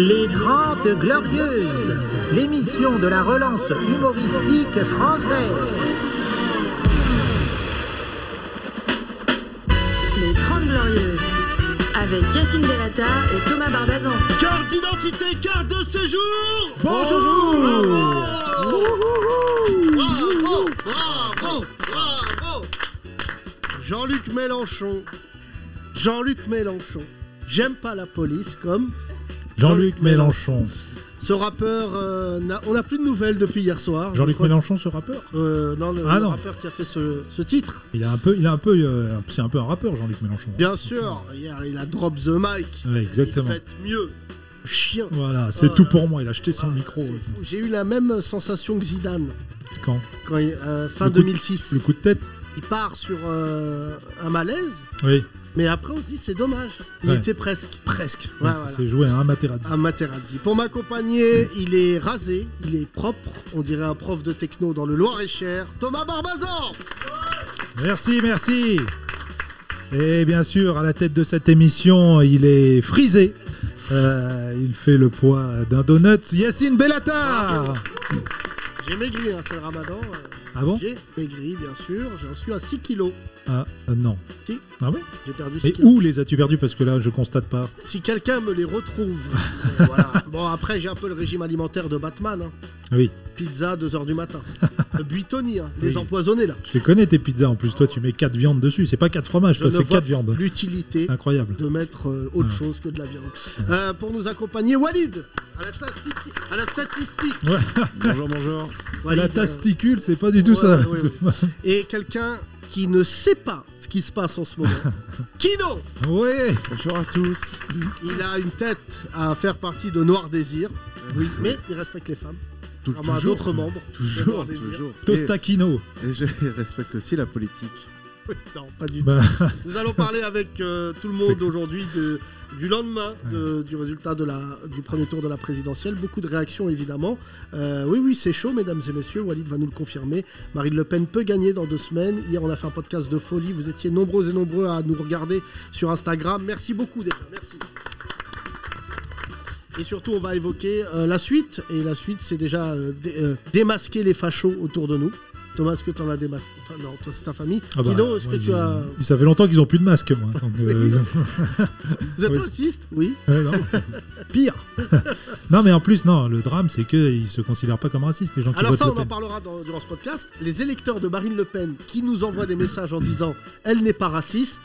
Les Grandes Glorieuses, l'émission de la relance humoristique française. Les 30 Glorieuses, avec Yacine Delata et Thomas Barbazan. Carte d'identité, carte de séjour Bonjour Bravo Bravo Bravo Jean-Luc Mélenchon. Jean-Luc Mélenchon. J'aime pas la police comme Jean-Luc Mélenchon. ce rappeur. euh, n'a- on n'a plus de nouvelles depuis hier soir. je Jean-Luc crois. Mélenchon, ce rappeur? Euh, non, le, Ah le non. rappeur qui a fait ce, ce titre. Il a un peu, il a un peu, euh, c'est un peu un rappeur, Jean-Luc Mélenchon. Bien sûr, hier il a drop the mic. Ouais, exactement. Il fait mieux. Chien. Voilà, c'est Oh tout là. pour moi. Il a acheté son Ah, micro. c'est fou. J'ai eu la même sensation que Zidane Quand? Quand il- euh, fin Le coup- 2006. Le coup de tête? Il part sur euh, un malaise, Oui, mais après on se dit c'est dommage. Il Ouais. était presque. presque. Ouais, Ouais, voilà. Ça s'est joué à un Materazzi. à Materazzi. Pour m'accompagner, il est rasé, il est propre, on dirait un prof de techno dans le Loir-et-Cher, Thomas Barbazan Merci, merci. Et bien sûr, à la tête de cette émission, il est frisé. Euh, il fait le poids d'un donut. Yacine Bellatar J'ai maigri, hein, c'est le ramadan. euh, Ah bon? J'ai maigri, bien sûr, j'en suis à 6 kilos. Ah, euh, non. Si. Ah oui J'ai perdu 6 Et kilos. où les as-tu perdus Parce que là, je constate pas. Si quelqu'un me les retrouve. euh, voilà. Bon, après, j'ai un peu le régime alimentaire de Batman. hein. Oui, Pizza, 2h du matin. Euh, Buitoni, hein, les Oui. empoisonnés là. je les connais tes pizzas. En plus, toi, tu mets 4 viandes dessus. C'est pas 4 fromages, Je toi, ne c'est vois 4 viandes. L'utilité Incroyable. de mettre euh, autre chose que de la viande. Euh, pour nous accompagner, Walid, à la, à la statistique. Ouais. Bonjour, bonjour. Walid, la euh, tasticule, c'est pas du tout ouais, ça. ouais, ouais. Et quelqu'un qui ne sait pas ce qui se passe en ce moment. Kino Ouais. Bonjour à tous. Il a une tête à faire partie de Noir Désir. Oui, mais il respecte les femmes. Tou- Contrairement à d'autres membres. Toujours, toujours. Tostacchino. Et, et je respecte aussi la politique. Non, pas du Bah, tout. Nous allons parler avec euh, tout le monde aujourd'hui de- du lendemain de- du résultat de la, du premier tour de la présidentielle. Beaucoup de réactions évidemment. Euh, oui, oui, c'est chaud, mesdames et messieurs. Walid va nous le confirmer. Marine Le Pen peut gagner dans deux semaines. Hier, on a fait un podcast de folie. Vous étiez nombreux et nombreux à nous regarder sur Instagram. Merci beaucoup déjà. Merci. Et surtout, on va évoquer euh, la suite. Et la suite, c'est déjà dé- démasquer les fachos autour de nous. Thomas, est-ce que tu en as démasqué Enfin, Non, toi, c'est ta famille. ah bah, est-ce que tu as. il- Ça fait longtemps qu'ils ont plus de masque, moi. Donc, euh, Vous êtes raciste Oui. non. Pire. non, mais en plus, non, le drame, c'est qu'ils se considèrent pas comme racistes, les gens Alors ça, on en parlera dans- durant ce podcast. Les électeurs de Marine Le Pen qui nous envoient des messages en disant « Elle n'est pas raciste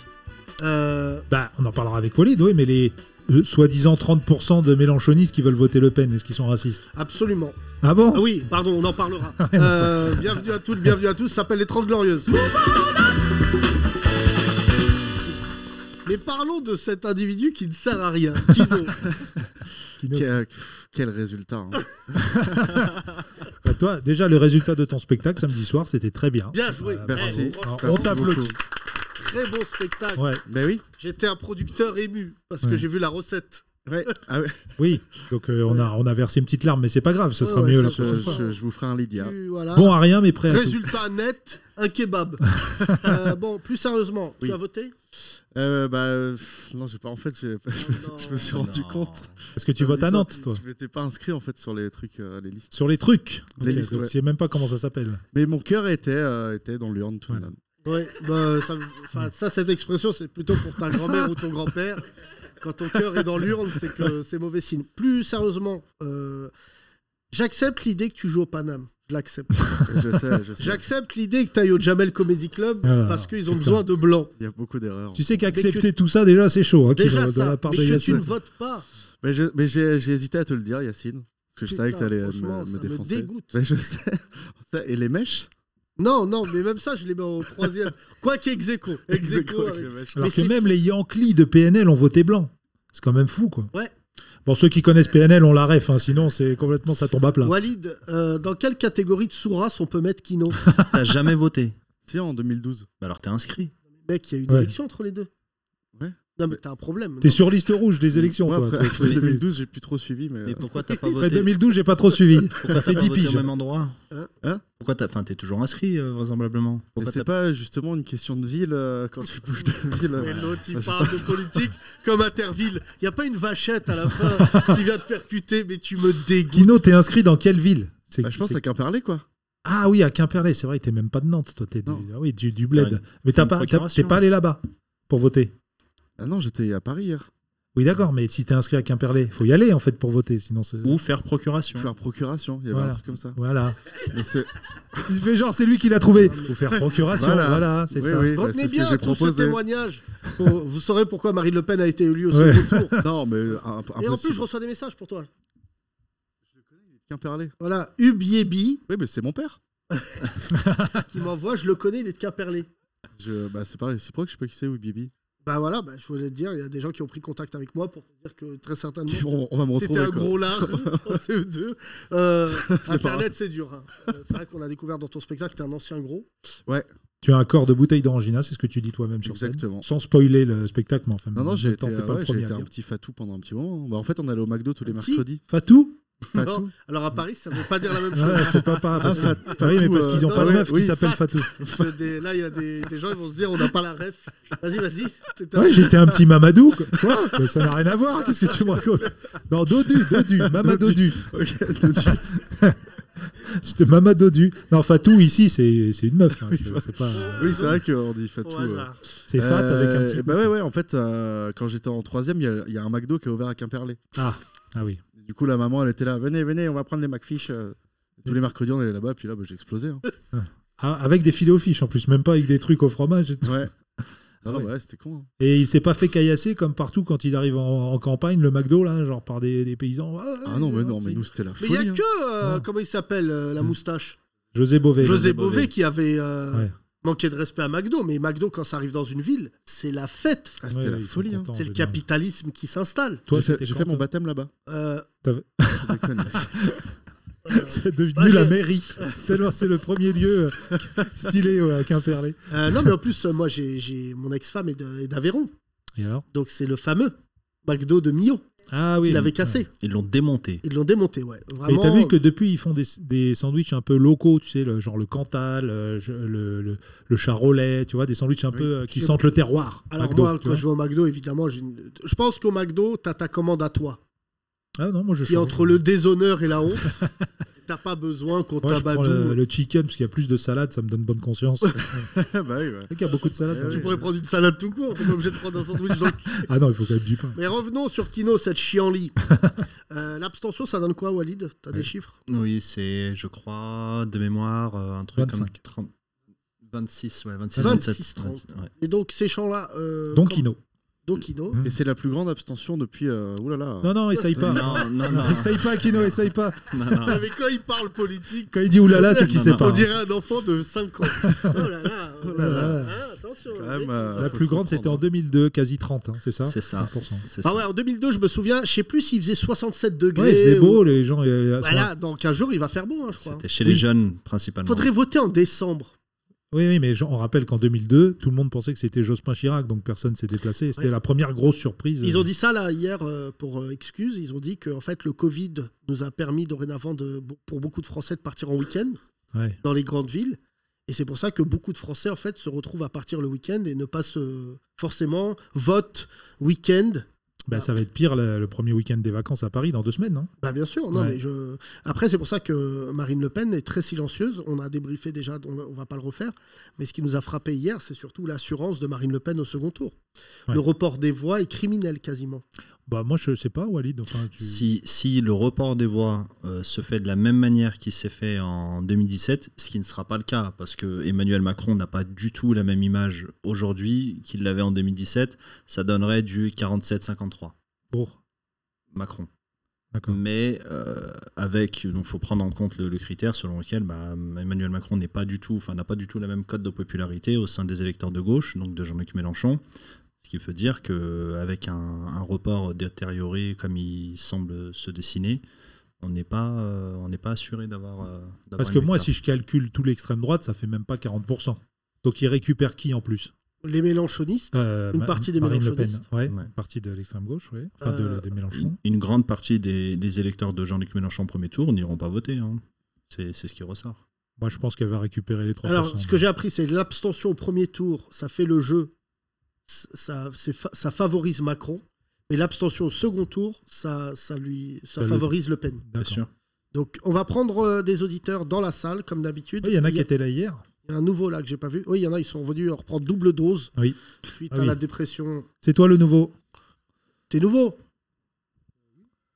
euh, Bah, on en parlera avec Walid, oui, mais les euh, soi-disant 30% de mélanchonistes qui veulent voter Le Pen, est-ce qu'ils sont racistes? Absolument. Ah bon? Ah oui, pardon, on en parlera. Euh, bienvenue à toutes, bienvenue à tous. Ça s'appelle Les 30 Glorieuses. Mais parlons de cet individu qui ne sert à rien. Kino. Kino, Quel, quel résultat. hein. bah, Toi, déjà, le résultat de ton spectacle samedi soir, c'était très bien. Bien joué. Voilà, Merci. Alors, on t'applaudit. Très beau spectacle. Ouais, Ben oui. J'étais un producteur ému parce que Ouais. j'ai vu la recette. Ouais. Ah ouais. oui. Donc, euh, on, a, on a versé une petite larme, mais c'est pas grave, ce Ouais, sera ouais, mieux ça, la Je, prochaine fois. je- je vous ferai un Lydia. Tu- voilà. Bon à rien, mais prêt à tout. Résultat net, un kebab. Euh, bon, plus sérieusement, Oui. tu as voté? Euh, bah, euh, non, j'ai pas. En fait, j'ai- non. je me suis rendu compte. Parce que tu votes à Nantes, toi. Je m'étais pas inscrit en fait sur les trucs, euh, les listes. Sur les trucs. Les Ok, listes, donc ouais. je sais même pas comment ça s'appelle. Mais mon cœur était, euh, était dans l'urne tout de Voilà. même. Ouais, bah, ça, cette expression, c'est plutôt pour ta grand-mère ou ton grand-père. Quand ton cœur est dans l'urne, c'est que c'est mauvais signe. Plus sérieusement, euh, j'accepte l'idée que tu joues au Paname. Je l'accepte. Je sais, je sais. J'accepte l'idée que tu ailles au Jamel Comedy Club parce qu'ils ont putain. besoin de blancs. Il y a beaucoup d'erreurs. Tu sais qu'accepter que- tout ça, déjà, c'est chaud. Hein, Déjà va- de ça, la part mais que tu ne votes pas. Mais je- mais j'ai hésité à te le dire, Yacine. Parce que je savais que tu allais me, me ça me défoncer. dégoûte. Mais je sais. Et les mèches? Non, non, mais même ça, je les mets au troisième. Quoi qu'ex aequo. Ex aequo avec. Alors Mais que c'est même les Yankees de PNL ont voté blanc. C'est quand même fou, quoi. Ouais. Bon, ceux qui connaissent PNL, on la ref, hein, sinon c'est complètement ça tombe à plat. Walid, euh, dans quelle catégorie de sous-race on peut mettre Kino? T'as jamais voté Si, en 2012. Bah alors t'es inscrit. Mec, il y a eu une Ouais. élection entre les deux. Non, mais t'as un problème. T'es Non, sur liste rouge des élections, Ouais, toi. après, Toi, après t'es- 2012, j'ai plus trop suivi, mais. Mais euh, pourquoi t'as pas Après voté 2012, j'ai pas trop suivi. Pourquoi Ça t'as fait pas 10 voté piges. au même endroit Hein Hein Pourquoi t'as, enfin, t'es toujours inscrit euh, vraisemblablement. mais Pourquoi c'est t'as pas justement une question de ville euh, quand tu bouges de ville. Mais euh, l'autre, il parle de politique comme Interville. Il n'y a pas une vachette à la fin qui vient te percuter, mais tu me dégoûtes. Kino, t'es inscrit dans quelle ville C'est- bah, je pense c'est- à Quimperlé, quoi. Ah oui, à Quimperlé, c'est vrai, t'es même pas de Nantes, toi, t'es du... Non. ah oui, du, du bled. Ouais, Mais t'as une pas, t'as- procuration. t'es pas allé là-bas pour voter. Ah non, j'étais à Paris hier. Oui, d'accord, mais si t'es inscrit à Quimperlé, faut y aller en fait pour voter, sinon c'est. Ou faire procuration. Faire procuration, il y avait Voilà. un truc comme ça. Voilà. Mais c'est. Il fait genre, c'est lui qui l'a trouvé. Faut faire procuration, voilà, Voilà. c'est Oui, ça. oui. bah, Retenez c'est ce que bien j'ai tous ces proposé. témoignages. Vous saurez pourquoi Marine Le Pen a été élue au Ouais. second tour. Non, mais euh, un, Et en plus, je reçois des messages pour toi. Quimperlé. Voilà, Ubiebi Oui, mais c'est mon père. qui m'envoie, je le connais, il est de Quimperlé. Je... Bah, c'est pas réciproque, je sais pas qui c'est, ou Bibi. Bah voilà, bah, je voulais te dire, il y a des gens qui ont pris contact avec moi pour te dire que très certainement, On, on va me t'étais retrouver. un quoi. gros lard en CE2. Euh, C'est pas Internet, c'est dur. hein. Euh, C'est vrai qu'on a découvert dans ton spectacle que t'es un ancien gros. Tu as un corps de bouteille d'orangina, c'est ce que tu dis toi-même sur scène. Exactement. Sans spoiler le spectacle, mais enfin. Non, non, j'ai même été, euh, ouais, j'ai été un petit fatou pendant un petit moment. Bah, en fait, on allait au McDo tous les mercredis. Fatou? Fatou. Alors à Paris, ça veut pas dire la même chose. Ouais, c'est pas pareil. Parce, Ah, que- Paris, mais parce euh, qu'ils ont non, pas de meuf qui oui, s'appelle Fat. Fatou. Des- là, il y a des, des gens, ils vont se dire, on n'a pas la ref. Vas-y, vas-y. Ouais, j'étais un petit Mamadou. quoi. Quoi Mais ça n'a rien à voir. Qu'est-ce que tu me racontes? Non, Dodu, Dodu, Mamadodu. Ok, suite. J'étais Mamadodu. Non, Fatou ici, c'est une meuf. hein, C'est pas. Oui, c'est vrai qu'on dit Fatou. Euh. C'est fat avec un Euh, petit. Bah ouais, ouais, en fait, euh, quand j'étais en troisième, il y, y a un McDo qui est ouvert à Quimperlé. Ah, ah oui. Du coup, la maman, elle était là, venez, venez, on va prendre les McFish. euh. Tous les mercredis, on allait là-bas, puis là, bah, j'ai explosé. hein. Ah, avec des filets aux fiches en plus, même pas avec des trucs au fromage. et tout. Ouais. Non, ouais. bah ouais, c'était con. hein. Et il s'est pas fait caillasser comme partout quand il arrive en, en campagne, le McDo, là, genre par des, des paysans. Ah non, mais non, mais nous, c'était la Mais il y a hein. que, euh, comment il s'appelle, euh, la Hmm. moustache? José Bové. José Bové. Bové qui avait euh, Ouais. Manqué de respect à McDo. Mais McDo, quand ça arrive dans une ville, c'est la fête. Ah, c'était Ouais, la folie. hein. C'est le capitalisme qui s'installe. Toi, J'ai fait, mon baptême là-bas. Euh, euh, C'est devenu Bah, la mairie. C'est le, c'est le premier lieu euh, stylé ouais, à Quimperlé. euh, non, mais en plus, moi, j'ai mon ex-femme est d'Aveyron. Et alors? Donc, c'est le fameux McDo de Millau Ah oui. avait ouais. cassé. Ils l'ont démonté. Ils l'ont démonté, ouais. Et Vraiment. t'as vu que depuis ils font des, des sandwichs un peu locaux, tu sais, le, genre le Cantal, euh, le, le, le charolais, tu vois, des sandwichs un Oui. peu euh, qui Je- sentent le terroir. Alors, McDo, moi, quand je vais au McDo, évidemment, une- je pense qu'au McDo, t'as ta commande à toi. Ah non, moi je Qui entre le déshonneur et la honte, t'as pas besoin qu'on t'abadoue. le, le chicken parce qu'il y a plus de salade, ça me donne bonne conscience. Bah oui, ouais. qu'il y a beaucoup de salade. Eh oui. Tu pourrais prendre une salade tout court, t'es pas obligé de prendre un sandwich dans le Ah non, il faut quand même du pain. Mais revenons sur Kino, cette chienlit. Euh, L'abstention, ça donne quoi, Walid? T'as des chiffres? Oui, c'est, je crois, de mémoire, euh, un truc 25. comme 30 26, ouais, 26, 26, 27. 30. ouais. Et donc, ces champs-là. Euh, Donc comme- Kino. Donc, Kino. Mmh. Et c'est la plus grande abstention depuis. Euh... Ouh là là. Non, non, essaye pas. Non, non, non. Essaye pas, Kino, essaye pas. non, non. Mais quand il parle politique, Quand il dit oulala, c'est qu'il sait pas. on dirait un enfant de 5 ans. oh là là, oh là là. Ouais. Hein, attention. Quand la même, euh, plus grande, c'était en comprendre. 2002, quasi 30, hein, c'est ça C'est ça. 30%. C'est Ah ça. ouais, en 2002, je me souviens, je sais plus s'il faisait 67 degrés. Ouais, il faisait ou- beau, les gens. euh, Bah là, dans 15 jours, il va faire beau, hein, je crois. C'était chez Oui. les jeunes, principalement. Faudrait voter en décembre. Oui, oui, mais on rappelle qu'en 2002, tout le monde pensait que c'était Jospin Chirac, donc personne s'est déplacé. C'était Ouais. la première grosse surprise. Ils ont dit ça là hier euh, pour euh, excuse. Ils ont dit que en fait le Covid nous a permis dorénavant de, pour beaucoup de Français de partir en week-end Ouais. dans les grandes villes. Et c'est pour ça que beaucoup de Français en fait se retrouvent à partir le week-end et ne pas se forcément vote week-end. Bah, ça va être pire le, le premier week-end des vacances à Paris dans deux semaines, non Bah bien sûr, non Ouais. mais je. Après c'est pour ça que Marine Le Pen est très silencieuse. On a débriefé déjà, on va pas le refaire. Mais ce qui nous a frappé hier, c'est surtout l'assurance de Marine Le Pen au second tour. Ouais. Le report des voix est criminel quasiment. Bah moi je sais pas, Walid. Enfin, tu... Si, si le report des voix euh, se fait de la même manière qu'il s'est fait en 2017, ce qui ne sera pas le cas, parce que Emmanuel Macron n'a pas du tout la même image aujourd'hui qu'il l'avait en 2017, ça donnerait du 47-53. Bon, Macron. Mais euh, avec, donc faut prendre en compte le, le critère selon lequel bah, Emmanuel Macron n'est pas du tout, enfin n'a pas du tout la même cote de popularité au sein des électeurs de gauche, donc de Jean-Luc Mélenchon. Ce qui veut dire qu'avec un, un report détérioré comme il semble se dessiner, on n'est pas, euh, on n'est pas assuré d'avoir. euh, Parce que moi, si je calcule tout l'extrême droite, ça fait même pas 40%. Donc il récupère qui en plus? Les Mélenchonistes. Euh, Une partie des Marine Le Pen, Mélenchonistes. ouais, Ouais. une partie de l'extrême gauche, ouais. enfin de- Euh, des Mélenchon. Une, une grande partie des, des électeurs de Jean-Luc Mélenchon au premier tour n'iront pas voter. hein. C'est ce qui ressort. Moi, je pense qu'elle va récupérer les 3%. Alors, ce que j'ai appris, c'est l'abstention au premier tour, ça fait le jeu, ça, c'est fa- ça favorise Macron, mais l'abstention au second tour, ça, ça, lui, ça favorise Le Pen. Bien D'accord. sûr. Donc, on va prendre euh, des auditeurs dans la salle, comme d'habitude. Oui, il y en a qui étaient là hier. Il y a un nouveau là que j'ai pas vu. Oui, il y en a, ils sont venus reprendre double dose Oui. suite Ah à oui. la dépression. C'est toi le nouveau? T'es nouveau?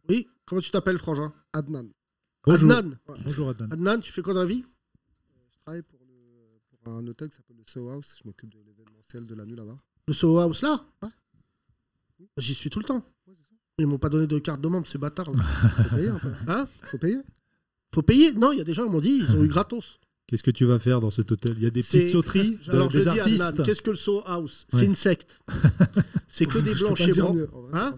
Oui, comment tu t'appelles, Frangin? Adnan. Bonjour. Adnan. Bonjour Adnan. Adnan, tu fais quoi dans la vie? Je travaille pour, le- pour un hôtel qui s'appelle le Soho House. Je m'occupe de l'événementiel de la nuit là-bas. Le Soho House là? Ouais. J'y suis tout le temps. Ouais, c'est ça. Ils m'ont pas donné de carte de membre, ces bâtards. là. Faut payer un peu. Hein? Faut payer Faut payer? Non, il y a des gens qui m'ont dit, ils ont eu gratos. Qu'est-ce que tu vas faire dans cet hôtel? Il y a des petites sauteries, de- Alors, je des dis, artistes. Qu'est-ce que le Soho House? Ouais. C'est une secte. c'est que des Je blancs chez blancs. Hein?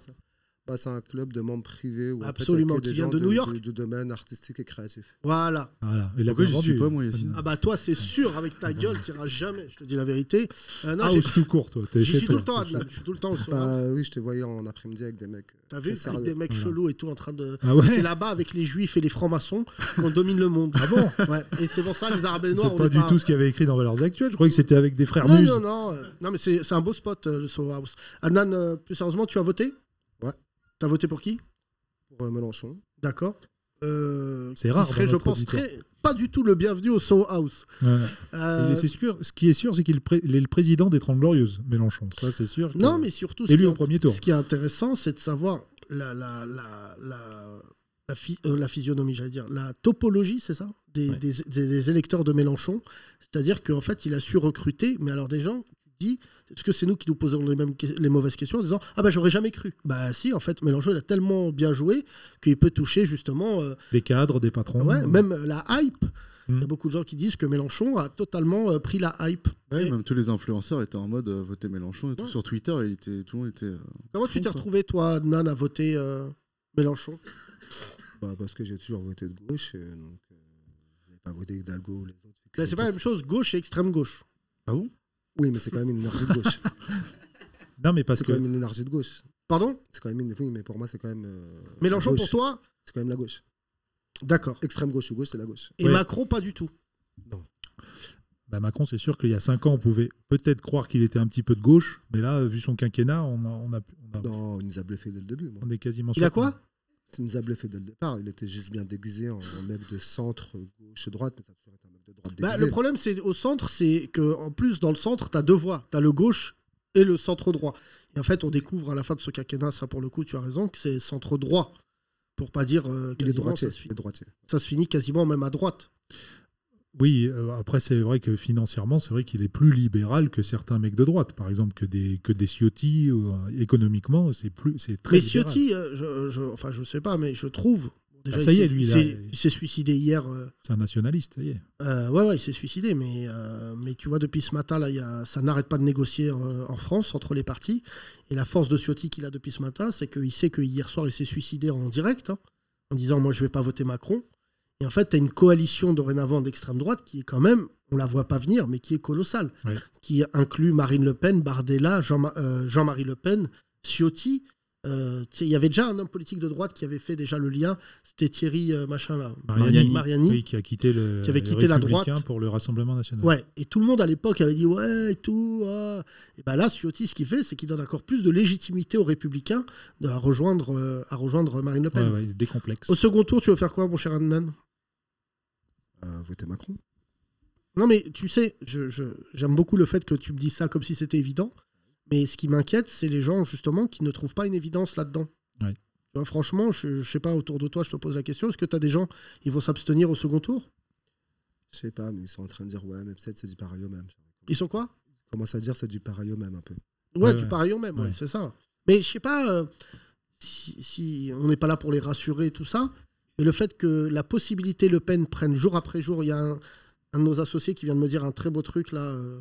C'est un club de membres privés en fait, a Absolument, qui vient de New York. Du, du domaine artistique et créatif. Voilà. Voilà. Il a Pourquoi j'y suis pas, moi, Yacine Ah bah toi, c'est sûr, avec ta gueule, tu iras jamais. Je te dis la vérité. Euh, non, j'ai- House tout court, toi. Chez suis tout le temps, Adnan. Je suis tout le temps. Bah oui, je te voyais en après-midi avec des mecs. euh, T'as vu. Avec des mecs chelous et tout en train de. Ah ouais C'est là-bas avec les juifs et les francs-maçons qu'on domine le monde. Ah bon Ouais. Et c'est pour ça les arabes et noirs. C'est pas du tout ce qu'il y avait écrit dans Valeurs Actuelles. Je croyais que c'était avec des frères Non, Muses. non, non. euh, Non, mais c'est c'est un beau spot, euh, le Soho House. Adnan, plus sérieusement, tu as voté? T'as voté pour qui? Pour euh, Mélenchon. D'accord. Euh, C'est rare serait, je pense, très, pas du tout le bienvenu au Soho House. Ouais. Euh, c'est sûr, ce qui est sûr, c'est qu'il est le président des Trente Glorieuses, Mélenchon. Ça, c'est sûr. que- Non, mais surtout, Élu au premier tour. ce qui est intéressant, c'est de savoir la, la, la, la, la, phy- euh, la physionomie, j'allais dire, la topologie, c'est ça? Des, Ouais. des, des- des électeurs de Mélenchon. C'est-à-dire qu'en fait, il a su recruter, mais alors des gens, dis, est-ce que c'est nous qui nous posons les, mêmes, que- les mauvaises questions en disant Ah bah j'aurais jamais cru Bah si, en fait, Mélenchon, il a tellement bien joué qu'il peut toucher justement, euh, Des cadres, des patrons. ouais, même la hype. Il y a beaucoup de gens qui disent que Mélenchon a totalement euh, pris la hype. Ouais, Et même tous les influenceurs étaient en mode euh, voter Mélenchon et tout. Ouais. Sur Twitter, il était, tout le monde était. euh, Comment tu t'es retrouvé, toi, Nan, à voter euh, Mélenchon? Bah, parce que j'ai toujours voté de gauche. Et donc, euh, j'ai pas voté Hidalgo ou les autres. Bah, C'est pas la même chose, gauche et extrême gauche. Oui, mais c'est quand même une énergie de gauche. Non, mais parce c'est que quand même une énergie de gauche. Pardon? C'est quand même une. Oui, mais pour moi, c'est quand même. euh, Mélenchon gauche. pour toi? C'est quand même la gauche. D'accord. Extrême gauche ou gauche, c'est la gauche. Et Ouais. Macron, pas du tout? bah, Macron, c'est sûr qu'il y a 5 ans, on pouvait peut-être croire qu'il était un petit peu de gauche, mais là, vu son quinquennat, on, a, on, a, on, a- Non, il nous a bluffé dès le début. moi. on est quasiment Il sûr a quoi Il nous a bluffé dès le départ. Il était juste bien déguisé en, en mec de centre, gauche, droite. Mais ça a toujours été un de droite Bah. Le problème, c'est au centre, c'est que en plus, dans le centre, tu as deux voies. Tu as le gauche et le centre droit. Et en fait, on découvre à la fin de ce quinquennat, ça pour le coup, tu as raison, que c'est centre droit. Pour pas dire euh, il est quasiment, droitier. ça, se droitier. ça se finit quasiment même à droite. Oui, euh, après, c'est vrai que financièrement, c'est vrai qu'il est plus libéral que certains mecs de droite, par exemple, que des, que des Ciotti. euh, économiquement, c'est plus, c'est très Mais libéral. Ciotti, euh, je, je- enfin, je sais pas, mais je trouve. Déjà, Ah, ça y est, lui, il a- s'est- il s'est suicidé hier. euh, C'est un nationaliste, ça y est. Euh, ouais, ouais, il s'est suicidé, mais, euh, mais tu vois, depuis ce matin, là, il y a, ça n'arrête pas de négocier euh, en France entre les partis. Et la force de Ciotti qu'il a depuis ce matin, c'est qu'il sait que hier soir, il s'est suicidé en direct, hein, en disant Moi, je vais pas voter Macron. Et en fait, tu as une coalition dorénavant d'extrême droite qui est quand même, on la voit pas venir, mais qui est colossale. Qui inclut Marine Le Pen, Bardella, Jean- euh, Jean-Marie Le Pen, Ciotti. Euh, il y avait déjà un homme politique de droite qui avait fait déjà le lien, c'était Thierry euh, machin là, Mariani, Mariani. oui, qui a quitté le, Qui avait quitté la droite. pour le Rassemblement national. Ouais, et tout le monde à l'époque avait dit ouais et tout. ah. Et ben là, Ciotti, ce qu'il fait, c'est qu'il donne encore plus de légitimité aux Républicains de- à rejoindre, euh, à rejoindre Marine Le Pen. ouais, il est décomplexe. Au second tour, tu veux faire quoi, mon cher Adnan Euh, voter Macron. Non, mais tu sais, je- je- j'aime beaucoup le fait que tu me dis ça comme si c'était évident. Mais ce qui m'inquiète, c'est les gens justement qui ne trouvent pas une évidence là-dedans. Ouais. Tu vois, franchement, je, je sais pas autour de toi, je te pose la question. Est-ce que tu as des gens, ils vont s'abstenir au second tour? Je sais pas, mais ils sont en train de dire ouais, mais peut-être c'est du pareil au même. Ils sont quoi? Ils commencent à dire c'est du pareil au même un peu. Ouais, Ouais, du ouais. pareil au même, ouais, Ouais. c'est ça. Mais je sais pas euh, si, si on n'est pas là pour les rassurer et tout ça, mais le fait que la possibilité Le Pen prenne jour après jour, il y a un, un de nos associés qui vient de me dire un très beau truc là, euh,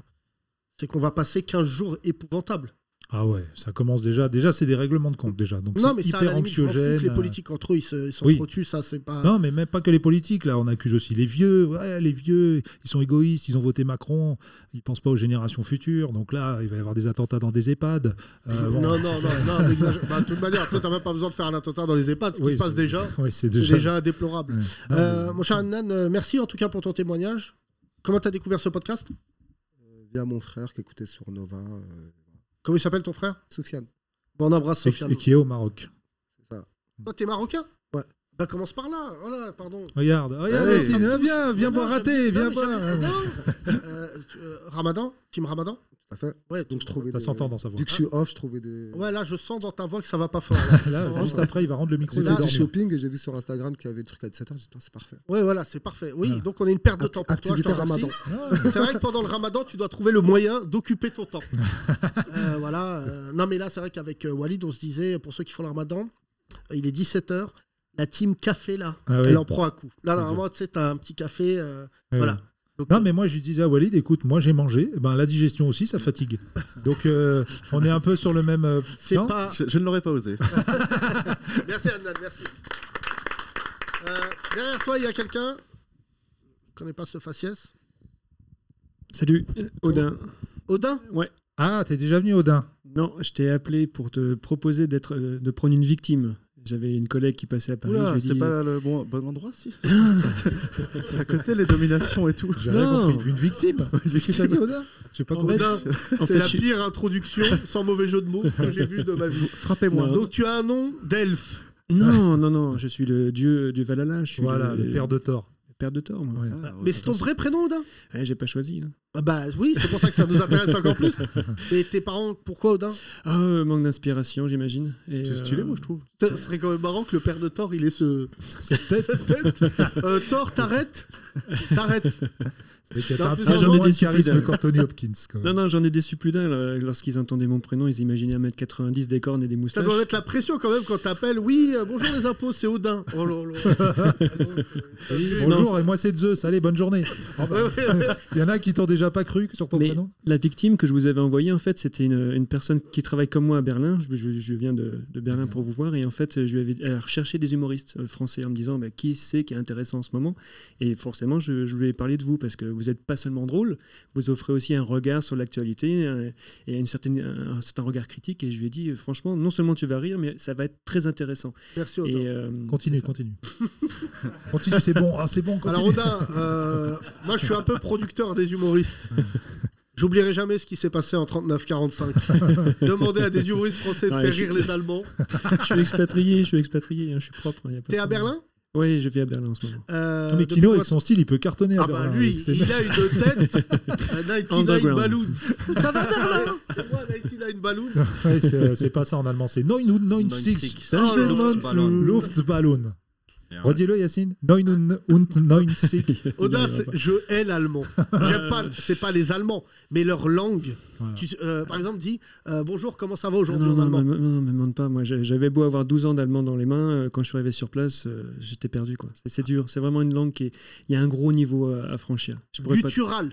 c'est qu'on va passer 15 jours épouvantables. Ah ouais, ça commence déjà. Déjà, c'est des règlements de compte déjà. Donc Non, mais c'est ça, à la hyper limite, que anxiogène. les politiques entre eux, ils se- ils Oui. s'entretuent, ça, c'est pas. Non, mais même pas que les politiques. Là, on accuse aussi les vieux. Ouais, les vieux, ils sont égoïstes. Ils ont voté Macron. Ils pensent pas aux générations futures. Donc là, il va y avoir des attentats dans des EHPAD. Euh, bon. Non, non, non, non, bah, de toute manière, tu sais, t'as même pas besoin de faire un attentat dans les EHPAD, ce qui Oui, se passe déjà. Ouais, c'est déjà. déjà déplorable. Ouais. Euh, mon cher Annan, euh, merci en tout cas pour ton témoignage. Comment t'as découvert ce podcast? Via mon frère qui écoutait sur Nova, euh, Comment il s'appelle ton frère? Sofiane. Bon, on embrasse Sofiane. et qui est au Maroc. C'est ça. Toi, t'es marocain? Ouais. Bah, commence par là. Voilà, pardon. Regarde, regarde, viens, viens, boire raté, viens boire. Euh, euh, Ramadan Team Ramadan? Ouais, Donc je trouvais. Ça des- s'entend dans sa voix. Vu que je suis off, je trouvais des. Ouais, là, je sens dans ta voix que ça va pas fort. là. Là, Ça juste après, il va rendre le micro. J'ai fait du shopping et j'ai vu sur Instagram qu'il y avait le truc à 17h. J'ai dit, c'est parfait. Ouais, voilà, c'est parfait. Oui, Voilà. donc on a une perte de temps pour activité. Ramadan. C'est vrai que pendant le ramadan, tu dois trouver le moyen d'occuper ton temps. Euh, voilà. euh, non, mais là, c'est vrai qu'avec euh, Walid, on se disait, pour ceux qui font le ramadan, euh, il est 17h. La team café, là, Ah ouais. elle en prend un coup. Là, normalement, tu sais, t'as un petit café. euh, Ouais, voilà. Non, mais moi, je lui disais à Walid, écoute, moi, j'ai mangé. Eh Ben, la digestion aussi, ça fatigue. Donc, euh, on est un peu sur le même. euh, c'est pas. Je, je ne l'aurais pas osé. Merci, Adnan, merci. Euh, derrière toi, il y a quelqu'un. Je connais pas ce faciès? Salut, Odin. Odin? Ah, t'es déjà venu, Odin Non, je t'ai appelé pour te proposer d'être, de prendre une victime. J'avais une collègue qui passait à Paris. c'est dit- pas le bon, bon endroit, si C'est à côté, les dominations et tout. J'ai rien compris. Une victime Qu'est-ce que t'as dit, Odin J'ai pas En compris. fait, Odin, en c'est la pire introduction, sans mauvais jeu de mots, que j'ai vu de ma vie. Frappez-moi. Donc tu as un nom d'elfe. Non, non, non, je suis le dieu du Valhalla. Je suis Voilà, le père de Thor. Père de Thor, moi. Ouais. Ah, Mais c'est ton vrai prénom, Odin Ouais, j'ai pas choisi. hein. Ah Bah oui, c'est pour ça que ça nous intéresse encore plus. Et tes parents, pourquoi Odin euh, manque d'inspiration, j'imagine. Et, C'est stylé, euh, moi, je trouve. Ce serait quand même marrant que le père de Thor, il ait ce... Cette tête, cette tête. Euh, Thor, t'arrêtes? T'arrêtes. Plus j'en ai Hopkins. quand même. Non, non, j'en ai déçu plus d'un. là. Lorsqu'ils entendaient mon prénom, ils imaginaient 1m90, des cornes et des Ça moustaches. doit mettre la pression quand même quand t'appelles. Oui, euh, bonjour les impôts, c'est Odin. Oh là là. Oui, Bonjour, et moi c'est Zeus. Allez, bonne journée. Oh, bah. Il y en a qui t'ont déjà pas cru sur ton Mais prénom? la victime que je vous avais envoyée, en fait, c'était une, une personne qui travaille comme moi à Berlin. Je, je- je viens de, de Berlin pour vous voir. Et en fait, je lui avais elle recherché des humoristes euh, français en me disant bah, qui c'est qui est intéressant en ce moment? Et forcément, je, je lui ai parlé de vous parce que vous n'êtes pas seulement drôle, vous offrez aussi un regard sur l'actualité euh, et une certaine, un, certain regard critique. Et je lui ai dit, euh, franchement, non seulement tu vas rire, mais ça va être très intéressant. Merci. Et, euh, Continue, continue. continue, c'est bon. Ah, c'est bon, continue. Alors Odin, euh, moi je suis un peu producteur des humoristes. J'oublierai jamais ce qui s'est passé en 39-45. Demander à des humoristes français de Ouais, faire je- rire les Allemands. je suis expatrié, je suis expatrié, hein, je suis propre. hein, T'es à. Berlin? Oui, je vis à Berlin en ce moment. Euh, Non, mais depuis Kino, avec son style, il peut cartonner à Ah bah Berlin, lui, avec ses il mecs. a une tête. euh, 99 Underground. Balloons. Ça va Berlin C'est moi 99 Balloons. Ouais, c'est euh, c'est pas ça en allemand, c'est 99. Oh, le Luftballon. Luftballon. Redis-le, Yacine. 99. Odin, Il c'est- arrivera je hais l'allemand. J'aime pas, c'est pas les Allemands, mais leur langue. Voilà. Tu- euh, par exemple, dis euh, bonjour, comment ça va aujourd'hui non, en non, allemand non, non, non, me demande pas. Moi, j'avais beau avoir 12 ans d'allemand dans les mains, euh, quand je suis arrivé sur place, euh, j'étais perdu. quoi. C'est- C'est dur. C'est vraiment une langue qui est. Il y a un gros niveau à, à franchir. Je pourrais pas- Guttural.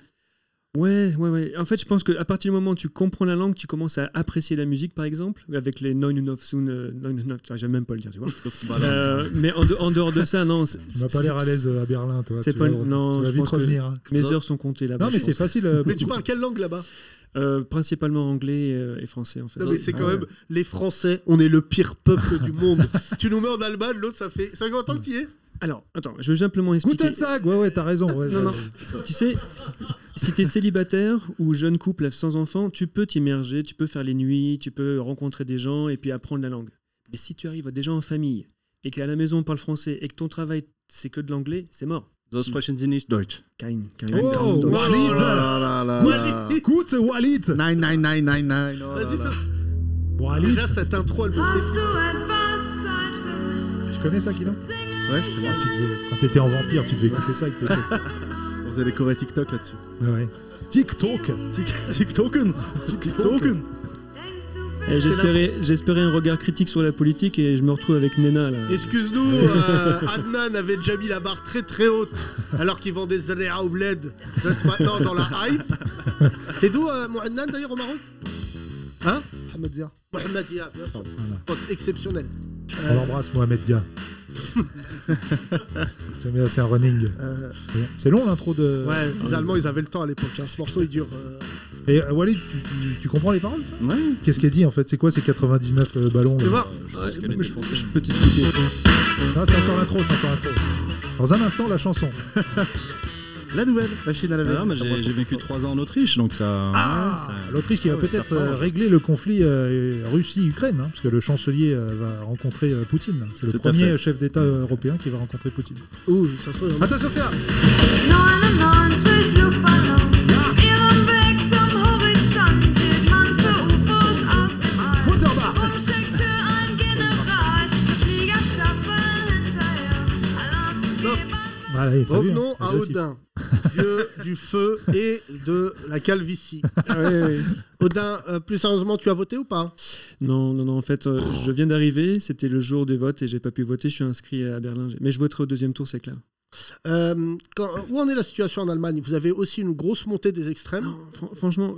Ouais, ouais, ouais. En fait, je pense qu'à partir du moment où tu comprends la langue, tu commences à apprécier la musique, par exemple, avec les Neun und Sun. euh, J'aime même pas le dire, tu vois. Euh, mais en, de- en dehors de ça, non. Tu m'as pas l'air à l'aise euh, à Berlin, toi. C'est tu pas- vas- non, tu vas je vite pense que- revenir. hein. Mes heures sont comptées là-bas. Non, mais c'est facile. euh, Mais tu parles quelle langue là-bas? Euh, principalement anglais et français, en fait. Non, mais c'est Ah quand ouais. même les Français, on est le pire peuple du monde. tu nous mets en Allemagne, l'autre ça fait 50 ans que tu y es? Alors, attends, je veux simplement expliquer. Guten Tag Ouais, ouais, t'as raison. ouais, Non, non. Tu sais, si tu es célibataire ou jeune couple sans enfant, tu peux t'immerger, tu peux faire les nuits, tu peux rencontrer des gens et puis apprendre la langue. Mais si tu arrives déjà en famille et qu'à la maison on parle français et que ton travail c'est que de l'anglais, c'est mort. So sprechen Sie nicht Deutsch. Kein, kein, Oh, Deutsch. Walid Walid. Écoute, Walid oh là Vas-y, là. fais. Walid Déjà, cette intro, elle fait Tu connais ça, Kino? Ouais, je sais Ah, tu devais- Quand t'étais en vampire, tu devais écouter ça avec tes potes. On faisait des chorés TikTok là-dessus. Ouais, ouais. TikTok TikToken TikToken Et J'espérais j'espérais un regard critique sur la politique et je me retrouve avec Nena là. Excuse-nous, euh, Adnan avait déjà mis la barre très très haute alors qu'il vendait Zalea au bled. Vous êtes maintenant dans la hype. T'es d'où, euh, mon Adnan d'ailleurs au Maroc? Hein? Mohamed Zia. Mohamed Dia, bien sûr. Pote exceptionnel. On l'embrasse, Mohamed Dia. J'aime bien, c'est un running. Euh, C'est long l'intro de. ouais, les Allemands, ils avaient le temps à l'époque. hein. Ce morceau, il dure. euh, Et euh, Walid, tu, tu- tu comprends les paroles Ouais. Qu'est-ce qu'elle dit en fait? C'est quoi ces 99 euh, ballons Tu là? vois Je Ouais, je, peux t'expliquer. Ah, c'est encore l'intro, c'est encore l'intro. Dans un instant, la chanson. La nouvelle machine à laver. Ah, j'ai j'ai vécu 3 ans en Autriche, donc ça. Ah, L'Autriche qui va Ah peut-être euh, régler le conflit euh, Russie-Ukraine, hein, parce que le chancelier euh, va rencontrer euh, Poutine. C'est le Tout premier chef d'État européen qui va rencontrer Poutine. Ouh, ça se trouve. Attention, c'est là hein, Revenons à. Odin, dieu du feu et de la calvitie. Ah ouais. Odin, euh, plus sérieusement, tu as voté ou pas? Non, non, non. En fait, euh, je viens d'arriver. C'était le jour du vote et j'ai pas pu voter. Je suis inscrit à Berlin. Mais je voterai au deuxième tour, c'est clair. Euh, quand- Où en est la situation en Allemagne? Vous avez aussi une grosse montée des extrêmes? Non, fran- franchement,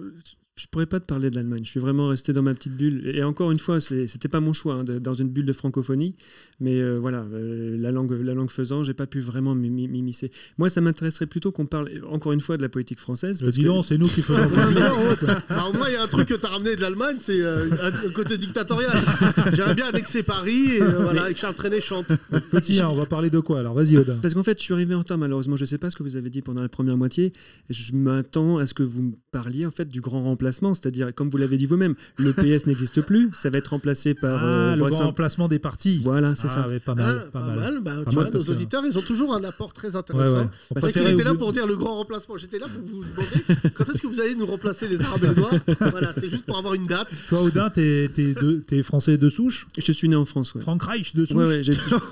je pourrais pas te parler de l'Allemagne. Je suis vraiment resté dans ma petite bulle. Et encore une fois, c'était pas mon choix, hein, de- dans une bulle de francophonie. Mais euh, voilà, euh, la langue, la langue faisant, j'ai pas pu vraiment m'immiscer. Moi, ça m'intéresserait plutôt qu'on parle encore une fois de la politique française. Euh, parce dis que- c'est nous qui faisons Au moins, il y a un truc que tu as ramené de l'Allemagne, c'est euh, un côté dictatorial. J'aimerais bien annexer Paris et euh, voilà, avec Charles Trenet chante. Petit, hein, on va parler de quoi Alors, vas-y, Odin. Parce qu'en fait, je suis arrivé en retard, malheureusement. Je ne sais pas ce que vous avez dit pendant la première moitié. Je m'attends à ce que vous me parliez en fait du grand remplacement, c'est-à-dire, comme vous l'avez dit vous-même, le PS n'existe plus. Ça va être remplacé par. Ah, euh, le grand remplacement des partis. Voilà, c'est Ah, ça. ouais, pas Ah, mal, pas, mal. Bah, Pas tu mal vois, parce nos que- auditeurs, ils ont toujours un apport très Ouais, intéressant. ouais. On Parce qu'il préférait était là pour dire le grand remplacement? J'étais là pour vous demander quand est-ce que vous allez nous remplacer les Arabes et les Noirs. Voilà, c'est juste pour avoir une date. Toi, Odin, t'es t'es français de souche? Je suis né en France, ouais. Frank Reich de souche? Ouais, ouais,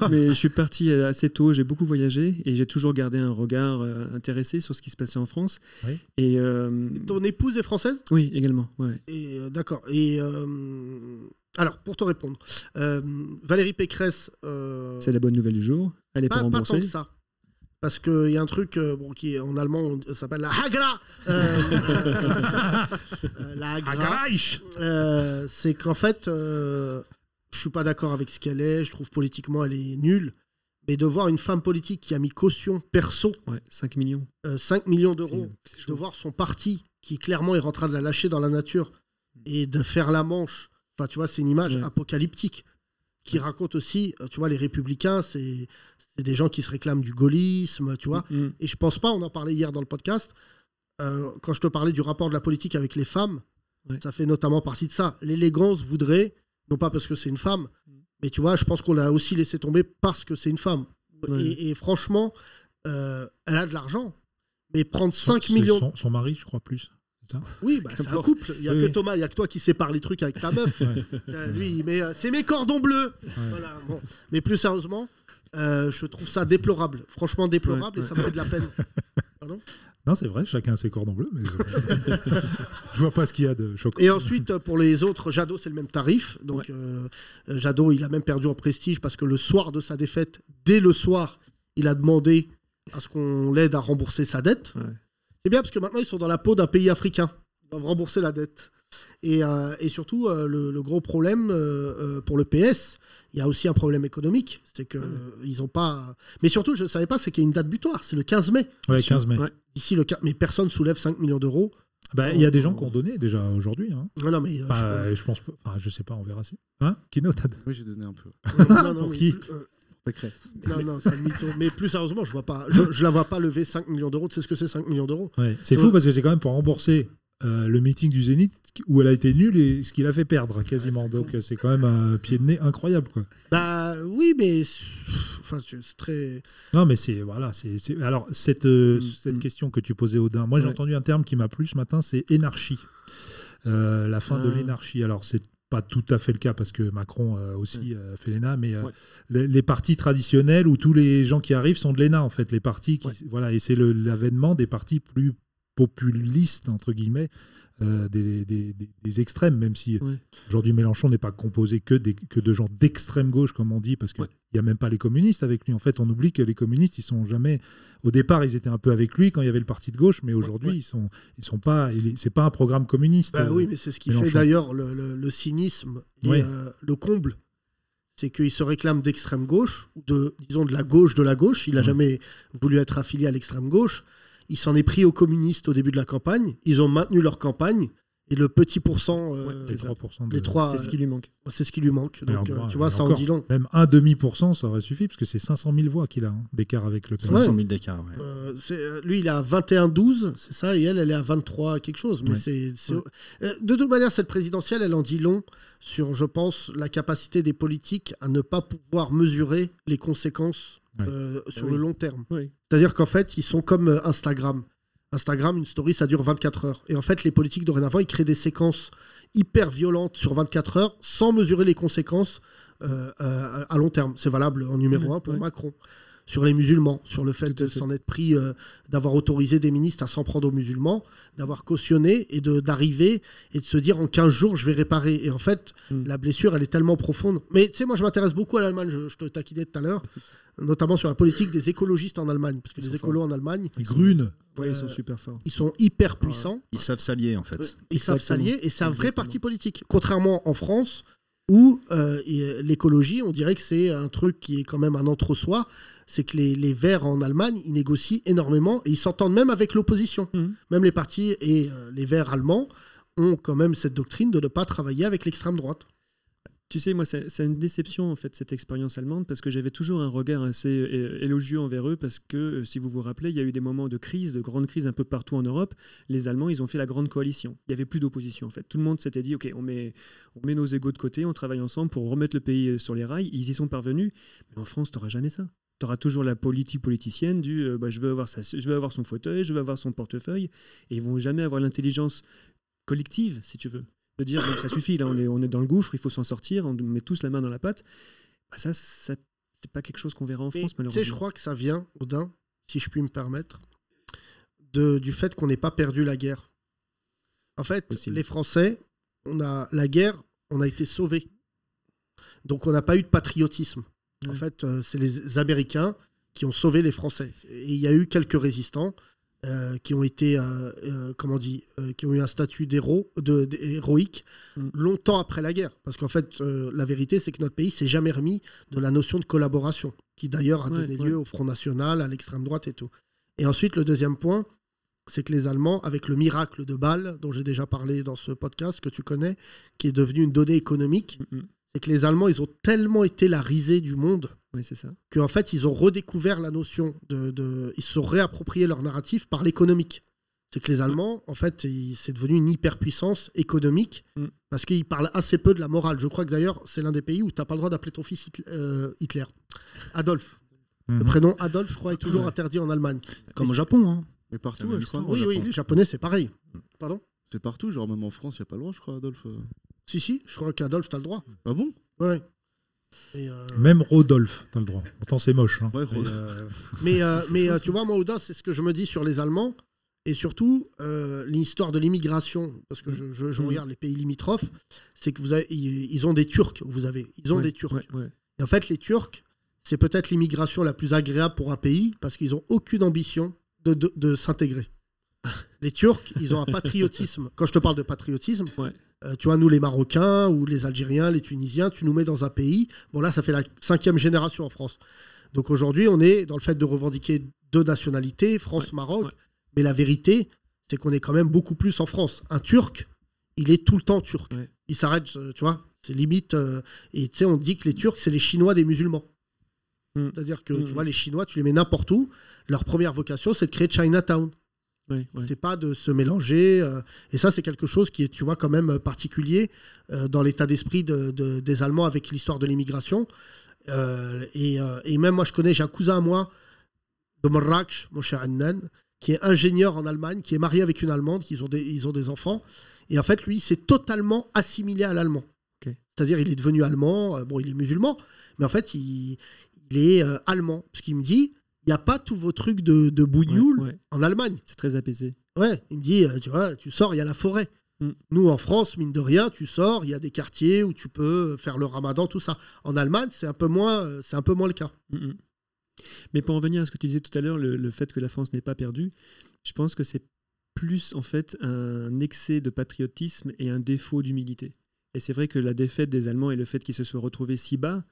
mais je suis parti euh, assez tôt, j'ai beaucoup voyagé et j'ai toujours gardé un regard euh, intéressé sur ce qui se passait en France. Oui. Et euh, Ton épouse est française? Oui, également. Ouais. Et euh, d'accord. Et euh, alors, pour te répondre, euh, Valérie Pécresse. euh, C'est la bonne nouvelle du jour. Elle est pas, pas, pas tant remboursée. que ça. Parce qu'il y a un truc euh, bon, qui est en allemand on- ça s'appelle la Hagra. Euh, euh, la Hagra. Euh, c'est qu'en fait, euh, je suis pas d'accord avec ce qu'elle est. Je trouve politiquement elle est nulle. Mais de voir une femme politique qui a mis caution perso Ouais, 5 millions. euh, 5 millions d'euros, de voir son parti qui clairement est en train de la lâcher dans la nature et de faire la manche. Enfin, tu vois, c'est une image Ouais. apocalyptique qui raconte aussi, euh, tu vois, les républicains, c'est des gens qui se réclament du gaullisme, tu vois. Mm. Et je pense pas, on en parlait hier dans le podcast, euh, quand je te parlais du rapport de la politique avec les femmes, Ouais. ça fait notamment partie de ça. L'élégance voudrait, non pas parce que c'est une femme, mais tu vois, je pense qu'on l'a aussi laissé tomber parce que c'est une femme. Ouais. Et, et franchement, euh, elle a de l'argent. Mais prendre 5 C'est millions. Son, son mari, je crois, plus. Oui, bah, c'est un couple. Il n'y a Oui, que oui. Thomas, il n'y a que toi qui sépare les trucs avec ta meuf. Ouais. Euh, lui, mais euh, c'est mes cordons bleus. Voilà, bon. Mais plus sérieusement, euh, je trouve ça déplorable. Franchement déplorable Ouais, et ça me fait de la peine. Non, c'est vrai, chacun a ses cordons bleus, mais je, je vois pas ce qu'il y a de choquant. Et ensuite, pour les autres, Jadot, c'est le même tarif. Donc, euh, Jadot, il a même perdu en prestige parce que le soir de sa défaite, dès le soir, il a demandé à ce qu'on l'aide à rembourser sa dette. Ouais. C'est bien parce que maintenant, ils sont dans la peau d'un pays africain. Ils doivent rembourser la dette. Et, euh, et surtout, euh, le, le gros problème euh, euh, pour le PS, il y a aussi un problème économique. C'est que ils ont pas. Mais surtout, je ne savais pas, c'est qu'il y a une date butoir. C'est le 15 mai. Ouais, 15 mai. Ouais. Ici, le 15 mais personne soulève 5 millions d'euros. Bah, il y a des gens qui ont donné déjà aujourd'hui. Hein. Non, non, mais. euh, Bah, je pense. Enfin, je sais pas, on verra si. Hein Kino, t'as- Oui, j'ai donné un peu. je- non, non, Pour mais qui euh, Pécresse. Non, non, c'est mytho. Mais plus sérieusement, je vois pas. Je, je la vois pas lever 5 millions d'euros. Tu sais ce que c'est 5 millions d'euros? Ouais. C'est fou parce que c'est quand même pour rembourser euh, le meeting du Zénith où elle a été nulle et ce qu'il a fait perdre quasiment. Ouais, Donc c'est quand même un pied de nez incroyable. Quoi. Bah oui, mais. Enfin, c'est très. Non, mais c'est. Voilà. c'est Alors, cette, euh, Mm, cette mm. question que tu posais, Odin, moi j'ai Ouais. entendu un terme qui m'a plu ce matin c'est énarchie. Euh, la fin de Ah. l'énarchie. Alors, c'est pas tout à fait le cas parce que Macron euh, aussi euh, fait l'ENA, mais euh, Ouais. les, les partis traditionnels où tous les gens qui arrivent sont de l'ENA en fait. Les partis qui. Ouais. Voilà, et c'est l'avènement des partis plus populistes, entre guillemets, euh, des, des- des- des extrêmes, même si Ouais. aujourd'hui Mélenchon n'est pas composé que, des- que de gens d'extrême gauche, comme on dit, parce qu'il Ouais. n'y a même pas les communistes avec lui. En fait, on oublie que les communistes, ils sont jamais. Au départ, ils étaient un peu avec lui quand il y avait le parti de gauche, mais aujourd'hui, ouais. ils sont, ils sont pas. C'est pas un programme communiste. Bah euh, oui, mais c'est ce qui Mélenchon. fait d'ailleurs le, le- le cynisme et euh, le comble. C'est qu'il se réclame d'extrême gauche, de, disons, de la gauche de la gauche. Il n'a jamais voulu être affilié à l'extrême gauche. Il s'en est pris aux communistes au début de la campagne. Ils ont maintenu leur campagne. Et le petit pourcent, euh, Ouais, les c'est ça. 3% de- les trois, C'est ce qui lui manque. euh, c'est ce qui lui manque. Donc, euh, tu vois, ça en dit long. Même un demi-pourcent, ça aurait suffi, parce que c'est 500 000 voix qu'il a hein, d'écart avec le PS. 500 000 d'écart, ouais. Euh, lui, il est à 21-12, c'est ça, et elle, elle est à 23 quelque chose. Mais Ouais. c'est, de toute manière, cette présidentielle, elle en dit long sur, je pense, la capacité des politiques à ne pas pouvoir mesurer les conséquences. Euh, sur le oui. long terme. Oui. C'est-à-dire qu'en fait, ils sont comme euh, Instagram. Instagram, une story, ça dure 24 heures. Et en fait, les politiques dorénavant, ils créent des séquences hyper violentes sur 24 heures sans mesurer les conséquences euh, euh, à long terme. C'est valable en numéro Ouais, un pour. Macron. Sur les musulmans, sur le fait Tout de s'en être pris, euh, d'avoir autorisé des ministres à s'en prendre aux musulmans, d'avoir cautionné et d'arriver et de se dire en 15 jours, je vais réparer. Et en fait, Mm. la blessure, elle est tellement profonde. Mais tu sais, moi, je m'intéresse beaucoup à l'Allemagne, je, je te taquinais tout à l'heure, notamment sur la politique des écologistes en Allemagne. Parce que Ils les écolos en Allemagne, Les Grune. Ouais, Euh, ils sont super forts. ils sont hyper puissants. Ils savent s'allier, en fait. Ils Exactement. s'allier et c'est un vrai Exactement. parti politique. Contrairement en France, où euh, euh, l'écologie, on dirait que c'est un truc qui est quand même un entre-soi. C'est que les, les Verts en Allemagne, ils négocient énormément et ils s'entendent même avec l'opposition. Mhm. Même les partis et euh, les Verts allemands ont quand même cette doctrine de ne pas travailler avec l'extrême droite. Tu sais, moi, c'est une déception, en fait, cette expérience allemande, parce que j'avais toujours un regard assez élogieux envers eux, parce que, euh, si vous vous rappelez, il y a eu des moments de crise, de grande crise un peu partout en Europe. Les Allemands, ils ont fait la grande coalition. Il n'y avait plus d'opposition, en fait. Tout le monde s'était dit, OK, on met, on met nos égaux de côté, on travaille ensemble pour remettre le pays euh, sur les rails. Ils y sont parvenus. Mais en France, tu n'auras jamais ça. Tu auras toujours la politique politicienne du euh, bah, je, veux avoir sa- je veux avoir son fauteuil, je veux avoir son portefeuille. Et ils vont jamais avoir l'intelligence collective, si tu veux de dire bon, ça suffit, là on est, on est dans le gouffre, il faut s'en sortir, on met tous la main dans la pâte. Bah, ça, ça c'est pas quelque chose qu'on verra en France, tu sais, malheureusement. je crois que ça vient, Odin, si je puis me permettre, de, du fait qu'on n'ait pas perdu la guerre. En fait, Possible. les Français, on a la guerre, on a été sauvés. Donc on n'a pas eu de patriotisme. En fait, euh, c'est les Américains qui ont sauvé les Français. Et il y a eu quelques résistants euh, qui ont été, euh, euh, comment on dit, qui ont eu un statut d'héros, de, de- héroïque Mm. longtemps après la guerre. Parce qu'en fait, la vérité, c'est que notre pays s'est jamais remis de la notion de collaboration, qui d'ailleurs a donné ouais. lieu au Front National, à l'extrême droite et tout. Et ensuite, le deuxième point, c'est que les Allemands, avec le miracle de Bâle, dont j'ai déjà parlé dans ce podcast que tu connais, qui est devenu une donnée économique, Mm, mm. C'est que les Allemands, ils ont tellement été la risée du monde Oui, c'est ça. qu'en fait, ils ont redécouvert la notion de, de- Ils se sont réappropriés leur narratif par l'économique. C'est que les Allemands, en fait, ils- c'est devenu une hyperpuissance économique Mm. parce qu'ils parlent assez peu de la morale. Je crois que d'ailleurs, c'est l'un des pays où tu n'as pas le droit d'appeler ton fils Hitler. euh, Hitler. Adolphe. Le Mhm. prénom Adolphe, je crois, est toujours interdit en Allemagne. Comme au Japon, hein. Mais partout, je crois. Oui, oui, les Japonais, c'est pareil. Pardon? C'est partout, genre même en France, il n'y a pas le droit, je crois, Adolphe. Si, si, je crois qu'Adolphe, tu as le droit. Ah bon? Ouais. Et, euh, Même Rodolphe, t'as le droit. Pourtant, c'est moche. hein. Ouais, Mais, Rodolphe. euh, Mais, euh, mais euh, tu vois, moi, Oda, c'est ce que je me dis sur les Allemands. Et surtout, euh, l'histoire de l'immigration, parce que je, je- je Mhm. regarde les pays limitrophes, c'est que vous avez, ils, ils ont des Turcs, vous avez. Ils ont Ouais, des Turcs. ouais, ouais. Et en fait, les Turcs, c'est peut-être l'immigration la plus agréable pour un pays, parce qu'ils n'ont aucune ambition de, de- de s'intégrer. Les Turcs, ils ont un patriotisme. Quand je te parle de patriotisme, Ouais. Euh, tu vois, nous les Marocains ou les Algériens, les Tunisiens, tu nous mets dans un pays. Bon, là, ça fait la cinquième génération en France. Donc aujourd'hui, on est dans le fait de revendiquer deux nationalités, France-Maroc. ouais. Mais la vérité, c'est qu'on est quand même beaucoup plus en France. Un Turc, il est tout le temps turc. Ouais. Il s'arrête, euh, tu vois, c'est limite. euh, et tu sais, on dit que les Turcs, c'est les Chinois des musulmans. Mm. C'est-à-dire que, Mm. tu vois, les Chinois, tu les mets n'importe où. Leur première vocation, c'est de créer Chinatown. Ouais, ouais. C'est pas de se mélanger. euh, et ça, c'est quelque chose qui est, tu vois, quand même euh, particulier euh, dans l'état d'esprit de- de- des Allemands avec l'histoire de l'immigration. Euh, et, et même moi, je connais, j'ai un cousin à moi, de Marrakech, mon cher Annan, qui est ingénieur en Allemagne, qui est marié avec une Allemande, qui ont des, ils ont des enfants. Et en fait, lui, il s'est totalement assimilé à l'allemand. C'est-à-dire, il est devenu allemand. bon, il est musulman, mais en fait, il, il est allemand. Ce qu'il me dit, il n'y a pas tous vos trucs de, de bougnoul Ouais, ouais. en Allemagne. C'est très apaisé. Ouais, il me dit, euh, tu vois, tu sors, il y a la forêt. Mm. Nous, en France, mine de rien, tu sors, il y a des quartiers où tu peux faire le ramadan, tout ça. En Allemagne, c'est un peu moins, euh, c'est un peu moins le cas. Mm, mm. Mais pour en venir à ce que tu disais tout à l'heure, le, le fait que la France n'ait pas perdu, je pense que c'est plus en fait un excès de patriotisme et un défaut d'humilité. Et c'est vrai que la défaite des Allemands et le fait qu'ils se soient retrouvés si bas,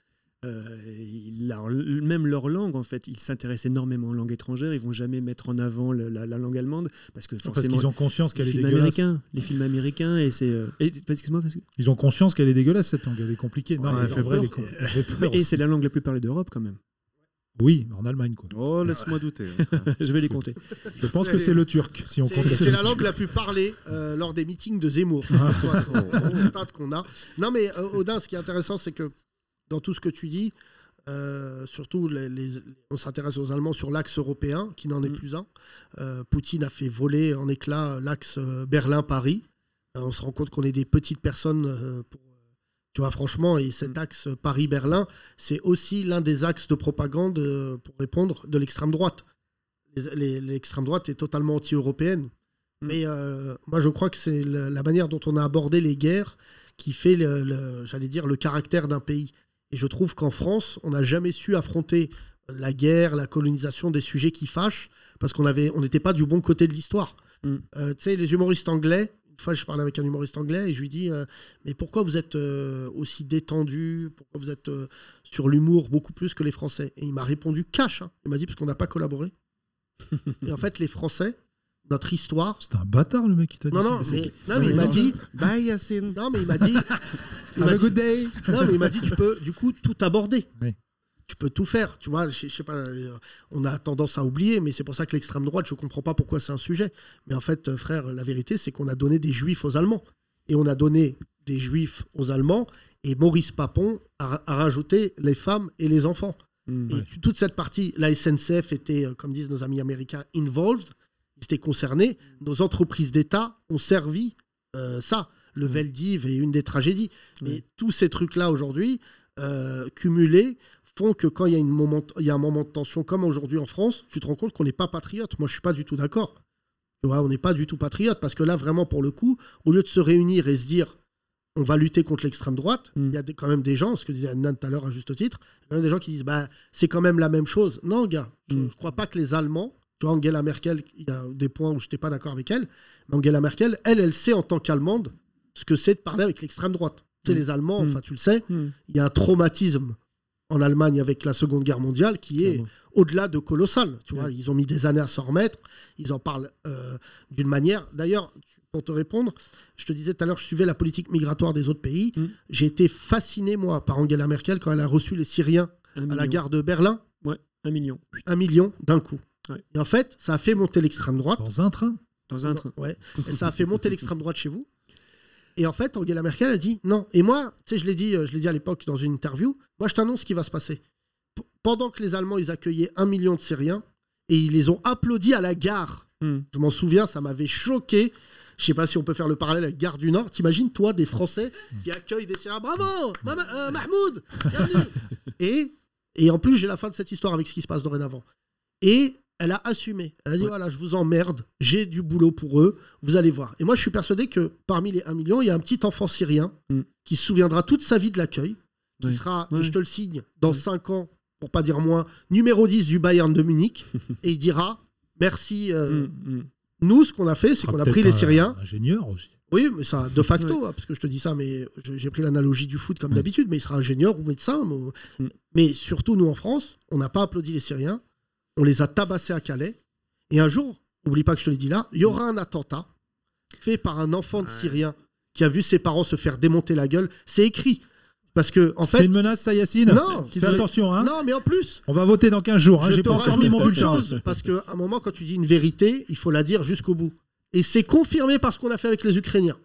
euh, même leur langue en fait, ils s'intéressent énormément aux langues étrangères. Ils vont jamais mettre en avant le- la, la langue allemande parce que Parce forcément qu'ils ont conscience les qu'elle est films dégueulasse. américains, les films américains et c'est euh, excuse-moi parce que Ils ont conscience qu'elle est dégueulasse cette langue, elle est compliquée. Non, Ouais, fait vrai, elle est peur et c'est la langue la plus parlée d'Europe quand même. Oui, en Allemagne quoi. Oh, laisse-moi douter. Je vais les compter. Je pense que c'est le turc si on compte. C'est la langue la plus parlée euh, lors des meetings de Zemmour. Qu'on a. Non, mais euh, Odin, ce qui est intéressant, c'est que dans tout ce que tu dis, euh, surtout, les- les- on s'intéresse aux Allemands sur l'axe européen, qui n'en est Mm. plus un. Euh, Poutine a fait voler en éclats l'axe euh, Berlin-Paris. Euh, on se rend compte qu'on est des petites personnes pour. Tu vois, franchement, et cet axe Paris-Berlin, c'est aussi l'un des axes de propagande pour répondre de l'extrême droite. L'extrême droite est totalement anti-européenne. Mais euh, moi, je crois que c'est la, la manière dont on a abordé les guerres qui fait, j'allais dire, le caractère d'un pays. Et je trouve qu'en France, on n'a jamais su affronter la guerre, la colonisation, des sujets qui fâchent, parce qu'on avait, on n'était pas du bon côté de l'histoire. Mm. Euh, tu sais, les humoristes anglais, une fois, je parlais avec un humoriste anglais et je lui dis euh, Mais pourquoi vous êtes euh, aussi détendu? Pourquoi vous êtes euh, sur l'humour beaucoup plus que les Français? Et il m'a répondu cash. hein. Il m'a dit Parce qu'on n'a pas collaboré. et en fait, les Français, notre histoire. C'est un bâtard le mec qui t'a dit Non, ça. non, mais, non, mais il m'a dit. Bye Yacine. Non, mais il m'a dit. Have a dit- good day. non, mais il m'a dit, tu peux du coup tout aborder. Oui. Tu peux tout faire. Tu vois, je, je sais pas, euh, on a tendance à oublier, mais c'est pour ça que l'extrême droite, je comprends pas pourquoi c'est un sujet. Mais en fait, euh, frère, la vérité, c'est qu'on a donné des juifs aux Allemands. Et on a donné des juifs aux Allemands. Et Maurice Papon a, a rajouté les femmes et les enfants. Mm. Et toute cette partie, la SNCF était, euh, comme disent nos amis américains, involved, étaient concernés. Nos entreprises d'État ont servi euh, ça. Le Veldiv est une des tragédies. Mais tous ces trucs-là aujourd'hui, euh, cumulés, font que quand il y, a une moment, il y a un moment de tension comme aujourd'hui en France, tu te rends compte qu'on n'est pas patriote. Moi, je suis pas du tout d'accord. On n'est pas du tout patriote parce que là, vraiment, pour le coup, au lieu de se réunir et se dire on va lutter contre l'extrême droite, il y a quand même des gens, ce que disait Nan tout à l'heure à juste titre, il y a des gens qui disent bah, c'est quand même la même chose. Non, gars, je ne crois pas que les Allemands, tu vois, Angela Merkel, il y a des points où je n'étais pas d'accord avec elle, mais Angela Merkel, elle, elle sait en tant qu'Allemande ce que c'est de parler avec l'extrême droite. Tu sais, Mm. les Allemands, Mm. enfin, tu le sais, Mm. il y a un traumatisme en Allemagne avec la Seconde Guerre mondiale qui est au-delà de colossal. Tu vois, ils ont mis des années à s'en remettre. Ils en parlent euh, d'une manière. D'ailleurs, pour te répondre, je te disais tout à l'heure, je suivais la politique migratoire des autres pays. Mm. J'ai été fasciné, moi, par Angela Merkel quand elle a reçu les Syriens Un à la gare de Berlin. Ouais, un million. Un million d'un coup. Ouais. Et en fait, ça a fait monter l'extrême droite. Dans un train Dans un train. Ouais. Et ça a fait monter l'extrême droite chez vous. Et en fait, Angela Merkel a dit non. Et moi, tu sais, je l'ai dit, euh, je l'ai dit à l'époque dans une interview. Moi, je t'annonce ce qui va se passer. P- pendant que les Allemands ils accueillaient un million de Syriens et ils les ont applaudis à la gare. Mm. Je m'en souviens, ça m'avait choqué. Je sais pas si on peut faire le parallèle avec Gare du Nord. T'imagines, toi, des Français qui accueillent des Syriens. Bravo, Mama- euh, Mahmoud, bienvenue. et, et en plus, j'ai la fin de cette histoire avec ce qui se passe dorénavant. Et elle a assumé. Elle a dit voilà, je vous emmerde, j'ai du boulot pour eux, vous allez voir. Et moi, je suis persuadé que parmi les 1 million, il y a un petit enfant syrien Mm. qui se souviendra toute sa vie de l'accueil, qui sera, et je te le signe, dans 5 ans, pour pas dire moins, numéro 10 du Bayern de Munich, et il dira merci. euh, Mm, mm. Nous, ce qu'on a fait, c'est qu'on a pris les un Syriens. Ingénieur aussi. Oui, mais ça, de facto, hein, parce que je te dis ça, mais j'ai pris l'analogie du foot comme Oui. d'habitude, mais il sera ingénieur ou médecin. mais- Mm. Mais surtout, nous, en France, on n'a pas applaudi les Syriens, on les a tabassés à Calais, et un jour, oublie pas que je te l'ai dit là, il y aura un attentat fait par un enfant de Syrien qui a vu ses parents se faire démonter la gueule. C'est écrit. Parce que, en C'est fait. une menace, ça, Yacine Non, Fais attention, hein. Non, mais en plus, On va voter dans 15 jours. Hein. je J'ai pas encore mis mon bulletin. chose, parce qu'à un moment, quand tu dis une vérité, il faut la dire jusqu'au bout. Et c'est confirmé par ce qu'on a fait avec les Ukrainiens.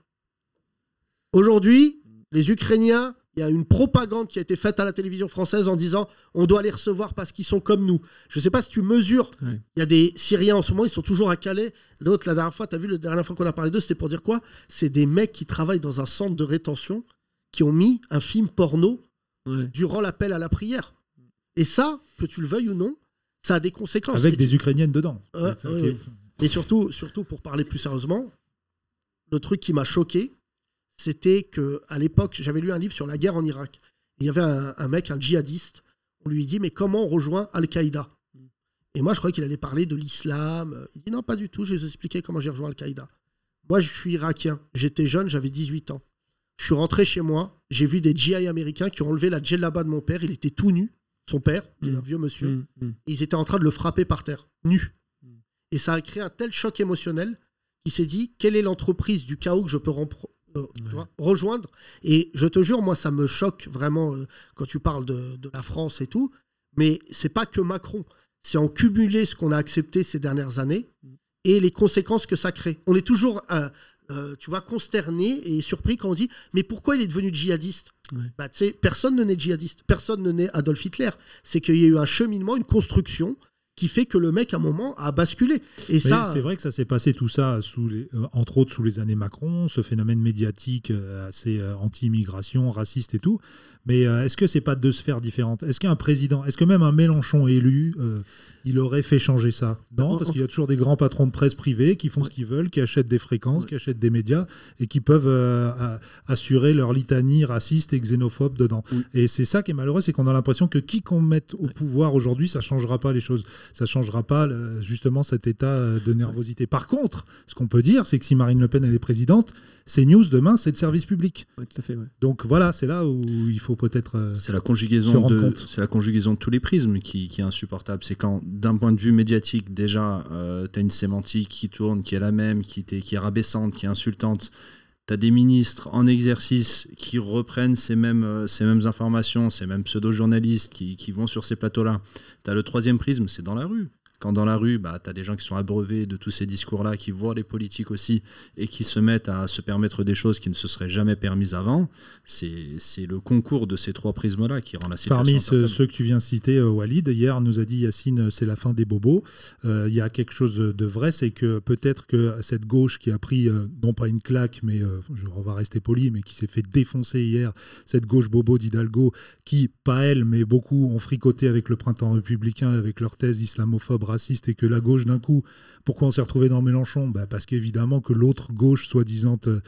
Aujourd'hui, les Ukrainiens, il y a une propagande qui a été faite à la télévision française en disant on doit les recevoir parce qu'ils sont comme nous. Je ne sais pas si tu mesures. Il y a des Syriens en ce moment, ils sont toujours à Calais. L'autre, la dernière fois, tu as vu, la dernière fois qu'on a parlé d'eux, c'était pour dire quoi? C'est des mecs qui travaillent dans un centre de rétention qui ont mis un film porno durant l'appel à la prière. Et ça, que tu le veuilles ou non, ça a des conséquences. Avec Et des Ukrainiennes dedans. Et surtout, surtout, pour parler plus sérieusement, le truc qui m'a choqué, c'était que à l'époque, j'avais lu un livre sur la guerre en Irak. Il y avait un, un mec, un djihadiste. On lui dit mais comment on rejoint Al-Qaïda? Et moi, je croyais qu'il allait parler de l'islam. Il dit non, pas du tout. Je vais vous expliquer comment j'ai rejoint Al-Qaïda. Moi, je suis irakien. J'étais jeune, j'avais 18 ans. Je suis rentré chez moi. J'ai vu des GI américains qui ont enlevé la djellaba de mon père. Il était tout nu. Son père, est un vieux monsieur. Mm, mm. Et ils étaient en train de le frapper par terre, nu. Et ça a créé un tel choc émotionnel qu'il s'est dit quelle est l'entreprise du chaos que je peux euh, tu vois, rejoindre Et je te jure, moi, ça me choque vraiment euh, quand tu parles de, de la France et tout. Mais c'est pas que Macron. C'est en cumuler ce qu'on a accepté ces dernières années et les conséquences que ça crée. On est toujours, euh, tu vois, consterné et surpris quand on dit mais pourquoi il est devenu djihadiste? Bah, personne ne naît djihadiste, personne ne naît Adolf Hitler. C'est qu'il y a eu un cheminement, une construction qui fait que le mec, à un moment, a basculé. Et Mais ça, c'est vrai que ça s'est passé tout ça, sous les, euh, entre autres sous les années Macron, ce phénomène médiatique euh, assez euh, anti-immigration, raciste et tout. Mais euh, est-ce que c'est pas deux sphères différentes? Est-ce qu'un président, est-ce que même un Mélenchon élu, euh, il aurait fait changer ça? Non, parce qu'il y a toujours des grands patrons de presse privés qui font ce qu'ils veulent, qui achètent des fréquences, qui achètent des médias et qui peuvent euh, assurer leur litanie raciste et xénophobe dedans. Et c'est ça qui est malheureux, c'est qu'on a l'impression que qui qu'on mette au pouvoir aujourd'hui, ça changera pas les choses. Ça changera pas justement cet état de nervosité. Par contre, ce qu'on peut dire, c'est que si Marine Le Pen elle est présidente, c'est news demain, c'est le service public. Tout à fait. Donc voilà, c'est là où il faut peut-être. euh, C'est la conjugaison de c'est la conjugaison de tous les prismes qui, qui est insupportable. C'est quand d'un point de vue médiatique déjà tu as une sémantique qui tourne, qui est la même, qui, t'est- qui est rabaissante, qui est insultante. Tu as des ministres en exercice qui reprennent ces mêmes, euh, ces mêmes informations, ces mêmes pseudo-journalistes qui, qui vont sur ces plateaux-là. Tu as le troisième prisme, c'est dans la rue. Quand dans la rue, bah, tu as des gens qui sont abreuvés de tous ces discours-là, qui voient les politiques aussi, et qui se mettent à se permettre des choses qui ne se seraient jamais permises avant, c'est le concours de ces trois prismes-là qui rend la situation. Parmi ceux, que tu viens citer, euh, Walid, hier nous a dit Yacine, euh, c'est la fin des bobos. Euh, Il y a quelque chose de vrai, c'est que peut-être que cette gauche qui a pris, euh, non pas une claque, mais euh, je, on va rester poli, mais qui s'est fait défoncer hier, cette gauche bobo d'Hidalgo, qui, pas elle, mais beaucoup ont fricoté avec le printemps républicain, avec leurs thèses islamophobes, racistes, et que la gauche d'un coup, pourquoi on s'est retrouvé dans Mélenchon? Bah, Parce qu'évidemment que l'autre gauche, soi-disant euh,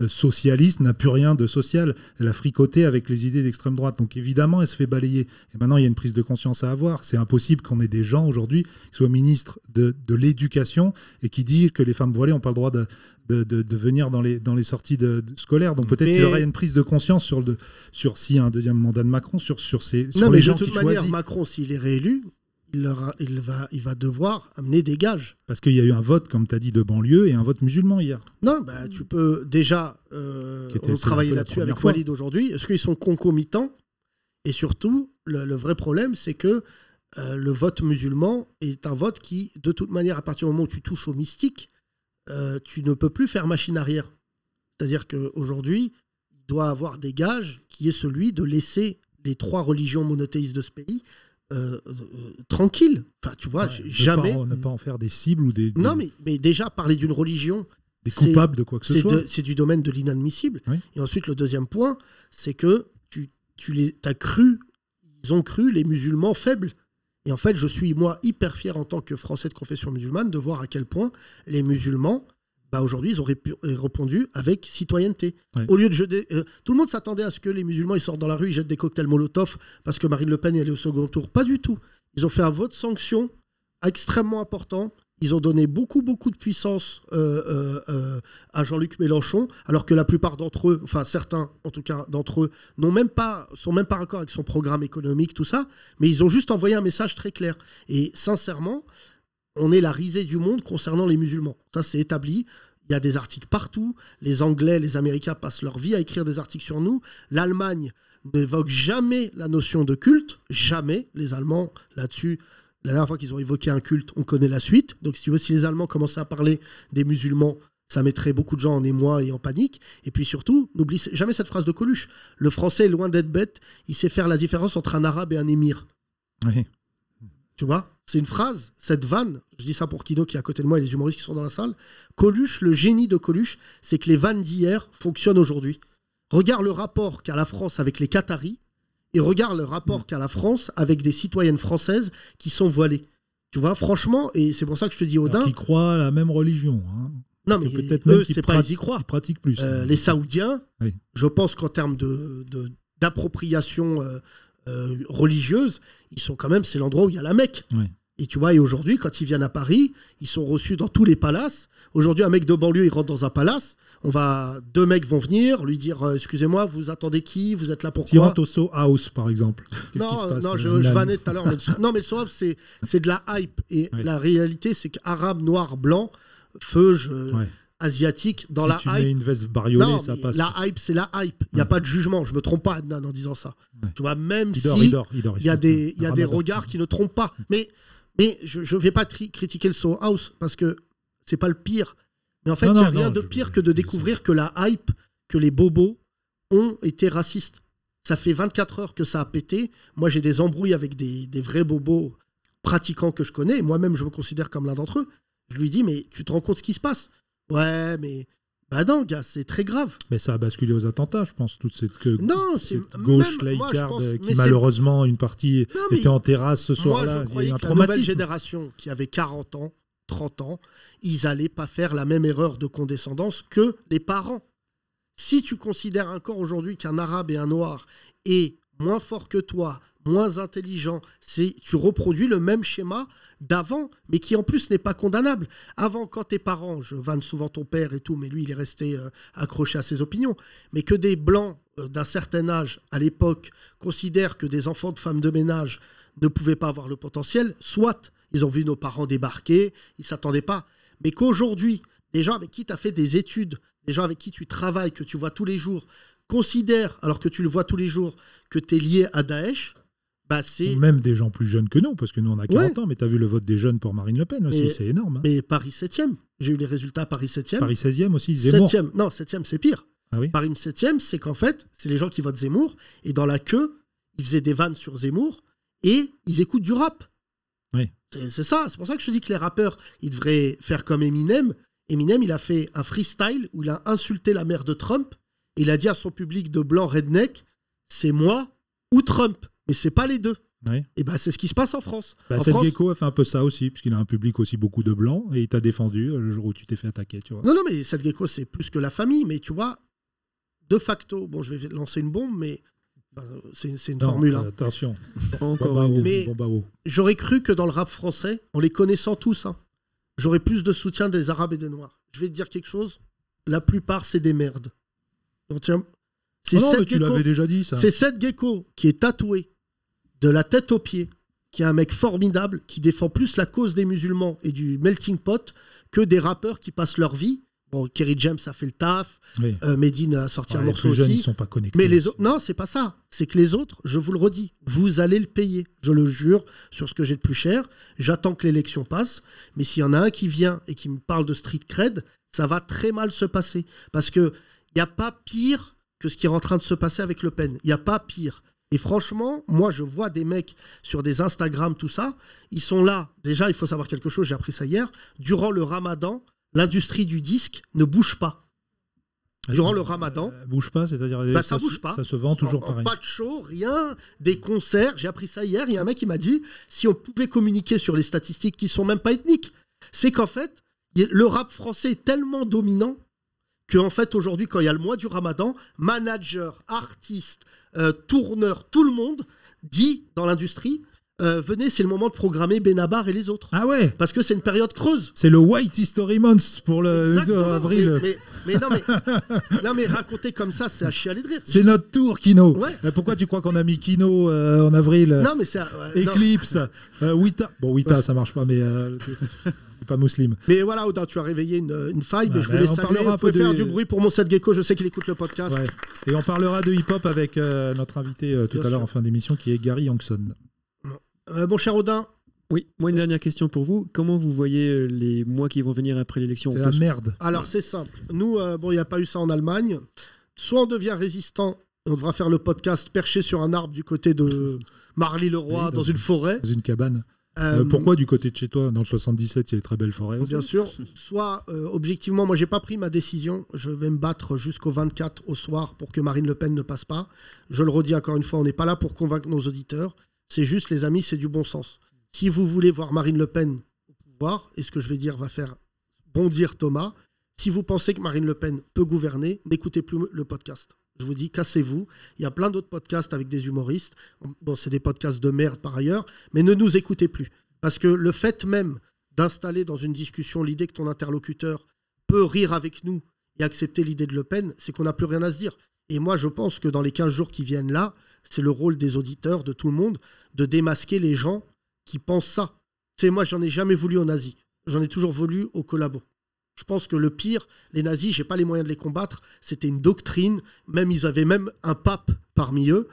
euh, socialiste, n'a plus rien de social. Elle a fricoté avec les idées d'extrême droite. Donc évidemment, elle se fait balayer. Et maintenant, il y a une prise de conscience à avoir. C'est impossible qu'on ait des gens aujourd'hui qui soient ministres de, de l'éducation et qui disent que les femmes voilées n'ont pas le droit de, de, venir dans les, dans les sorties scolaires. Donc peut-être qu'il y aurait une prise de conscience sur, le, sur s'il y a un deuxième mandat de Macron, sur, sur, ces, sur non, les mais gens de toute qui manière, choisissent. Macron, s'il est réélu, il, leur a- il, va, il va devoir amener des gages. Parce qu'il y a eu un vote, comme tu as dit, de banlieue et un vote musulman hier. Non, bah, tu peux déjà euh, on la là-dessus avec fois. Walid aujourd'hui. Est-ce qu'ils sont concomitants? Et surtout, le, le vrai problème, c'est que euh, le vote musulman est un vote qui, de toute manière, à partir du moment où tu touches au mystique, euh, tu ne peux plus faire machine arrière. C'est-à-dire qu'aujourd'hui, il doit avoir des gages qui est celui de laisser les trois religions monothéistes de ce pays euh, euh, tranquilles. Enfin, tu vois, Ouais, ne jamais. pas en- ne pas en faire des cibles ou des, des- Non, mais, mais déjà, parler d'une religion, des coupables de quoi que ce soit. c'est du domaine de l'inadmissible. Oui. Et ensuite, le deuxième point, c'est que tu, tu les, as cru, ils ont cru les musulmans faibles. Et en fait, je suis, moi, hyper fier en tant que Français de confession musulmane de voir à quel point les musulmans, bah, aujourd'hui, ils ont répu- répondu avec citoyenneté. Au lieu de jeter. euh, tout le monde s'attendait à ce que les musulmans ils sortent dans la rue, ils jettent des cocktails Molotov parce que Marine Le Pen est allée au second tour. Pas du tout. Ils ont fait un vote sanction extrêmement important. Ils ont donné beaucoup, beaucoup de puissance euh, euh, euh, à Jean-Luc Mélenchon, alors que la plupart d'entre eux, enfin certains en tout cas d'entre eux, n'ont même pas, sont même pas d'accord avec son programme économique, tout ça, mais ils ont juste envoyé un message très clair. Et sincèrement, on est la risée du monde concernant les musulmans. Ça, c'est établi. Il y a des articles partout. Les Anglais, les Américains passent leur vie à écrire des articles sur nous. L'Allemagne n'évoque jamais la notion de culte. Jamais. Les Allemands, là-dessus, la dernière fois qu'ils ont évoqué un culte, on connaît la suite. Donc, si tu veux, si les Allemands commençaient à parler des musulmans, ça mettrait beaucoup de gens en émoi et en panique. Et puis surtout, n'oublie jamais cette phrase de Coluche. Le français est loin d'être bête. Il sait faire la différence entre un arabe et un émir. Oui. Tu vois? C'est une phrase, cette vanne, je dis ça pour Kino qui est à côté de moi et les humoristes qui sont dans la salle. Coluche, le génie de Coluche, c'est que les vannes d'hier fonctionnent aujourd'hui. Regarde le rapport qu'a la France avec les Qataris et regarde le rapport qu'a la France avec des citoyennes françaises qui sont voilées. Tu vois, franchement, et c'est pour ça que je te dis, Odin, Qui croient à la même religion. hein. Non, mais peut-être eux, c'est pas ils y pratiquent- croient. ils pratiquent plus. Euh, les Saoudiens, Oui. je pense qu'en termes de, de- d'appropriation euh, euh, religieuse, ils sont quand même, c'est l'endroit où il y a la Mecque. Oui. Et tu vois, et aujourd'hui, quand ils viennent à Paris, ils sont reçus dans tous les palaces. Aujourd'hui, un mec de banlieue, il rentre dans un palace. On va, deux mecs vont venir lui dire, euh, excusez-moi, vous attendez qui? Vous êtes là Tu pourquoi rentres au So House, par exemple. Qu'est-ce qui se non, passe non, euh, je, je Nan vannais tout à l'heure. non, mais le Sohab, c'est c'est de la hype. Et la réalité, c'est qu'arabe, noir, blanc, feuge, euh, Ouais. asiatique, dans si la tu hype. mets une veste bariolée, ça passe. La hype, c'est la hype. Il n'y a Ouais. pas de jugement. Je me trompe pas, Adnan, en disant ça. Ouais. Tu vois, même Il si il dort, il dort. il y a des, il y a des regards qui ne trompent pas. Mais, mais je ne vais pas critiquer le Soho House parce que c'est pas le pire. Mais en fait, il n'y a rien non, de je- pire que de découvrir que la hype, que les bobos ont été racistes. Ça fait 24 heures que ça a pété. Moi, j'ai des embrouilles avec des, des vrais bobos pratiquants que je connais. Moi-même, je me considère comme l'un d'entre eux. Je lui dis, mais tu te rends compte ce qui se passe? Ouais, mais. Bah non, gars, c'est très grave. Mais ça a basculé aux attentats, je pense, toute cette, que- Non, cette gauche laïcarde euh, qui malheureusement, une partie Non, était en terrasse ce soir-là. Il y a eu un que la nouvelle traumatisme. génération qui avait 40 ans, 30 ans, ils allaient pas faire la même erreur de condescendance que les parents. Si tu considères encore aujourd'hui qu'un arabe et un noir est moins fort que toi, moins intelligent, c'est tu reproduis le même schéma d'avant, mais qui en plus n'est pas condamnable. Avant, quand tes parents, je vanne souvent ton père et tout, mais lui, il est resté euh, accroché à ses opinions, mais que des blancs euh, d'un certain âge, à l'époque, considèrent que des enfants de femmes de ménage ne pouvaient pas avoir le potentiel, soit ils ont vu nos parents débarquer, ils s'attendaient pas, mais qu'aujourd'hui, des gens avec qui tu as fait des études, des gens avec qui tu travailles, que tu vois tous les jours, considèrent, alors que tu le vois tous les jours, que tu es lié à Daesh, bah même des gens plus jeunes que nous, parce que nous on a 40 Ouais. ans, mais tu as vu le vote des jeunes pour Marine Le Pen aussi, c'est énorme. hein. Mais Paris 7e, j'ai eu les résultats à Paris 7e. Paris 16e aussi, Zemmour. 7e, non, 7e c'est pire. Ah oui Paris 7e, c'est qu'en fait, c'est les gens qui votent Zemmour, et dans la queue, ils faisaient des vannes sur Zemmour, et ils écoutent du rap. Oui. C'est c'est ça, c'est pour ça que je te dis que les rappeurs, ils devraient faire comme Eminem. Eminem, il a fait un freestyle où il a insulté la mère de Trump, et il a dit à son public de blanc redneck, c'est moi ou Trump, mais c'est pas les deux. Oui. Et ben c'est ce qui se passe en France. Bah, en Seth France, Gecko a fait un peu ça aussi, puisqu'il a un public aussi beaucoup de blancs, et il t'a défendu euh, le jour où tu t'es fait attaquer, tu vois. Non, non, mais cette gecko, c'est plus que la famille. Mais tu vois, de facto, bon, je vais lancer une bombe, mais ben, c'est c'est une Non, formule. euh, hein. attention. Encore Bon, bah, une. oh, Mais- bon, bah, oh. J'aurais cru que dans le rap français, en les connaissant tous, hein, j'aurais plus de soutien des Arabes et des Noirs. Je vais te dire quelque chose, la plupart, c'est des merdes. Donc, tiens, c'est Ah non, Seth mais tu Gecko- l'avais déjà dit, ça. C'est Seth Gecko qui est tatoué de la tête aux pieds, qui est un mec formidable, qui défend plus la cause des musulmans et du melting pot que des rappeurs qui passent leur vie. Bon, Kerry James a fait le taf, Oui. euh, Medine a sorti Ouais, un les morceau jeunes, aussi. ils sont pas connectés. Mais les autres, non, c'est pas ça. C'est que les autres, je vous le redis, vous allez le payer. Je le jure sur ce que j'ai de plus cher. J'attends que l'élection passe. Mais s'il y en a un qui vient et qui me parle de street cred, ça va très mal se passer. Parce que il n'y a pas pire que ce qui est en train de se passer avec Le Pen. Il n'y a pas pire. Et franchement, moi, je vois des mecs sur des Instagram, tout ça. Ils sont là. Déjà, il faut savoir quelque chose, j'ai appris ça hier. Durant le ramadan, l'industrie du disque ne bouge pas. Durant le ramadan, Euh, bouge pas, c'est-à-dire Bah, ça se- bouge pas. Ça se vend toujours en- pareil. Pas de show, rien, des concerts. J'ai appris ça hier. Il y a un mec qui m'a dit si on pouvait communiquer sur les statistiques qui sont même pas ethniques, c'est qu'en fait, le rap français est tellement dominant que en fait aujourd'hui, quand il y a le mois du Ramadan, manager, artiste, euh, tourneur, tout le monde dit dans l'industrie euh, venez, c'est le moment de programmer Benabar et les autres. Ah ouais Parce que c'est une période creuse. C'est le White History Month pour le Exactement. Avril. Mais, mais- mais non, mais, non, mais raconter comme ça, c'est à chialer de rire. C'est notre tour, Kino. Ouais. Euh, Pourquoi tu crois qu'on a mis Kino euh, en avril? Non, mais c'est. euh, Wita. Bon, Wita, ça marche pas, mais pas musulman. Mais voilà, Odin, tu as réveillé une, une faille, mais je ben, voulais on saluer. parlera un peu faire des- du bruit pour mon Seth Gecko, je sais qu'il écoute le podcast. Ouais. Et on parlera de hip-hop avec euh, notre invité euh, tout Bien à l'heure en fin d'émission, qui est Gary Youngson. Euh, mon cher Odin, Oui, moi une dernière question pour vous. Comment vous voyez euh, les mois qui vont venir après l'élection? C'est la peut merde. alors c'est simple. Nous, euh, bon, il n'y a pas eu ça en Allemagne. Soit on devient résistant, on devra faire le podcast perché sur un arbre du côté de Marly-le-Roi, Oui, dans dans une forêt. Dans une cabane. Euh, Euh, pourquoi du côté de chez toi Dans le 77, il y a des très belles forêts. Bien sûr. Soit, euh, objectivement, moi, j'ai pas pris ma décision. Je vais me battre jusqu'au 24 au soir pour que Marine Le Pen ne passe pas. Je le redis encore une fois, on n'est pas là pour convaincre nos auditeurs. C'est juste, les amis, c'est du bon sens. Si vous voulez voir Marine Le Pen au pouvoir, et ce que je vais dire va faire bondir Thomas, Si vous pensez que Marine Le Pen peut gouverner, n'écoutez plus le podcast. Je vous dis, cassez-vous. Il y a plein d'autres podcasts avec des humoristes. Bon, c'est des podcasts de merde par ailleurs, mais ne nous écoutez plus. Parce que le fait même d'installer dans une discussion l'idée que ton interlocuteur peut rire avec nous et accepter l'idée de Le Pen, c'est qu'on n'a plus rien à se dire. Et moi, je pense que dans les 15 jours qui viennent là, c'est le rôle des auditeurs, de tout le monde, de démasquer les gens qui pensent ça. Tu sais, moi, j'en ai jamais voulu aux nazis. J'en ai toujours voulu aux collabos. Je pense que le pire, les nazis, j'ai pas les moyens de les combattre. C'était une doctrine. Même ils avaient même un pape parmi eux.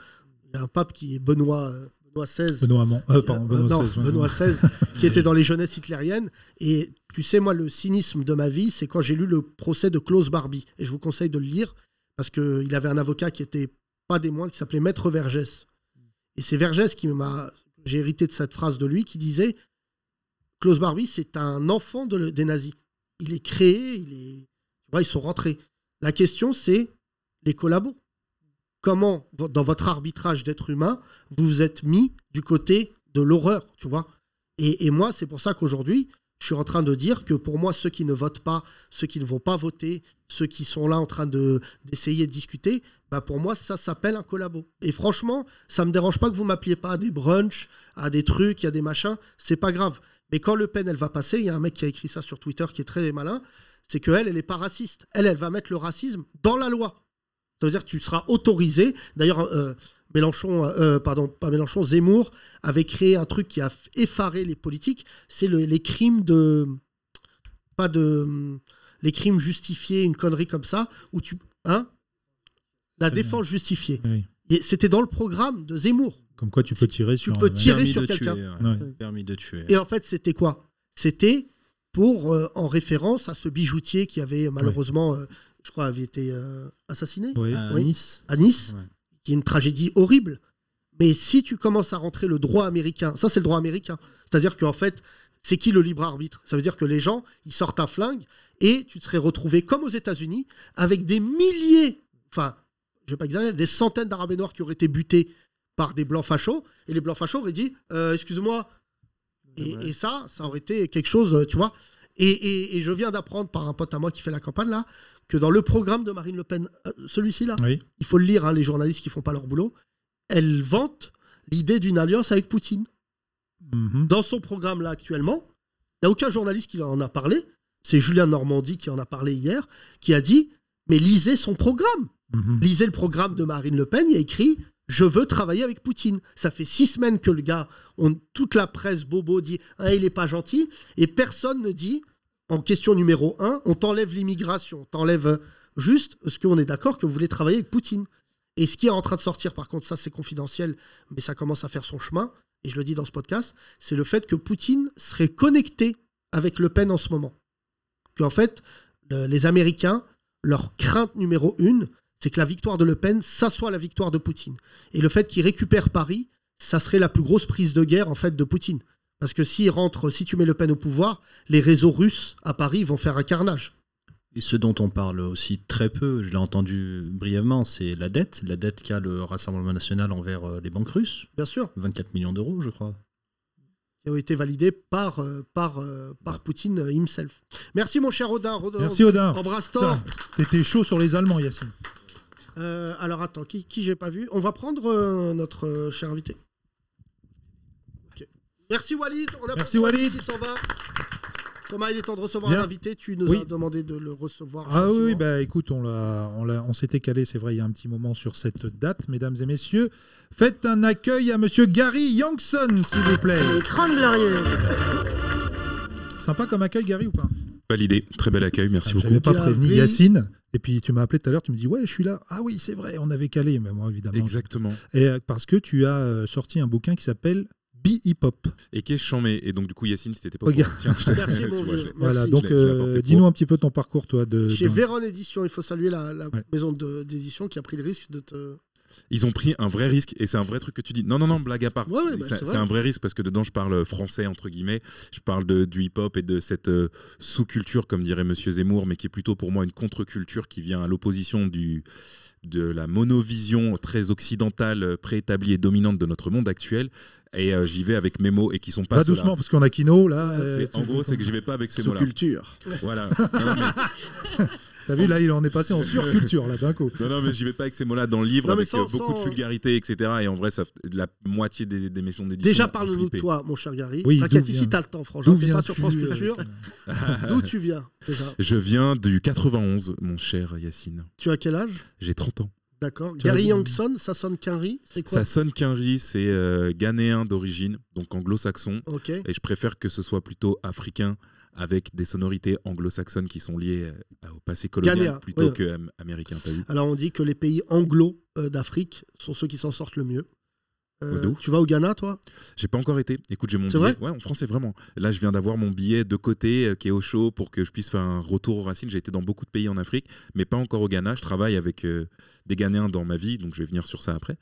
Il y a un pape qui est Benoît, euh, Benoît XVI. Benoît. Euh, pardon, Euh, Benoît non, XVI. Benoît XVI, qui était dans les jeunesses hitlériennes. Et tu sais, moi, le cynisme de ma vie, c'est quand j'ai lu le procès de Klaus Barbie. Et je vous conseille de le lire parce qu'il avait un avocat qui était pas des moindres, qui s'appelait Maître Vergès. Et c'est Vergès qui m'a. J'ai hérité de cette phrase de lui qui disait Klaus Barbie, c'est un enfant de des nazis. Il est créé, il est. Ils sont rentrés. La question, c'est les collabos. Comment, dans votre arbitrage d'être humain, vous vous êtes mis du côté de l'horreur, tu vois? Et, moi, c'est pour ça qu'aujourd'hui, je suis en train de dire que pour moi, ceux qui ne votent pas, ceux qui ne vont pas voter, ceux qui sont là en train de d'essayer de discuter, bah pour moi, ça s'appelle un collabo. Et franchement, ça me dérange pas que vous m'appeliez pas à des brunchs, à des trucs, à des machins, c'est pas grave. Mais quand Le Pen, elle va passer, il y a un mec qui a écrit ça sur Twitter qui est très malin, c'est qu'elle, elle est pas raciste. Elle, elle va mettre le racisme dans la loi. Ça veut dire que tu seras autorisé. D'ailleurs, euh, Mélenchon, euh, pardon, pas Mélenchon, Zemmour avait créé un truc qui a effaré les politiques. C'est le- les crimes de, pas de, les crimes justifiés, une connerie comme ça, où tu, hein, la défense justifiée. Oui. C'était dans le programme de Zemmour. Comme quoi tu peux tirer sur. peux un- tirer Permis sur quelqu'un. tuer, ouais. Ouais. Permis de tuer. Et en fait, c'était quoi? C'était pour, euh, en référence à ce bijoutier qui avait malheureusement, euh, je crois, avait été euh, assassiné Oui. À Oui. Nice. à Nice, Ouais. qui est une tragédie horrible. Mais si tu commences à rentrer le droit américain, ça c'est le droit américain. C'est-à-dire qu'en fait, c'est qui le libre arbitre? Ça veut dire que les gens, ils sortent un flingue et tu te serais retrouvé comme aux États-Unis avec des milliers, enfin, je vais pas exagérer, des centaines d'Arabes Noirs qui auraient été butés par des blancs fachos et les blancs fachos auraient dit, euh, excuse-moi. Et, et ça, ça aurait été quelque chose, euh, tu vois. Et, et- et je viens d'apprendre par un pote à moi qui fait la campagne là que dans le programme de Marine Le Pen, euh, celui-ci là, Oui. il faut le lire, hein, les journalistes qui font pas leur boulot, elle vante l'idée d'une alliance avec Poutine. Mhm. Dans son programme là actuellement, il n'y a aucun journaliste qui en a parlé. C'est Julien Normandie qui en a parlé hier, qui a dit Mais lisez son programme. Mhm. Lisez le programme de Marine Le Pen, il y a écrit Je veux travailler avec Poutine. Ça fait six semaines que le gars, on, toute la presse bobo dit Ah, il n'est pas gentil, et personne ne dit en question numéro un, on t'enlève l'immigration, on t'enlève juste, est-ce qu'on est d'accord que vous voulez travailler avec Poutine Et ce qui est en train de sortir, par contre, ça c'est confidentiel, mais ça commence à faire son chemin, et je le dis dans ce podcast, c'est le fait que Poutine serait connecté avec Le Pen en ce moment. Qu'en fait, le- les Américains, leur crainte numéro une, c'est que la victoire de Le Pen, ça soit la victoire de Poutine. Et le fait qu'il récupère Paris, ça serait la plus grosse prise de guerre en fait de Poutine. Parce que s'il rentre, si tu mets Le Pen au pouvoir, les réseaux russes à Paris vont faire un carnage. Et ce dont on parle aussi très peu, je l'ai entendu brièvement, c'est la dette. La dette qu'a le Rassemblement national envers euh, les banques russes. Bien sûr, 24 millions d'euros, je crois. qui ont été validés par, euh, par, euh, par Poutine himself. Merci mon cher Odin. Rodin Merci Odin. Embrasse-toi. T'étais chaud sur les Allemands, Yacine. Euh, alors attends, qui, qui j'ai pas vu? On va prendre euh, notre euh, cher invité. Ok. Merci Walid. On a Merci, Walid. qui s'en va. Thomas, il est temps de recevoir Bien. un invité. Tu nous Oui. as demandé de le recevoir. Ah oui, gentiment. bah écoute, on, l'a, on, l'a- on s'était calé, c'est vrai, il y a un petit moment sur cette date, mesdames et messieurs. Faites un accueil à monsieur Gary Youngson, s'il vous plaît. Les 30 Glorieuses. Sympa comme accueil, Gary, ou pas? Validé, très bel accueil, merci Je beaucoup. pas prévenu Yacine. Et puis tu m'as appelé tout à l'heure, tu me dis ouais, je suis là. Ah oui, c'est vrai, on avait calé, mais moi évidemment. Exactement. Et euh, parce que tu as euh, sorti un bouquin qui s'appelle Be Hip Hop. Et qu'est-ce chambé Et donc, du coup, Yacine, c'était pas au Regarde. courant. Tiens, je Merci, mon vois, je Voilà, donc euh, dis-nous un petit peu ton parcours, toi. De, Chez Véron Édition, il faut saluer la, la Ouais. maison d'édition qui a pris le risque de te. Ils ont pris un vrai risque et c'est un vrai truc que tu dis. Non, non, non, blague à part. Ouais, ouais, bah, C'est- vrai. un vrai risque parce que dedans, je parle français, entre guillemets. Je parle de, du hip-hop et de cette euh, sous-culture, comme dirait Monsieur Zemmour, mais qui est plutôt pour moi une contre-culture qui vient à l'opposition du de la monovision très occidentale, euh, préétablie et dominante de notre monde actuel. et euh, j'y vais avec mes mots et qui sont pas Pas doucement, parce qu'on a Kino, là. euh, En gros, c'est que j'y vais pas avec ces mots-là. Sous-culture. Voilà. Non, mais- T'as vu, là, il en est passé en surculture, là, d'un coup. Non, non, mais j'y vais pas avec ces mots-là dans le livre, Non, mais avec sans- euh, beaucoup sans- de vulgarité, etc. Et en vrai, ça, la moitié des, des maisons d'édition. Déjà, parle-nous de toi, mon cher Gary. Oui, T'inquiète, d'où ici, t'as le temps, franchement. d'où T'es pas viens-tu, sur France euh, Culture. D'où tu viens, déjà Je viens du 91, mon cher Yacine. Tu as quel âge? J'ai 30 ans. D'accord. Gary Youngson, ça sonne Quinry, c'est quoi? Ça sonne qu'un c'est euh, ghanéen d'origine, donc anglo-saxon. Ok. Et je préfère que ce soit plutôt africain avec des sonorités anglo-saxonnes qui sont liées euh, au passé colonial plutôt que euh, américain. Alors, on dit que les pays anglo euh, d'Afrique sont ceux qui s'en sortent le mieux. Euh, tu vas au Ghana, toi? J'ai pas encore été. Écoute, j'ai mon billet. vrai? Ouais, en français, vraiment. Là, je viens d'avoir mon billet de côté euh, qui est au chaud pour que je puisse faire un retour aux racines. J'ai été dans beaucoup de pays en Afrique, mais pas encore au Ghana. Je travaille avec euh, des Ghanéens dans ma vie, donc je vais venir sur ça après.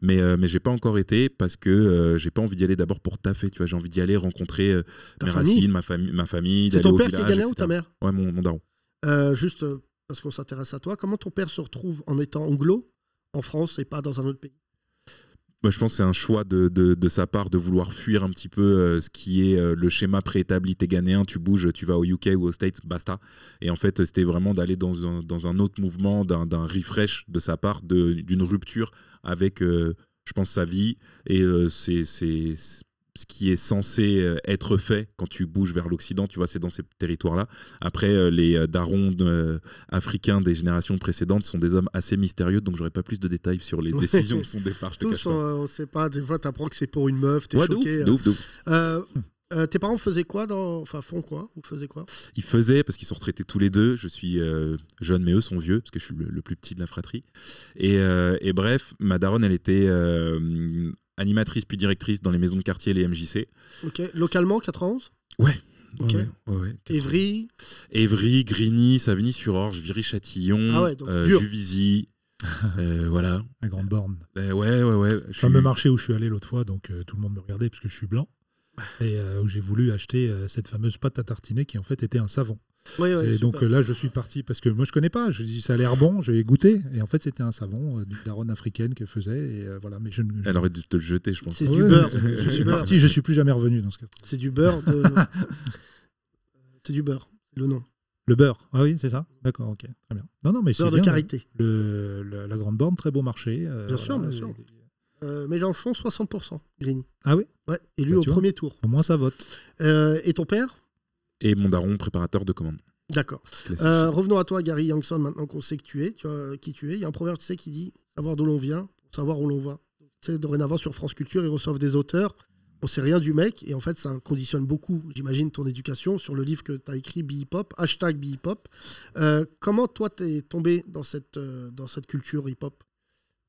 Mais, mais j'ai pas encore été parce que j'ai pas envie d'y aller d'abord pour taffer. Tu vois, j'ai envie d'y aller rencontrer mes famille? racines, ma, famille ma famille. C'est ton au père qui est ghanéen ou ta mère? Ouais, mon, mon daron. Juste parce qu'on s'intéresse à toi, comment ton père se retrouve en étant anglo en France et pas dans un autre pays? Bah, je pense que c'est un choix de, de- de sa part de vouloir fuir un petit peu euh, ce qui est euh, le schéma préétabli. T'es ghanéen, tu bouges, tu vas au UK ou aux States, basta. Et en fait, c'était vraiment d'aller dans un, dans un autre mouvement, d'un refresh de sa part, d'une rupture avec, euh, je pense, sa vie. Et c'est- c'est ce qui est censé euh, être fait quand tu bouges vers l'Occident, tu vois, c'est dans ces territoires-là. Après, euh, les euh, darons euh, africains des générations précédentes sont des hommes assez mystérieux, donc j'aurais pas plus de détails sur les Ouais. décisions de son départ. Je te Tous, cache pas. on, on sait pas, des fois, t'apprends que c'est pour une meuf, t'es Ouais, de ouf, choqué. de ouf, de ouf. Euh, euh, tes parents faisaient quoi dans... Enfin, font quoi Ou faisaient quoi? Ils faisaient, parce qu'ils sont retraités tous les deux, je suis euh, jeune, mais eux sont vieux, parce que je suis le, le plus petit de la fratrie. Et, euh, et bref, ma daronne, elle était animatrice puis directrice dans les maisons de quartier, les MJC. Ok. Localement, 91 Ouais. Ok. Ouais, ouais, ouais. Évry Évry, Grigny, Savigny-sur-Orge, Viry-Châtillon, Ah euh. Juvisy. euh, voilà. La grande borne. Euh, ouais, ouais, ouais. Le je fameux suis- marché où je suis allé l'autre fois, donc euh, tout le monde me regardait parce que je suis blanc. Et euh, où j'ai voulu acheter euh, cette fameuse pâte à tartiner qui en fait était un savon. Oui, oui, et donc euh, là, je suis parti parce que moi je connais pas. Je dis ça a l'air bon, je vais goûter. Et en fait, c'était un savon euh, d'une daronne africaine qu'elle faisait. Et euh, voilà, mais je, ne- je- Elle aurait dû te le jeter, je pense. C'est Ouais, du beurre. Je suis parti, je suis plus jamais revenu dans ce cas. C'est du beurre. de- c'est du beurre, c'est le nom. Le beurre, ah oui, c'est ça. D'accord, ok, très bien. Non, non, mais c'est Beurre de bien, karité. Le, le- la grande borne, très beau marché. euh, Bien sûr, voilà, bien sûr. et- Euh, Mélenchon, 60%, Grigny. Ah oui? Ouais, élu Bah, au premier tour. Au moins ça vote. Euh, et ton père? Et mon daron, préparateur de commandes. D'accord. Euh, revenons à toi, Gary Youngson, maintenant qu'on sait que tu es, tu vois, qui tu es. Il y a un proverbe, tu sais, qui dit savoir d'où l'on vient, savoir où l'on va. Tu sais, dorénavant, sur France Culture, ils reçoivent des auteurs. On sait rien du mec, et en fait, ça conditionne beaucoup, j'imagine, ton éducation sur le livre que tu as écrit, Be-Hip-Hop, hashtag Be-Hip-Hop. Euh, comment, toi, t'es tombé dans cette, euh, dans cette culture hip-hop?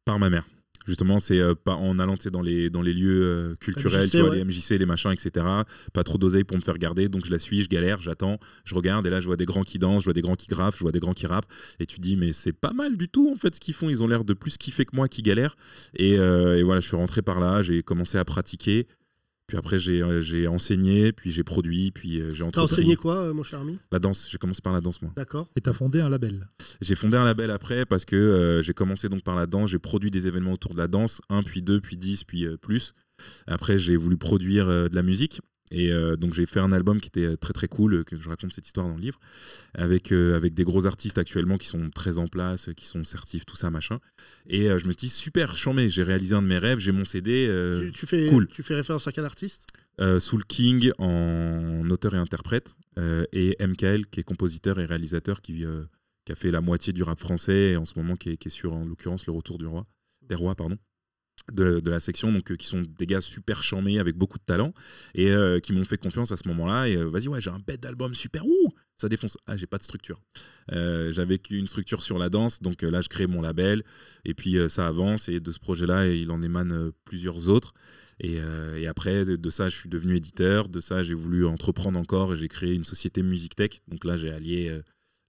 Par ma mère. Justement, c'est euh, pas en allant dans les, dans les lieux euh, culturels, MJC, tu vois, ouais. les MJC, les machins, etc. Pas trop d'oseille pour me faire garder, donc je la suis, je galère, j'attends, je regarde, et là je vois des grands qui dansent, je vois des grands qui graffent, je vois des grands qui rappent, et tu dis, mais c'est pas mal du tout en fait ce qu'ils font, ils ont l'air de plus kiffer que moi qui galère. Et, euh, et voilà, je suis rentré par là, j'ai commencé à pratiquer, puis après j'ai euh, j'ai enseigné, puis j'ai produit, puis euh, j'ai T'as entrepris. enseigné quoi, euh, mon cher ami? La danse, j'ai commencé par la danse moi. D'accord. Et tu as fondé un label? J'ai fondé un label après parce que euh, j'ai commencé donc par la danse, j'ai produit des événements autour de la danse, un, puis deux, puis dix, puis euh, plus. Après, j'ai voulu produire euh, de la musique. Et euh, donc j'ai fait un album qui était très très cool, euh, que je raconte cette histoire dans le livre, avec, euh, avec des gros artistes actuellement qui sont très en place, qui sont certifs, tout ça, machin. Et euh, je me suis dit, super, chambé, j'ai réalisé un de mes rêves, j'ai mon CD, tu, tu fais, cool. tu fais référence à quel artiste? Soul King en auteur et interprète, et MKL qui est compositeur et réalisateur qui, qui a fait la moitié du rap français et en ce moment qui est, qui est sur en l'occurrence le retour du roi, des rois pardon. De, la section, donc euh, qui sont des gars super charmés avec beaucoup de talent et euh, qui m'ont fait confiance à ce moment-là. Et euh, vas-y, ouais, j'ai un bête d'album super, ouh, ça défonce. Ah, j'ai pas de structure. J'avais qu'une structure sur la danse, donc là, je crée mon label et puis ça avance. Et de ce projet-là, il en émane plusieurs autres. Et, après, de, de ça, je suis devenu éditeur. De ça, j'ai voulu entreprendre encore et j'ai créé une société Music Tech. Donc là, j'ai allié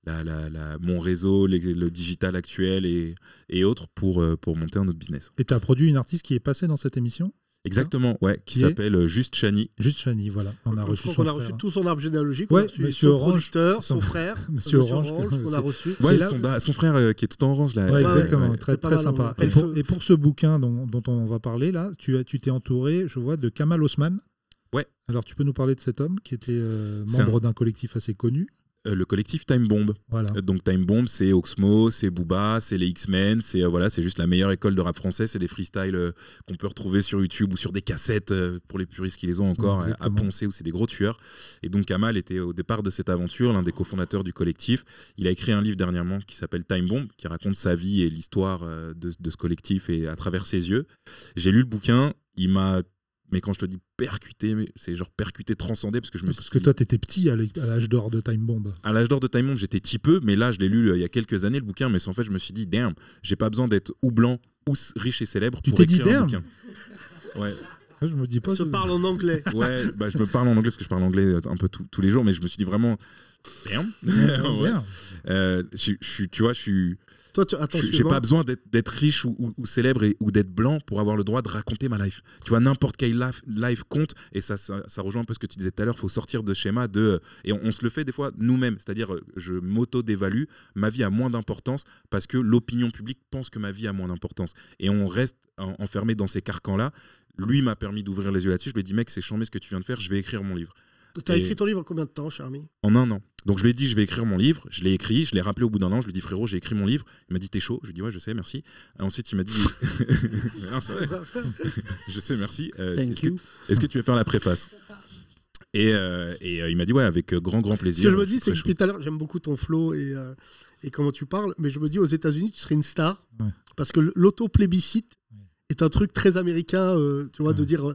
la- la- la- mon réseau, les- le digital actuel et, et autres pour, euh, pour monter un autre business. Et tu as produit une artiste qui est passée dans cette émission? Exactement, ouais, qui s'appelle euh, Juste Chani. Juste Chani, voilà. On a reçu son a tout son arbre généalogique. Ouais, on a reçu Monsieur son Orange, producteur, son, son- frère, Monsieur Orange, qu'on a reçu. Ouais, là- son, frère euh, qui est tout en orange là. Ouais, exactement, ouais. très, très mal, sympa. appelle Et pour, feu. et pour ce bouquin dont, dont on va parler, là, tu as- tu t'es entouré, je vois, de Kamal Osman. Ouais. Alors, tu peux nous parler de cet homme qui était euh, membre d'un collectif assez connu. Euh, le collectif Time Bomb. Voilà. Euh, Donc Time Bomb, c'est Oxmo, c'est Booba, c'est les X-Men, c'est euh, voilà, c'est juste la meilleure école de rap français, c'est des freestyles euh, qu'on peut retrouver sur YouTube ou sur des cassettes pour les puristes qui les ont encore à poncer où c'est des gros tueurs. Et donc Kamal était au départ de cette aventure, l'un des cofondateurs du collectif. Il a écrit un livre dernièrement qui s'appelle Time Bomb, qui raconte sa vie et l'histoire de, de ce collectif et à travers ses yeux. J'ai lu le bouquin, il m'a mais quand je te dis percuté, mais c'est genre percuté, transcendé, parce que je me Parce suis que toi, tu étais petit à l'âge d'or de Time Bomb. à l'âge d'or de Time Bomb, j'étais petit peu, mais là, je l'ai lu euh, il y a quelques années, le bouquin. Mais en fait, je me suis dit, damn, j'ai pas besoin d'être ou blanc ou riche et célèbre Tu pour t'es dit, écrire un damn bouquin. Ouais, Je me dis pas. Se ce- parle en anglais. ouais bah, je me parle en anglais parce que je parle anglais euh, un peu tous- tous les jours, mais je me suis dit vraiment, damn. Ouais. Euh, je je suis, tu vois, je suis. Toi, tu... attends, J'ai pas besoin d'être riche ou, ou- ou célèbre et- ou d'être blanc pour avoir le droit de raconter ma life. Tu vois, n'importe quel life, life compte et ça, ça, ça rejoint un peu ce que tu disais tout à l'heure. Il faut sortir de schéma de et on, on se le fait des fois nous-mêmes. C'est-à-dire, je m'auto-dévalue, ma vie a moins d'importance parce que l'opinion publique pense que ma vie a moins d'importance et on reste en- enfermé dans ces carcans-là. Lui m'a permis d'ouvrir les yeux là-dessus. Je lui ai dit, mec, c'est chambé ce que tu viens de faire. Je vais écrire mon livre T'as Et- écrit ton livre en combien de temps, cher ami? En un an. Donc je lui ai dit, je vais écrire mon livre. Je l'ai écrit, je l'ai rappelé au bout d'un an. Je lui ai dit, frérot, j'ai écrit mon livre. Il m'a dit, t'es chaud? Je lui ai dit, ouais, je sais, merci. Et ensuite, il m'a dit, Non, c'est vrai. je sais, merci. Euh, Thank Est-ce que, you. est-ce que tu veux faire la préface? Et, euh, et euh, il m'a dit, ouais, avec grand, grand Ce plaisir. que je me dis, c'est que depuis tout à l'heure, j'aime beaucoup ton flow et, euh, et comment tu parles, mais je me dis, aux États-Unis, tu serais une star. Ouais. Parce que l'auto-plébiscite est un truc très américain, euh, tu vois, de dire.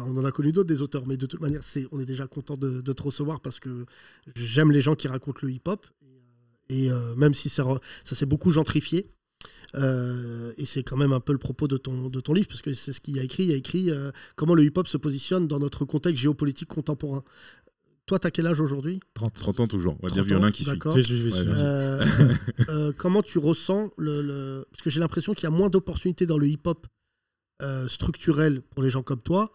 Euh, enfin, on en a connu d'autres des auteurs, mais de toute manière, c'est, on est déjà content de, de te recevoir parce que j'aime les gens qui racontent le hip-hop. Et, euh, même si ça, ça s'est beaucoup gentrifié, euh, et c'est quand même un peu le propos de ton, de ton livre, parce que c'est ce qu'il y a écrit. Il y a écrit euh, comment le hip-hop se positionne dans notre contexte géopolitique contemporain. Toi, t'as quel âge aujourd'hui? 30. 30 ans toujours. On va 30 dire ans, violin qui suit. d'accord. Je- je- je- Ouais, je- vas-y. Euh, euh, comment tu ressens le, le- Parce que j'ai l'impression qu'il y a moins d'opportunités dans le hip-hop euh, structurel pour les gens comme toi,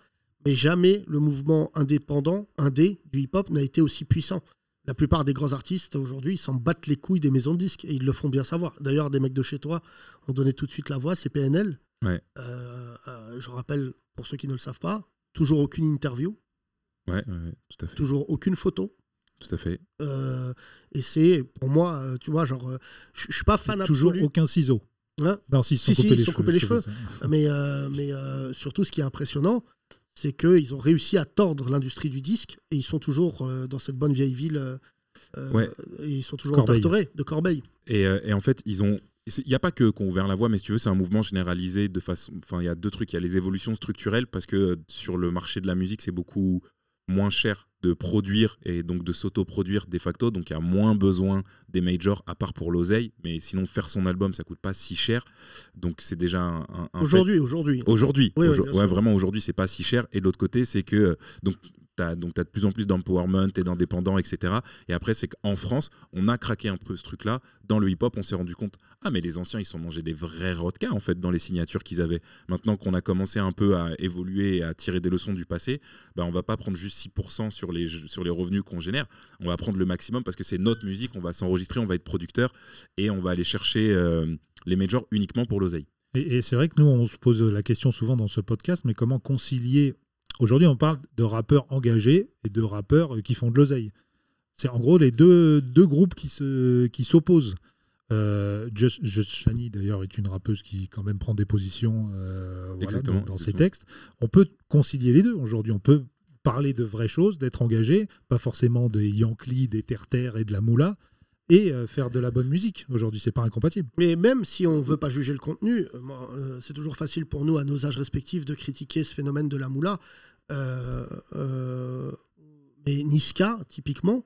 mais jamais le mouvement indépendant, indé, du hip-hop n'a été aussi puissant. La plupart des grands artistes aujourd'hui, ils s'en battent les couilles des maisons de disques et ils le font bien savoir. D'ailleurs, des mecs de chez toi ont donné tout de suite la voix, c'est PNL. Ouais. Euh, euh, je rappelle, pour ceux qui ne le savent pas, toujours aucune interview, Ouais, ouais, ouais, tout à fait. toujours aucune photo. Tout à fait. Euh, et c'est pour moi, tu vois, genre, je suis pas fan Toujours absolu. aucun ciseau. Hein? Non, si, ils sont si, coupés les cheveux. coupés les c'est cheveux. ça. Mais, euh, mais euh, surtout, ce qui est impressionnant, c'est qu'ils ont réussi à tordre l'industrie du disque et ils sont toujours euh, dans cette bonne vieille ville. euh, euh, Ouais. Et ils sont toujours Corbeil. entartorés de Corbeil. Et, et en fait, ils ont. Il n'y a pas que qu'on ouvert la voie, mais si tu veux, c'est un mouvement généralisé de façon. Enfin, il y a deux trucs. Il y a les évolutions structurelles parce que sur le marché de la musique, c'est beaucoup moins cher de produire et donc de s'auto-produire de facto. Donc, il y a moins besoin des majors à part pour l'oseille. Mais sinon, faire son album, ça coûte pas si cher. Donc, c'est déjà un. Aujourd'hui, aujourd'hui. Aujourd'hui, Oui, Aujourd- ouais, vraiment aujourd'hui, c'est pas si cher. Et de l'autre côté, c'est que euh, donc tu as de plus en plus d'empowerment et d'indépendants, etc. Et après, c'est qu'en France, on a craqué un peu ce truc-là. Dans le hip-hop, on s'est rendu compte ah mais les anciens, ils sont mangés des vrais rodkas en fait dans les signatures qu'ils avaient. Maintenant qu'on a commencé un peu à évoluer et à tirer des leçons du passé, bah on va pas prendre juste 6% sur les revenus qu'on génère. On va prendre le maximum parce que c'est notre musique. On va s'enregistrer, on va être producteur et on va aller chercher euh, les majors uniquement pour l'oseille. Et c'est vrai que nous, on se pose la question souvent dans ce podcast, mais comment concilier Aujourd'hui, on parle de rappeurs engagés et de rappeurs euh, qui font de l'oseille. C'est en gros les deux, deux groupes qui se qui s'opposent. Euh, Just, Just Shani, d'ailleurs, est une rappeuse qui quand même prend des positions euh, voilà, dans, dans ses textes. On peut concilier les deux aujourd'hui. On peut parler de vraies choses, d'être engagé, pas forcément des Yankees, des terre-terre et de la moula, et euh, faire de la bonne musique. Aujourd'hui, c'est pas incompatible. Mais même si on veut pas juger le contenu, c'est toujours facile pour nous, à nos âges respectifs, de critiquer ce phénomène de la moula. Euh, euh, mais Niska, typiquement,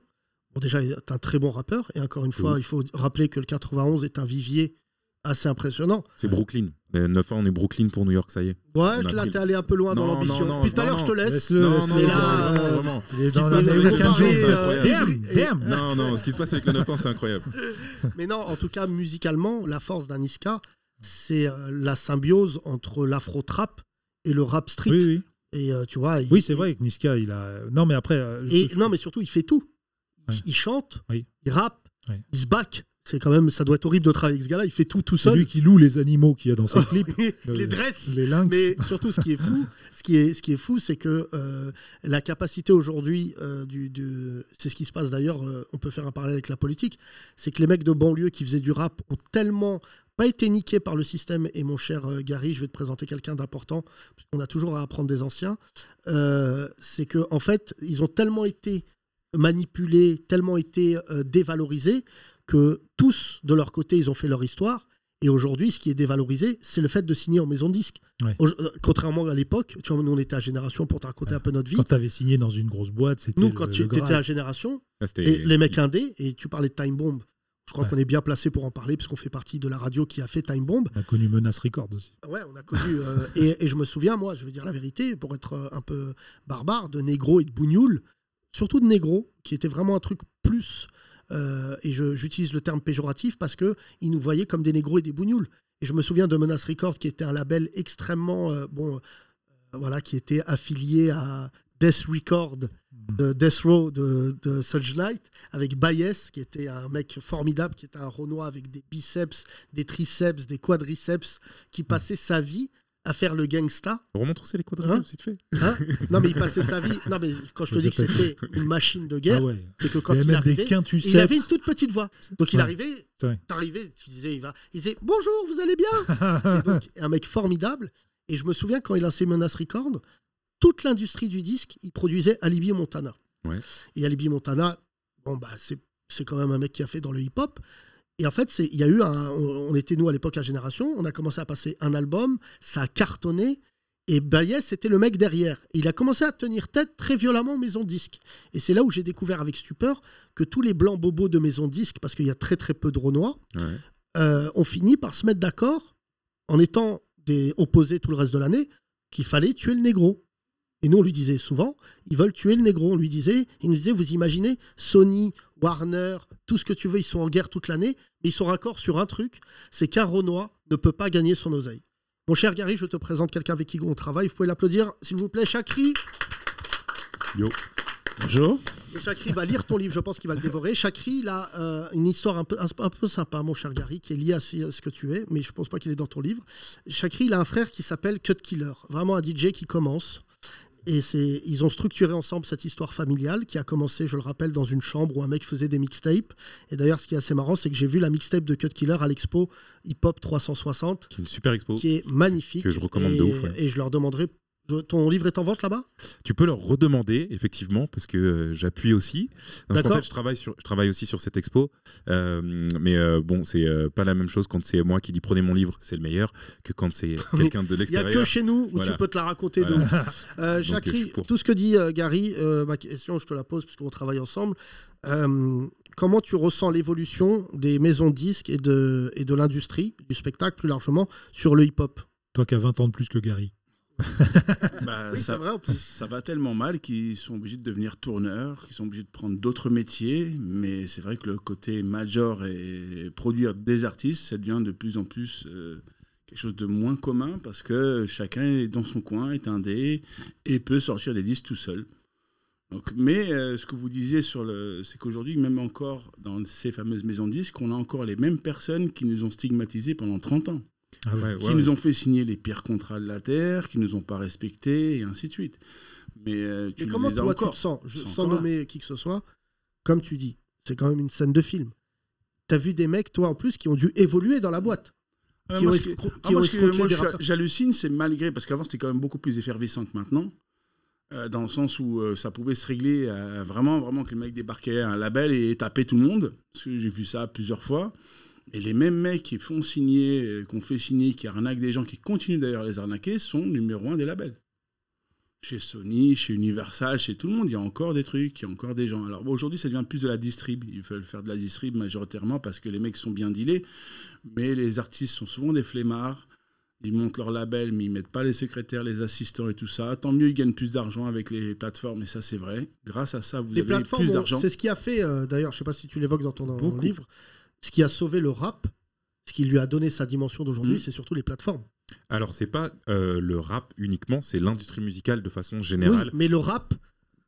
bon, déjà, est un très bon rappeur. Et encore une fois, ouf. il faut rappeler que le 91 est un vivier assez impressionnant. C'est Brooklyn. Euh, 9 ans, on est Brooklyn pour New York, ça y est. Ouais, là, t'es allé un peu loin dans Non, l'ambition. non, non, Puis tout à non, l'heure, je te non. laisse. Laisse-le, Non, laisse-le. non, non, là, vraiment, euh, est Ce qui se passe avec American le 9 ans, Dream, c'est incroyable. et- Damn. Non, non, ce qui se passe avec le 9 ans, c'est incroyable. Mais non, en tout cas, musicalement, la force d'un Niska, c'est euh, la symbiose entre l'afro-trap et le rap street. Oui, oui. Et euh, tu vois. il- Oui, c'est vrai que Niska, il a. Non, mais après. euh, je- Et je- non, mais surtout, il fait tout. Il- Ouais. Il chante, Oui. il rappe, Oui. il se back. C'est quand même, ça doit être horrible de travailler avec ce gars-là. Il fait tout tout C'est seul. lui qui loue les animaux qu'il y a dans ses clips. Le- les dresse. Les lynx. Mais surtout, ce qui est fou, ce qui est, ce qui est fou, c'est que euh, la capacité aujourd'hui euh, du, du- c'est ce qui se passe d'ailleurs. euh, on peut faire un parallèle avec la politique. C'est que les mecs de banlieue qui faisaient du rap ont tellement pas été niqués par le système. Et mon cher euh, Gary, je vais te présenter quelqu'un d'important, parce qu'on a toujours à apprendre des anciens. Euh, c'est que en fait, ils ont tellement été manipulés, tellement été euh, dévalorisés que tous de leur côté, ils ont fait leur histoire. Et aujourd'hui, ce qui est dévalorisé, c'est le fait de signer en maison de disque. Ouais. Contrairement à l'époque, tu vois, nous on était à Génération pour te raconter un peu notre vie. Quand tu avais signé dans une grosse boîte, c'était. Nous, quand le tu étais à Génération, et les mecs indés, et tu parlais de Time Bomb, je crois Ouais. qu'on est bien placé pour en parler, puisqu'on fait partie de la radio qui a fait Time Bomb. On a connu Menace Record aussi. Ouais, on a connu. euh, et, et je me souviens, moi, je vais dire la vérité, pour être euh, un peu barbare, de négro et de bougnoul, surtout de négro, qui était vraiment un truc plus. euh, et j'utilise le terme péjoratif parce que ils nous voyaient comme des négros et des bougnoules. Et je me souviens de Menace Record, qui était un label extrêmement. euh, bon, voilà, qui était affilié à Death Record de Death Row de, de Knight, avec Baez, qui était un mec formidable, qui était un Renoir avec des biceps, des triceps, des quadriceps, qui passait sa vie à faire le gangsta. Remonte-c'est les quadriceps, Hein vite fait. Hein non, mais il passait sa vie. Non, mais quand je te dis que c'était une machine de guerre, Ah ouais. c'est que quand Il il, arrivait, il avait une toute petite voix. Donc il Ouais. arrivait, C'est t'arrivais, tu disais, il va, il disait bonjour, vous allez bien? Et donc un mec formidable. Et je me souviens quand il a lancé Menace Record, toute l'industrie du disque, il produisait Alibi Montana. Ouais. Et Alibi Montana, bon bah c'est c'est quand même un mec qui a fait dans le hip-hop. Et en fait, il y a eu un. On était nous à l'époque à Génération, on a commencé à passer un album, ça a cartonné. Et Baez, c'était le mec derrière. Et il a commencé à tenir tête très violemment aux maisons de disques. Et c'est là où j'ai découvert avec stupeur que tous les blancs bobos de maisons disques, parce qu'il y a très très peu de Renois, Ouais. euh, ont fini par se mettre d'accord, en étant des opposés tout le reste de l'année, qu'il fallait tuer le négro. Et nous, on lui disait souvent, ils veulent tuer le négro. On lui disait, il nous disait, vous imaginez, Sony, Warner, tout ce que tu veux, ils sont en guerre toute l'année, mais ils sont raccords sur un truc, c'est qu'un Renoir ne peut pas gagner son oseille. Mon cher Gary, je te présente quelqu'un avec qui on travaille. Vous pouvez l'applaudir, s'il vous plaît, Chakri. Yo. Bonjour. Et Chakri va lire ton livre, je pense qu'il va le dévorer. Chakri, il a euh, une histoire un peu, un, un peu sympa, mon cher Gary, qui est liée à ce, à ce que tu es, mais je pense pas qu'il est dans ton livre. Chakri, il a un frère qui s'appelle Cut Killer, vraiment un DJ qui commence. Et c'est, ils ont structuré ensemble cette histoire familiale qui a commencé, je le rappelle, dans une chambre où un mec faisait des mixtapes. Et d'ailleurs, ce qui est assez marrant, c'est que j'ai vu la mixtape de Cut Killer à l'expo Hip Hop 360, Qui est une super expo. qui est magnifique. Que je recommande et, de ouf, ouais. Et je leur demanderai. Ton livre est en vente là-bas? Tu peux leur redemander, effectivement, parce que euh, j'appuie aussi. D'accord. fait, je travaille, sur, je travaille aussi sur cette expo. Euh, mais euh, bon, c'est euh, pas la même chose quand c'est moi qui dis prenez mon livre, c'est le meilleur, que quand c'est quelqu'un de Il n'y a l'extérieur. que chez nous où Voilà. tu peux te la raconter de Voilà. Euh, Donc, pour. tout ce que dit euh, Gary, euh, ma question, je te la pose puisqu'on travaille ensemble. Euh, comment tu ressens l'évolution des maisons de disques et de, et de l'industrie, du spectacle plus largement, sur le hip-hop? Toi qui as 20 ans de plus que Gary. Bah, Oui, ça, vrai, va tellement mal qu'ils sont obligés de devenir tourneurs, qu'ils sont obligés de prendre d'autres métiers. Mais c'est vrai que le côté major et produire des artistes, ça devient de plus en plus euh, quelque chose de moins commun parce que chacun est dans son coin, est indé et peut sortir des disques tout seul. Donc, mais euh, ce que vous disiez sur le, c'est qu'aujourd'hui, même encore dans ces fameuses maisons de disques, on a encore les mêmes personnes qui nous ont stigmatisés pendant 30 ans Ah ouais. qui nous ont fait signer les pires contrats de la Terre, qui nous ont pas respectés, et ainsi de suite. Mais euh, tu Et comment les as toi tu encore. te sens, je- sans encore là. nommer qui que ce soit, comme tu dis, c'est quand même une scène de film. T'as vu des mecs, toi en plus, qui ont dû évoluer dans la boîte. Ah, qui moi, ah, j'hallucine, c'est malgré, parce qu'avant c'était quand même beaucoup plus effervescent que maintenant, euh, dans le sens où euh, ça pouvait se régler euh, vraiment, vraiment que le mec débarquait à un label et tapait tout le monde, parce que j'ai vu ça plusieurs fois. Et les mêmes mecs qui font signer, euh, qu'on fait signer, qui arnaquent des gens, qui continuent d'ailleurs à les arnaquer, sont numéro un des labels. Chez Sony, chez Universal, chez tout le monde, il y a encore des trucs, il y a encore des gens. Alors bon, aujourd'hui, ça devient plus de la distrib. Ils veulent faire de la distrib majoritairement parce que les mecs sont bien dealés. Mais les artistes sont souvent des flemmards. Ils montent leur label, mais ils mettent pas les secrétaires, les assistants et tout ça. Tant mieux, ils gagnent plus d'argent avec les plateformes, et ça, c'est vrai. Grâce à ça, vous Les avez plateformes, plus d'argent. c'est ce qui a fait, euh, d'ailleurs, je sais pas si tu l'évoques dans ton dans ton Beaucoup. livre, ce qui a sauvé le rap, ce qui lui a donné sa dimension d'aujourd'hui, Mm. c'est surtout les plateformes. Alors, c'est pas euh, le rap uniquement, c'est l'industrie musicale de façon générale. Oui, mais le rap,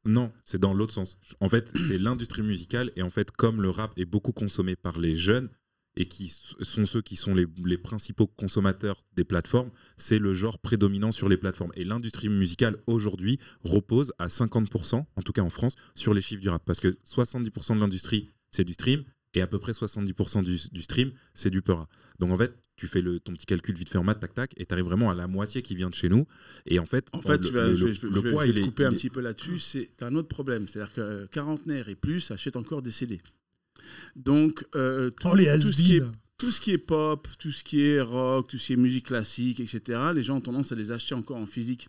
Non, c'est dans l'autre sens. En fait, c'est l'industrie musicale et en fait, comme le rap est beaucoup consommé par les jeunes et qui sont ceux qui sont les, les principaux consommateurs des plateformes, c'est le genre prédominant sur les plateformes. Et l'industrie musicale aujourd'hui repose à 50%, en tout cas en France, sur les chiffres du rap. Parce que 70% de l'industrie, c'est du stream et à peu près 70% du, du stream, c'est du Peura. Donc en fait, tu fais le, ton petit calcul vite fait en maths, tac tac, et tu arrives vraiment à la moitié qui vient de chez nous. Et en fait, En fait, le, tu vas, le- je, le- je- le je vais- poids, je vais il te est. couper un il est- petit peu là-dessus. C'est un autre problème. C'est-à-dire que euh, quarantenaire et plus achètent encore des CD. Donc, euh, tout, Oh, les tout ce qui est, tout ce qui est pop, tout ce qui est rock, tout ce qui est musique classique, etc., les gens ont tendance à les acheter encore en physique.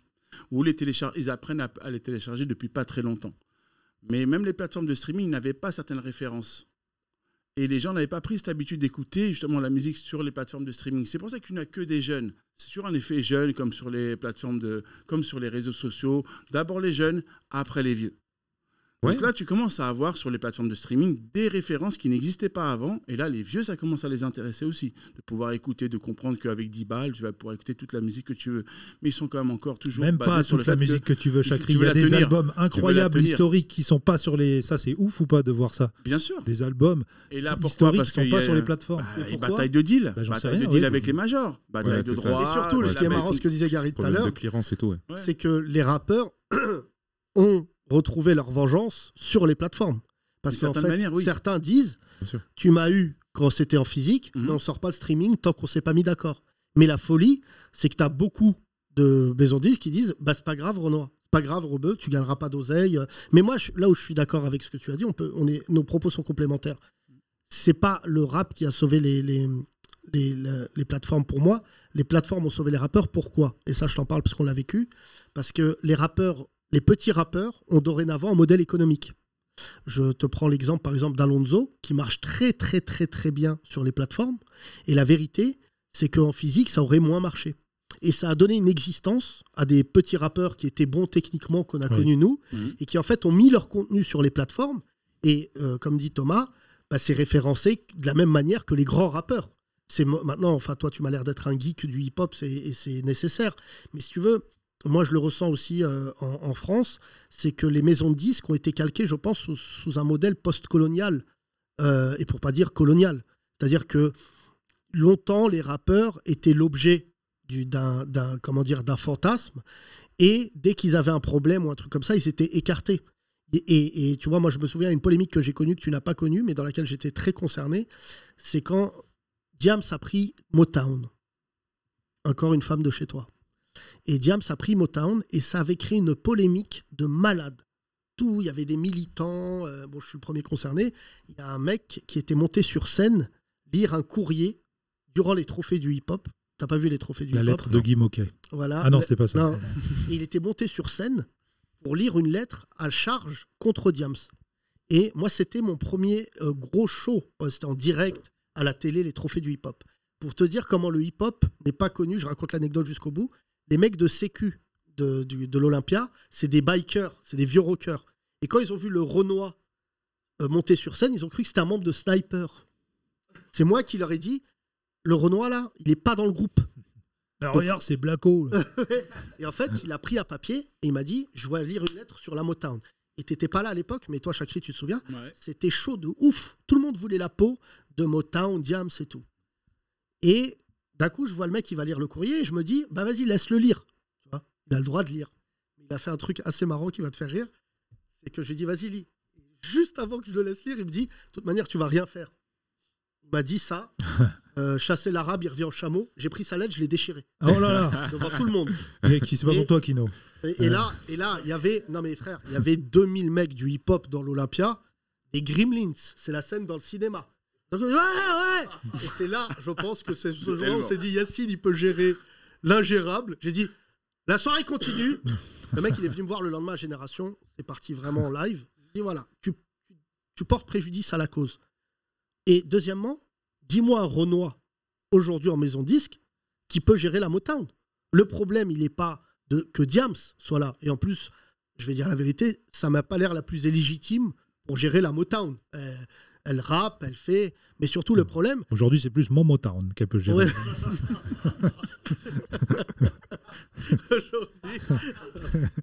Ou les téléchar- ils apprennent à, à les télécharger depuis pas très longtemps. Mais même les plateformes de streaming n'avaient pas certaines références. Et les gens n'avaient pas pris cette habitude d'écouter justement la musique sur les plateformes de streaming. C'est pour ça qu'il n'y a que des jeunes. C'est toujours un effet jeune, comme sur les plateformes de, comme sur les réseaux sociaux. D'abord les jeunes, après les vieux. Donc là, tu commences à avoir sur les plateformes de streaming des références qui n'existaient pas avant. Et là, les vieux, ça commence à les intéresser aussi. De pouvoir écouter, de comprendre qu'avec 10 balles, tu vas pouvoir écouter toute la musique que tu veux. Mais ils sont quand même encore toujours Même basés pas sur le toute la musique que, tu veux, tu Il y a des tenir. albums incroyables, historiques, qui sont pas sur les. Ça, c'est ouf ou pas de voir ça? Bien sûr. Des albums Et là, pourquoi? historiques Parce qui sont pas a- sur les plateformes. Bah, Et bataille de deal. Bah, j'en sais bataille rien, de deal oui. avec les majors. Bataille Ouais, de ça. droits. Et surtout, ce qui est marrant, ce que disait Gary tout à l'heure, c'est que les rappeurs ont retrouvé leur vengeance sur les plateformes. Parce qu'en fait, certaine manière, oui. certains disent. Tu m'as eu quand c'était en physique, Mhm. mais on sort pas le streaming tant qu'on s'est pas mis d'accord. Mais la folie, c'est que tu as beaucoup de maisons disques qui disent bah, C'est pas grave, Renoir. C'est pas grave, Rebeu, tu gagneras pas d'oseille. Mais moi, je- là où je suis d'accord avec ce que tu as dit, on peut, on est, nos propos sont complémentaires. C'est pas le rap qui a sauvé les, les, les, les- les plateformes pour moi. Les plateformes ont sauvé les rappeurs. Pourquoi? Et ça, je t'en parle parce qu'on l'a vécu. Parce que les rappeurs, les petits rappeurs, ont dorénavant un modèle économique. Je te prends l'exemple, par exemple, d'Alonso, qui marche très, très, très, très bien sur les plateformes. Et la vérité, c'est qu'en physique, ça aurait moins marché. Et ça a donné une existence à des petits rappeurs qui étaient bons techniquement, qu'on a Oui. connus nous, Mhm. et qui en fait ont mis leur contenu sur les plateformes. Et euh, comme dit Thomas, bah, c'est référencé de la même manière que les grands rappeurs. C'est maintenant, enfin toi, tu m'as l'air d'être un geek du hip-hop, et c'est nécessaire. Mais si tu veux, moi je le ressens aussi euh, en, France, c'est que les maisons de disques ont été calquées, je pense, sous, un modèle post-colonial, euh, et pour pas dire colonial. C'est-à-dire que longtemps, les rappeurs étaient l'objet du- d'un comment fantasme, et dès qu'ils avaient un problème ou un truc comme ça, ils étaient écartés. Et tu vois, moi je me souviens d'une polémique que j'ai connue, que tu n'as pas connue, mais dans laquelle j'étais très concerné, c'est quand Diams a pris Motown. Encore une femme de chez toi. Et Diams a pris Motown et ça avait créé une polémique de malade. Tout, il y avait des militants, euh, bon je suis le premier concerné, il y a un mec qui était monté sur scène lire un courrier durant les trophées du hip-hop. T'as pas vu les trophées du La hip-hop lettre de Guy Moquet. Voilà. Ah non, c'était pas ça. non. Il était monté sur scène pour lire une lettre à charge contre Diams. Et moi, c'était mon premier euh, gros show. C'était en direct à la télé, les trophées du hip-hop. Pour te dire comment le hip-hop n'est pas connu, je raconte l'anecdote jusqu'au bout. Les mecs de Sécu de, l'Olympia, c'est des bikers, c'est des vieux rockers. Et quand ils ont vu le Renoir euh, monter sur scène, ils ont cru que c'était un membre de Sniper. C'est moi qui leur ai dit, le Renoir là, il n'est pas dans le groupe. Ah, regarde, c'est Blacko. et en fait, il a pris un papier et il m'a dit Je vais lire une lettre sur la Motown. Et t'étais pas là à l'époque, mais toi, Chakri, tu te souviens Ouais. C'était chaud de ouf. Tout le monde voulait la peau de Motown, Diams et tout. Et d'un coup, je vois le mec qui va lire le courrier et je me dis Bah vas-y, laisse-le lire. Tu vois il a le droit de lire. Il a fait un truc assez marrant qui va te faire rire c'est que je lui ai dit Vas-y, lis. Et Juste avant que je le laisse lire, il me dit De toute manière, tu vas rien faire. Il m'a dit ça. Euh, chasser l'arabe, il revient en chameau. J'ai pris sa lettre, je l'ai déchirée. Oh là là. Devant tout le monde. Et qui c'est pas Et- pour toi, Kino. Et, et Euh. là, et là, il y avait, non mais frère, il y avait 2000 mecs du hip-hop dans l'Olympia, des Gremlins, c'est la scène dans le cinéma. Donc, ouais, ouais. Et c'est là, je pense que c'est ce jour-là où on s'est dit, Yacine, il peut gérer l'ingérable. J'ai dit, la soirée continue. Le mec, il est venu me voir le lendemain à Génération, c'est parti vraiment en live. Il dit, voilà, tu, tu portes préjudice à la cause. Et deuxièmement, dis-moi un Renoir aujourd'hui en maison disque qui peut gérer la Motown. Le problème, il n'est pas de, que Diams soit là. Et en plus, je vais dire la vérité, ça m'a pas l'air la plus illégitime pour gérer la Motown. Euh, Elle rappe, elle fait. Mais surtout, le problème. Aujourd'hui, c'est plus Momotown qu'elle peut gérer. Ouais.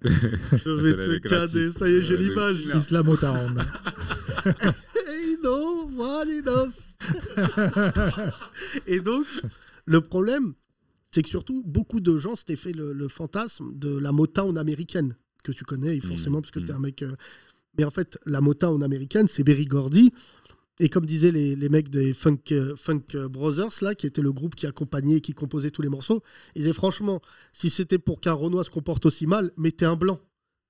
Je vais te cader, ça y est, j'ai l'image. Islamotown. Hey, non, valide. Et donc, le problème, c'est que surtout, beaucoup de gens s'étaient fait le, le fantasme de la Motown américaine, que tu connais forcément, parce que tu es un mec. euh, Mais en fait, la Motown américaine, c'est Berry Gordy. Et comme disaient les, les mecs des Funk, euh, Funk Brothers, là, qui était le groupe qui accompagnait et qui composait tous les morceaux, ils disaient franchement, si c'était pour qu'un Renoir se comporte aussi mal, mettez un blanc.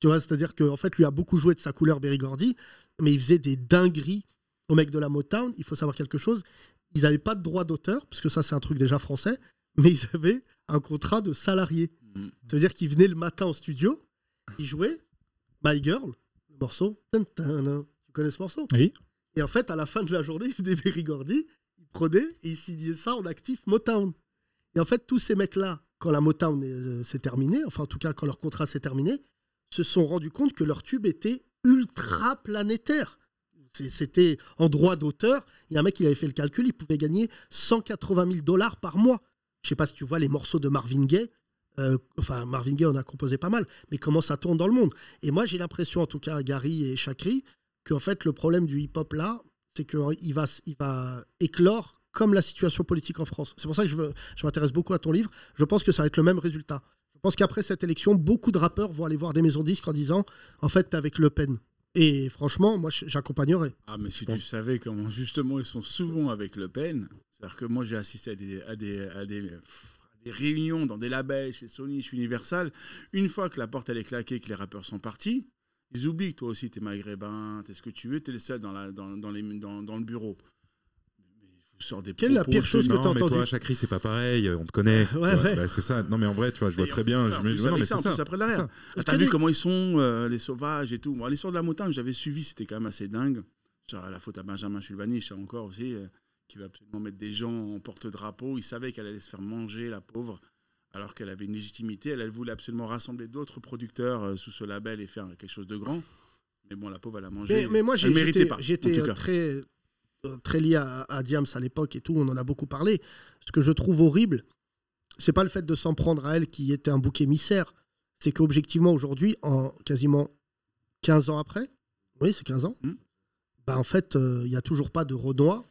Tu vois, c'est-à-dire qu'en fait, lui a beaucoup joué de sa couleur Berry Gordy, mais il faisait des dingueries aux mecs de la Motown. Il faut savoir quelque chose, ils n'avaient pas de droit d'auteur, parce que ça, c'est un truc déjà français, mais ils avaient un contrat de salarié. Ça veut dire qu'ils venaient le matin au studio, ils jouaient My Girl, le morceau. Tu connais ce morceau? Oui. Et en fait, à la fin de la journée, il venait Berry Gordy, il prenait et il signait ça en actif Motown. Et en fait, tous ces mecs-là, quand la Motown euh, s'est terminée, enfin en tout cas quand leur contrat s'est terminé, se sont rendus compte que leur tube était ultra planétaire. C'était en droit d'auteur. Il y a un mec qui avait fait le calcul, il pouvait gagner 180 000 dollars par mois. Je sais pas si tu vois les morceaux de Marvin Gaye. Euh, enfin, Marvin Gaye, on a composé pas mal, mais comment ça tourne dans le monde. Et moi, j'ai l'impression, en tout cas, Gary et Chakri, qu'en fait, le problème du hip-hop là, c'est qu'il va, il va éclore comme la situation politique en France. C'est pour ça que je, m'intéresse beaucoup à ton livre. Je pense que ça va être le même résultat. Je pense qu'après cette élection, beaucoup de rappeurs vont aller voir des maisons disques en disant En fait, t'es avec Le Pen. Et franchement, moi, j'accompagnerais. Ah, mais si tu savais comment justement ils sont souvent avec Le Pen, c'est-à-dire que moi j'ai assisté à des, à, des, à, des, pff, à des réunions dans des labels chez Sony, chez Universal, une fois que la porte elle est claquée, que les rappeurs sont partis, ils oublient que toi aussi t'es maghrébin, t'es ce que tu veux, t'es le seul dans, la, dans, dans, les, dans, dans le bureau. Des Quelle est la pire chose que non, t'as mais entendu toi, Chakri, c'est pas pareil, on te connaît. Ouais, tu ouais. Bah, c'est ça. Non, mais en vrai, tu vois, je vois très en bien. je me- non, mais ça, ça. après ça. Ah, T'as vu comment ils sont, euh, les sauvages et tout. Moi, l'histoire de la montagne, j'avais suivi, c'était quand même assez dingue. Genre, la faute à Benjamin Chulvani, je sais encore aussi, euh, qui va absolument mettre des gens en porte-drapeau. Il savait qu'elle allait se faire manger, la pauvre, alors qu'elle avait une légitimité. Elle, elle voulait absolument rassembler d'autres producteurs euh, sous ce label et faire quelque chose de grand. Mais bon, la pauvre, elle a mangé. Mais, mais moi, j'étais euh, très, euh, très lié à, à Diams à l'époque et tout, on en a beaucoup parlé. Ce que je trouve horrible, c'est pas le fait de s'en prendre à elle qui était un bouc émissaire, c'est qu'objectivement, aujourd'hui, en quasiment 15 ans après, oui, c'est 15 ans, bah, en fait, euh, il n'y a toujours pas de Renoir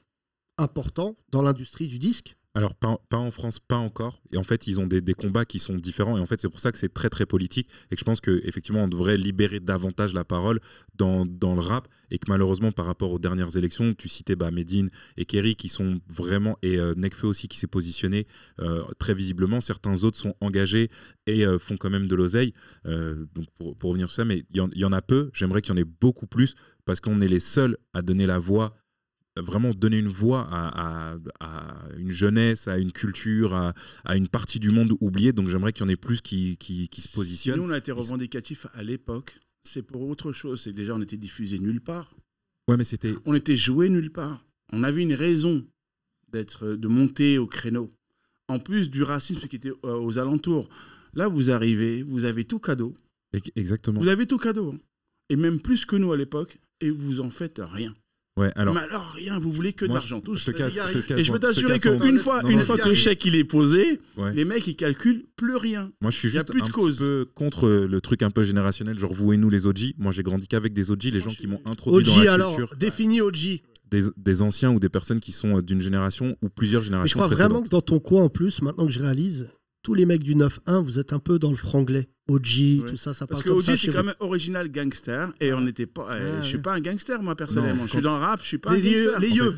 important dans l'industrie du disque. Alors, pas, en France, pas encore. Et en fait, ils ont des, combats qui sont différents. Et en fait, c'est pour ça que c'est très, très politique. Et que je pense qu'effectivement, on devrait libérer davantage la parole dans, dans le rap. Et que malheureusement, par rapport aux dernières élections, tu citais bah, Medine et Kerry qui sont vraiment. Et euh, Nekfeu aussi qui s'est positionné euh, très visiblement. Certains autres sont engagés et euh, font quand même de l'oseille. Euh, donc, pour, pour revenir sur ça, mais il y en a peu. J'aimerais qu'il y en ait beaucoup plus parce qu'on est les seuls à donner la voix vraiment donner une voix à, à- à une jeunesse, à une culture, à, à une partie du monde oubliée. Donc j'aimerais qu'il y en ait plus qui, qui, qui se Si positionnent. nous, on a été revendicatif à l'époque, c'est pour autre chose. C'est que déjà, on était diffusé nulle part. Ouais, mais c'était. On était joué nulle part. On avait une raison d'être, de monter au créneau. En plus du racisme qui était euh, aux alentours. Là, vous arrivez, vous avez tout cadeau. Exactement. Vous avez tout cadeau. Et même plus que nous à l'époque. Et vous en faites rien. Ouais, alors. Mais alors rien, vous voulez que de l'argent. je- tous. je te casse- je te casse Et je peux t'assurer qu'une fois, Non, une non, fois que le chèque il est posé, Ouais. les mecs ils calculent plus rien. Moi, je suis juste plus de un cause. petit peu contre le truc un peu générationnel, genre vous et nous les OG. Moi, j'ai grandi qu'avec des OG, les gens qui m'ont introduit dans OG, la alors, culture, définis OG. des, des anciens ou des personnes qui sont euh, d'une génération ou plusieurs Mais je générations crois vraiment que dans ton coin, en plus, maintenant que je réalise, tous les mecs du 9-1, vous êtes un peu dans le franglais. OG, tout ça, ça Parce parle que comme OG ça. c'est chez quand même original gangster et on n'était pas. euh, Ouais, je suis pas un gangster moi personnellement. Non, je suis dans le rap, je suis pas Les yeux, les yeux.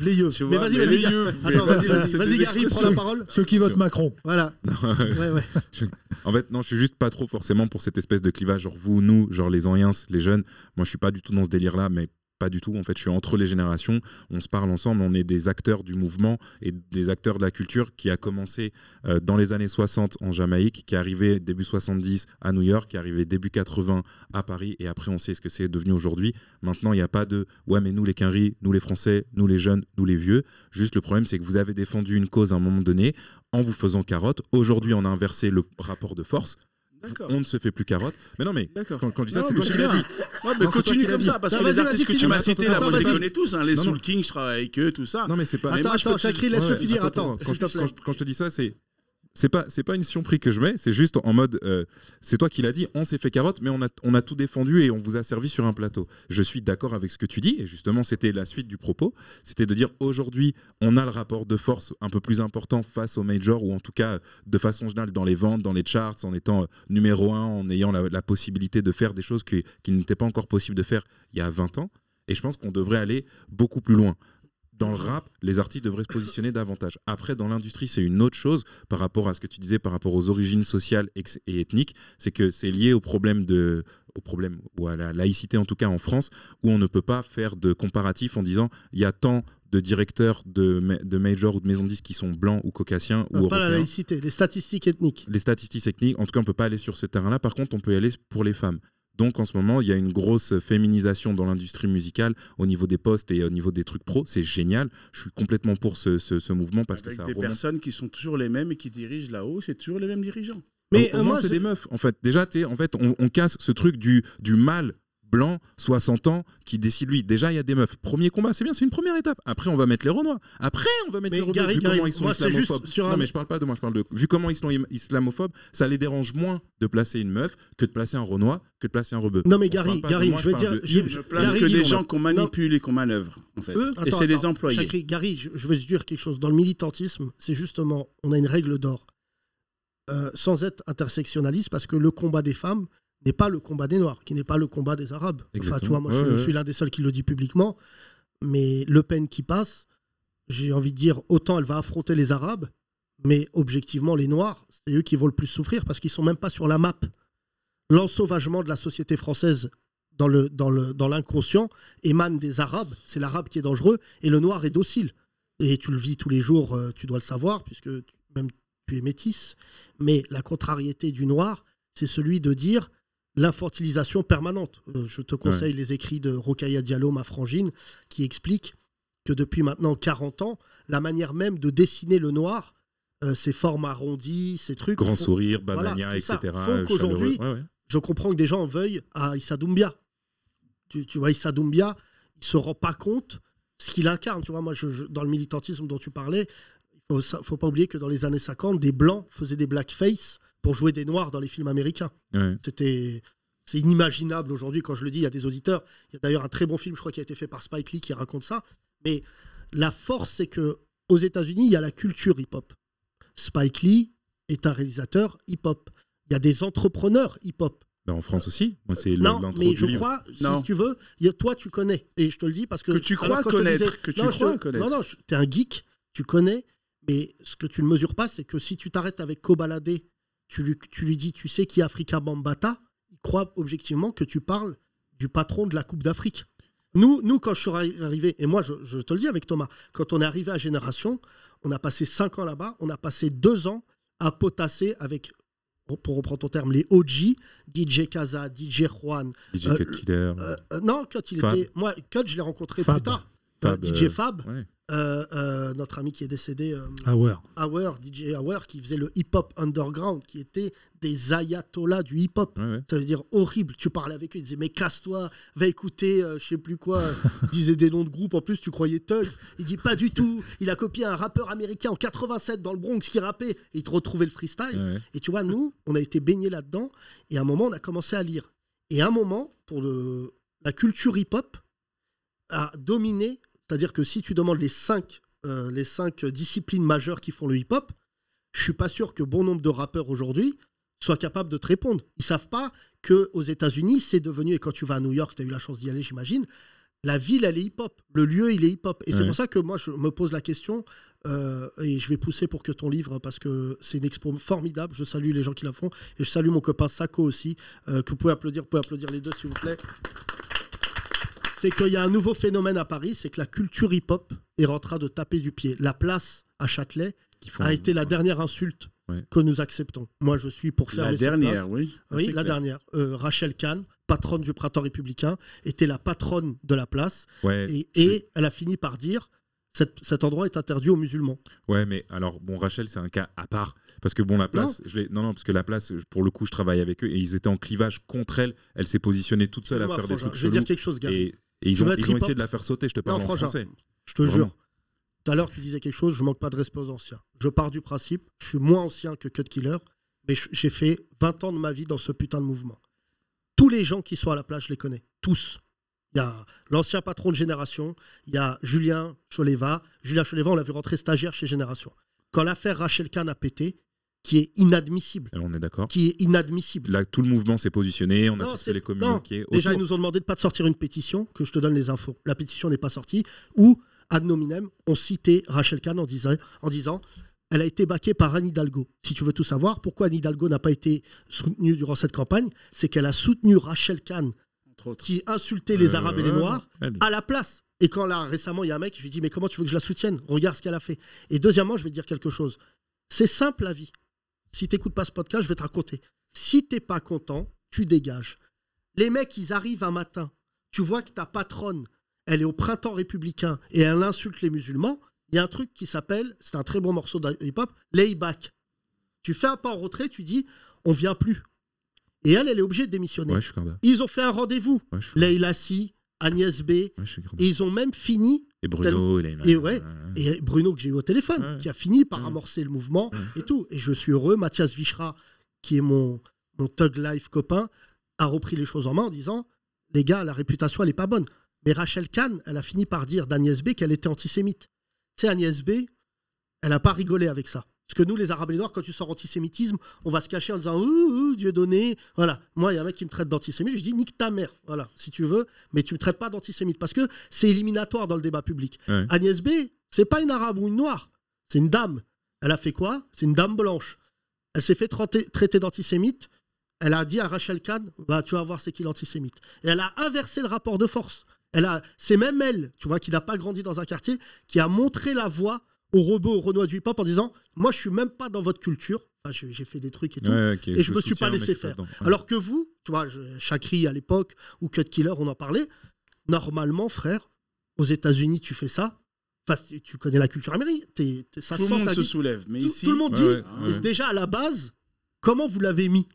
Mais vas-y, vas-y, les yeux, Attends, mais- vas-y, vas-y, c'est vas-y, des Gary, prends la parole. Ceux qui votent Macron. Voilà. Ouais, ouais. Je- En fait, non, je suis juste pas trop forcément pour cette espèce de clivage, genre vous, nous, genre les anciens, les jeunes. Moi, je suis pas du tout dans ce délire-là, mais pas du tout. En fait, je suis entre les générations. On se parle ensemble. On est des acteurs du mouvement et des acteurs de la culture qui a commencé euh, dans les années 60 en Jamaïque, qui est arrivé début 70 à New York, qui est arrivé début 80 à Paris. Et après, on sait ce que c'est devenu aujourd'hui. Maintenant, il n'y a pas de ouais, mais nous les Quinri, nous les Français, nous les jeunes, nous les vieux. Juste le problème, c'est que vous avez défendu une cause à un moment donné en vous faisant carotte. Aujourd'hui, on a inversé le rapport de force. On ne se fait plus carotte. Mais non, mais quand, quand je dis ça, c'est toi qui l'as dit. Mais Non, continue comme ça, parce que les artistes que tu m'as cités, là, moi je les connais tous, hein, les Soul non. King, je travaille avec eux, tout ça. Non, mais c'est pas. Attends, attends, te- Chakri, laisse-le finir. attends, quand je te dis ça, c'est. C'est pas, c'est pas une surprise que je mets, c'est juste en mode, euh, c'est toi qui l'as dit, on s'est fait carotte, mais on a, on a tout défendu et on vous a servi sur un plateau. Je suis d'accord avec ce que tu dis, et justement, c'était la suite du propos, c'était de dire aujourd'hui, on a le rapport de force un peu plus important face aux majors, ou en tout cas, de façon générale, dans les ventes, dans les charts, en étant euh, numéro un, en ayant la, possibilité de faire des choses que- qui n'étaient pas encore possible de faire il y a 20 ans. Et je pense qu'on devrait aller beaucoup plus loin. Dans le rap, les artistes devraient se positionner davantage. Après, dans l'industrie, c'est une autre chose par rapport à ce que tu disais, par rapport aux origines sociales et ethniques. C'est que c'est lié au problème de, au problème ou à la laïcité en tout cas en France, où on ne peut pas faire de comparatif en disant il y a tant de directeurs de, ma- de major ou de maisons de disques qui sont blancs ou caucasiens ou Non, Pas la laïcité, les statistiques ethniques. les statistiques techniques, en tout cas, on peut pas aller sur ce terrain-là. Par contre, on peut y aller pour les femmes. Donc, en ce moment, il y a une grosse féminisation dans l'industrie musicale au niveau des postes et au niveau des trucs pro. C'est génial. Je suis complètement pour ce, ce- ce mouvement parce que Avec ça des remonte- personnes qui sont toujours les mêmes et qui dirigent là-haut, c'est toujours les mêmes dirigeants. Mais au, au euh, moins, moi, c'est des meufs. En fait, déjà, en fait, on, on casse ce truc du, du mâle blanc, 60 ans, qui décide lui. Déjà, il y a des meufs. Premier combat, c'est bien, c'est une première étape. Après, on va mettre les Renois. Après, on va mettre Mais les. Gary, vu Gary, comment ils sont moi, c'est juste islamophobes. sur un- Non, mais je parle pas de moi, je parle de. Vu comment ils sont islamophobes, ça les dérange moins de placer une meuf que de placer un Renoir, que de placer un rebeu. Non, mais On Gary, Gary, moi, je veux dire- de je- je- Je place Gary, que des gens qu'on manipule et qu'on manœuvre, en fait. Eux, et c'est les employés. Chakri, Gary, je, je veux te dire quelque chose. Dans le militantisme, c'est justement, on a une règle d'or. Euh, sans être intersectionnaliste, parce que le combat des femmes n'est pas le combat des Noirs, qui n'est pas le combat des Arabes. Enfin, tu Exactement. vois, moi, je, Ouais, je ouais. suis l'un des seuls qui le dit publiquement. Mais Le Pen qui passe, j'ai envie de dire, autant elle va affronter les Arabes, mais objectivement, les Noirs, c'est eux qui vont le plus souffrir parce qu'ils sont même pas sur la map. L'ensauvagement de la société française dans le dans le dans l'inconscient émane des Arabes. C'est l'Arabe qui est dangereux et le Noir est docile. Et tu le vis tous les jours, euh, tu dois le savoir puisque même tu es métisse. Mais la contrariété du Noir, c'est celui de dire l'infantilisation permanente. Euh, je te conseille les écrits de Rokhaya Diallo, ma frangine, qui explique que depuis maintenant 40 ans, la manière même de dessiner le noir, euh, ses formes arrondies, ces trucs. Grand font- sourire, banania, etc. font qu'aujourd'hui. Ouais, ouais. je comprends que des gens en veuillent à Issa Doumbia. Tu, tu vois, Issa Doumbia, il se rend pas compte ce qu'il incarne. Tu vois, moi, je- je- dans le militantisme dont tu parlais, il faut, faut pas oublier que dans les années 50, des blancs faisaient des blackface pour jouer des noirs dans les films américains. Ouais. C'était c'est inimaginable aujourd'hui quand je le dis. Il y a des auditeurs. Il y a d'ailleurs un très bon film, je crois, qui a été fait par Spike Lee qui raconte ça. Mais la force, c'est que aux États-Unis, il y a la culture hip-hop. Spike Lee est un réalisateur hip-hop. Il y a des entrepreneurs hip-hop. Bah, en France aussi. Moi, c'est Non, mais je livre. crois, si Non. tu veux, il y a- toi tu connais. Et je te le dis parce que. Que tu crois connaître, que tu non, crois te- connaître. Non, non, tu es un geek, tu connais, mais ce que tu ne mesures pas, c'est que si tu t'arrêtes avec Kobalade, tu lui, tu lui dis, tu sais qui est Africa Bambata, il croit objectivement que tu parles du patron de la Coupe d'Afrique. Nous, nous, quand je suis arri- arrivé, et moi je, je te le dis avec Thomas, quand on est arrivé à Génération, on a passé 5 ans là-bas, on a passé 2 ans à potasser avec, pour reprendre ton terme, les OG, DJ Kaza, DJ Juan. DJ euh, Cut Killer. euh, euh, non, Cut, il Fab. était. Moi, Cut, je l'ai rencontré Fab. plus tard. Fab, DJ Fab, ouais. Euh, euh, notre ami qui est décédé, euh, Hour. Hour, DJ Hour, qui faisait le hip-hop underground, qui était des ayatollahs du hip-hop. Ouais, ouais. Ça veut dire horrible. Tu parlais avec eux, ils disaient Mais casse-toi, va écouter, euh, je sais plus quoi. Ils disaient des noms de groupes, en plus, tu croyais Thug. Il dit Pas du tout. Il a copié un rappeur américain en 87 dans le Bronx qui rappait et il te retrouvait le freestyle. Ouais, ouais. Et tu vois, nous, on a été baignés là-dedans. Et à un moment, on a commencé à lire. Et à un moment, pour le- la culture hip-hop, a dominé. C'est-à-dire que si tu demandes les cinq, euh, les cinq disciplines majeures qui font le hip-hop, je suis pas sûr que bon nombre de rappeurs aujourd'hui soient capables de te répondre. Ils savent pas que aux États-Unis, c'est devenu, et quand tu vas à New York, tu as eu la chance d'y aller, j'imagine, la ville, elle est hip-hop. Le lieu, il est hip-hop. Et c'est pour ça que moi, je me pose la question, euh, et je vais pousser pour que ton livre, parce que c'est une expo formidable, je salue les gens qui la font, et je salue mon copain Sako aussi, euh, que vous pouvez applaudir, vous pouvez applaudir les deux, s'il vous plaît. C'est qu'il y a un nouveau phénomène à Paris, c'est que la culture hip-hop est en train de taper du pied. La place à Châtelet font- a été la dernière insulte Ouais. que nous acceptons. Moi, je suis pour faire La dernière, oui. Ça, oui, la clair. dernière. Euh, Rachel Kahn, patronne du printemps républicain, était la patronne de la place. Ouais, Et, je- et elle a fini par dire Cet, cet endroit est interdit aux musulmans. Ouais, mais alors, bon, Rachel, c'est un cas à part. Parce que, bon, la place, je l'ai- non. non, parce que la place, je- pour le coup, je travaille avec eux et ils étaient en clivage contre elle. Elle s'est positionnée toute seule à faire des trucs je vais dire quelque chose, Gab. Et, ils ont, ils essayé de la faire sauter, je te parle Non, en français. Je te Vraiment. jure. Tout à l'heure, tu disais quelque chose, je manque pas de respect aux anciens. Je pars du principe, je suis moins ancien que Cut Killer, mais j'ai fait 20 ans de ma vie dans ce putain de mouvement. Tous les gens qui sont à la plage, je les connais. Tous. Il y a l'ancien patron de Génération, il y a Julien Choleva. Julien Choleva, on l'a vu rentrer stagiaire chez Génération. Quand l'affaire Rachel Kahn a pété, qui est inadmissible, Alors, on est d'accord. qui est inadmissible. Là, tout le mouvement s'est positionné, on a tous les non. communiqués. Déjà, ils nous ont demandé de pas de sortir une pétition, que je te donne les infos. La pétition n'est pas sortie. Ou, ad nominem, on citait Rachel Kahn en disant, en disant elle a été baquée par Anne Hidalgo. Si tu veux tout savoir, pourquoi Anne Hidalgo n'a pas été soutenue durant cette campagne, c'est qu'elle a soutenu Rachel Kahn, qui insultait les Euh, Arabes et les Noirs, elle. à la place. Et quand là, récemment, il y a un mec, je lui dis, mais comment tu veux que je la soutienne? Regarde ce qu'elle a fait. Et deuxièmement, je vais te dire quelque chose. C'est simple la vie. Si t'écoutes pas ce podcast, je vais te raconter. Si t'es pas content, tu dégages. Les mecs, ils arrivent un matin. Tu vois que ta patronne, elle est au printemps républicain et elle insulte les musulmans. Il y a un truc qui s'appelle, c'est un très bon morceau de hip-hop, layback. Tu fais un pas en retrait, tu dis, on vient plus. Et elle, elle est obligée de démissionner. Ouais, je suis d'accord. Ils ont fait un rendez-vous. Ouais, Leïla Si, Agnès B. Et ils ont même fini. Et Bruno, tel- il est- et, ouais, et Bruno que j'ai eu au téléphone, qui a fini par amorcer le mouvement et tout. Et je suis heureux. Mathias Vichra, qui est mon, mon Thug Life copain, a repris les choses en main en disant Les gars, la réputation, elle n'est pas bonne. Mais Rachel Kahn, elle a fini par dire d'Agnès B qu'elle était antisémite. Tu sais, Agnès B, elle n'a pas rigolé avec ça. Parce que nous, les Arabes et les Noirs, quand tu sors antisémitisme, on va se cacher en disant Ouh, ouh, Dieu donné. Voilà. Moi, il y a un mec qui me traite d'antisémite. Je dis Nique ta mère. Voilà, si tu veux. Mais tu me traites pas d'antisémite. Parce que c'est éliminatoire dans le débat public. Ouais. Agnès B, c'est pas une arabe ou une noire. C'est une dame. Elle a fait quoi? C'est une dame blanche. Elle s'est fait traiter, traiter d'antisémite. Elle a dit à Rachel Kahn bah, Tu vas voir c'est qui l'antisémite. Et elle a inversé le rapport de force. Elle a, c'est même elle, tu vois, qui n'a pas grandi dans un quartier, qui a montré la voie aux robots, aux Renois du hip-hop en disant Moi, je suis même pas dans votre culture. Enfin, j'ai fait des trucs et tout. Ouais, et je, je me suis pas laissé pas faire. dedans. Ouais. Alors que vous, tu vois, Chakri à l'époque, ou Cut Killer, on en parlait. Normalement, frère, aux États-Unis, tu fais ça. Enfin, tu- tu connais la culture américaine. ça Tout le monde se vie. soulève, mais tout, ici- tout le monde Ouais, dit. ouais, mais ouais. Déjà à la base, comment vous l'avez mis?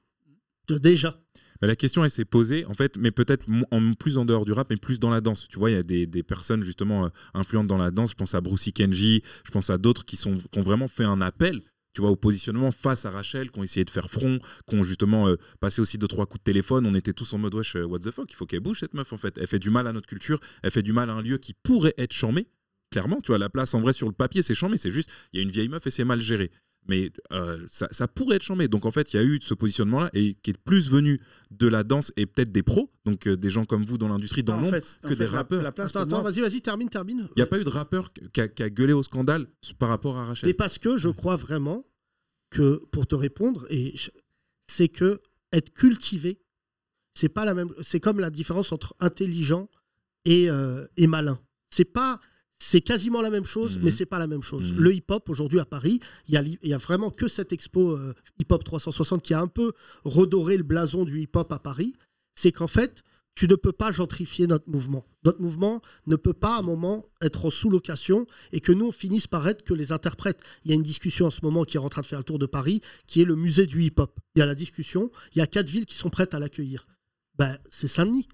De- Déjà. Mais la question, elle s'est posée, en fait, mais peut-être en plus en dehors du rap, mais plus dans la danse. Tu vois, il y a des, personnes justement euh, influentes dans la danse. Je pense à Brucey Kenji, je pense à d'autres qui ont vraiment fait un appel. Tu vois, au positionnement face à Rachel, qui ont essayé de faire front, qui ont justement euh, passé aussi deux, trois coups de téléphone. On était tous en mode, wesh, euh, what the fuck, il faut qu'elle bouge cette meuf, en fait. Elle fait du mal à notre culture, elle fait du mal à un lieu qui pourrait être chambé. Clairement, tu vois, la place en vrai sur le papier, c'est chambé, c'est juste, il y a une vieille meuf et c'est mal géré. Mais euh, ça, ça pourrait être chambé. Donc en fait, il y a eu ce positionnement-là et qui est plus venu de la danse et peut-être des pros, donc euh, des gens comme vous dans l'industrie, dans l'ombre, que fait, des rappeurs. la place Attends, vas-y, vas-y, termine, termine. Il n'y a pas eu de rappeur qui a, qui a gueulé au scandale par rapport à Rachel. Mais parce que je crois vraiment que, pour te répondre, et je- c'est que être cultivé, c'est pas la même. C'est comme la différence entre intelligent et, euh, et malin. C'est pas. C'est quasiment la même chose, Mhm. mais c'est pas la même chose. Mhm. Le hip-hop aujourd'hui à Paris, il y a, li- il y a vraiment que cette expo euh, hip-hop 360 qui a un peu redoré le blason du hip-hop à Paris. C'est qu'en fait, tu ne peux pas gentrifier notre mouvement. Notre mouvement ne peut pas à un moment être en sous-location et que nous, on finisse par être que les interprètes. Il y a une discussion en ce moment qui est en train de faire le tour de Paris, qui est le musée du hip-hop. Il y a la discussion, il y a quatre villes qui sont prêtes à l'accueillir. Ben, c'est Saint-Denis.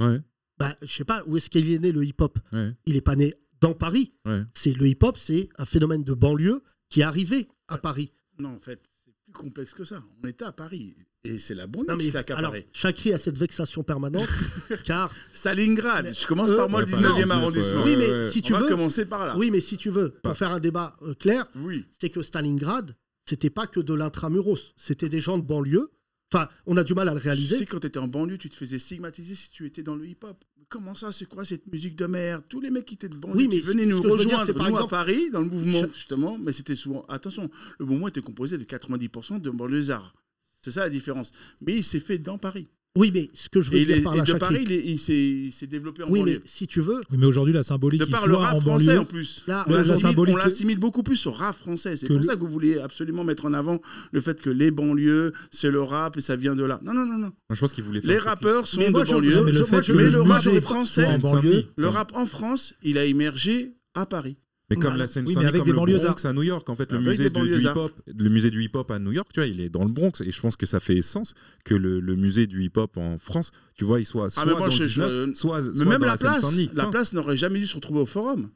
Ouais, Ben, je sais pas où est-ce qu'il est né le hip-hop. ouais, Il n'est pas né dans Paris. ouais. C'est le hip-hop, c'est un phénomène de banlieue qui est arrivé à Paris. Non, en fait, c'est plus complexe que ça. On était à Paris. Et c'est la bonne Non, qui s'est alors, accaparée. Chakri a cette vexation permanente, car Stalingrad. Je commence Euh, par moi le ouais, pas 19e 19, arrondissement. oui, mais ouais. si On tu va veux, commencer par là. oui, mais si tu veux, pour faire un débat euh, clair, Oui. c'est que Stalingrad, c'était pas que de l'intramuros, c'était des gens de banlieue. Enfin, on a du mal à le Tu sais, réaliser. quand tu étais en banlieue, tu te faisais stigmatiser si tu étais dans le hip-hop. Comment ça, c'est quoi cette musique de merde? Tous les mecs qui étaient de banlieue, Oui, mais qui venaient nous dire, rejoindre, c'est par nous, à exemple- Paris, dans le mouvement, Je- justement. Mais c'était souvent. Attention, le mouvement était composé de 90% de banlieusards. C'est ça la différence. Mais il s'est fait dans Paris. Oui, mais ce que je veux Et, dire est- par et là, de Paris, il, est- il s'est développé en oui, banlieue. mais si tu veux, Oui, mais aujourd'hui, la symbolique, De par le rap en français banlieue. en plus. Là, on la l'assimile- symbolique- on l'assimile beaucoup plus au rap français. C'est pour le- ça que vous vouliez absolument mettre en avant le fait que les banlieues, c'est le rap et ça vient de là. Non, non, non, non. Moi, je pense qu'il voulait faire Les rappeurs sont Mais moi, de je- banlieue. mais le Je- fait moi, que je- mais le le rap français, en banlieue, le rap en France, il a émergé à Paris. Mais comme la scène Oui, mais avec comme des le. Bronx à New York, en fait, le musée du, du banlieusards. hip-hop, le musée du hip-hop à New York, tu vois, il est dans le Bronx, et je pense que ça fait sens que le, le musée du hip-hop en France, tu vois, il soit soit Ah, mais moi, dans je- le je- 19, soit, Mais soit même dans la, la place, la place n'aurait jamais dû se retrouver au forum.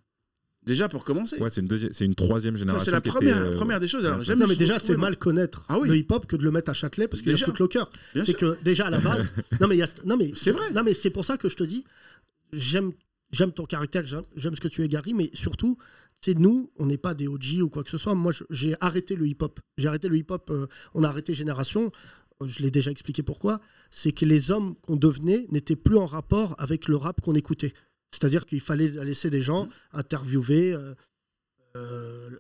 Déjà pour commencer. Ouais, c'est une deuxième, c'est une troisième génération. c'est la qui était, première, euh, première des choses. Alors, jamais Non, mais déjà, c'est mal connaître Ah oui. le hip-hop que de le mettre à Châtelet parce qu'il y a. Footlocker. C'est que déjà à la base. non, mais il y a- non, mais C'est vrai. Non, mais c'est pour ça que je te dis, j'aime, j'aime ton caractère, j'aime, ce que tu es, Gary, mais surtout, c'est nous, on n'est pas des OG ou quoi que ce soit. Moi, j'ai arrêté le hip-hop. J'ai arrêté le hip-hop. euh, on a arrêté Génération. Euh, Je l'ai déjà expliqué pourquoi. C'est que les hommes qu'on devenait n'étaient plus en rapport avec le rap qu'on écoutait. C'est-à-dire qu'il fallait laisser des gens interviewer. euh, euh,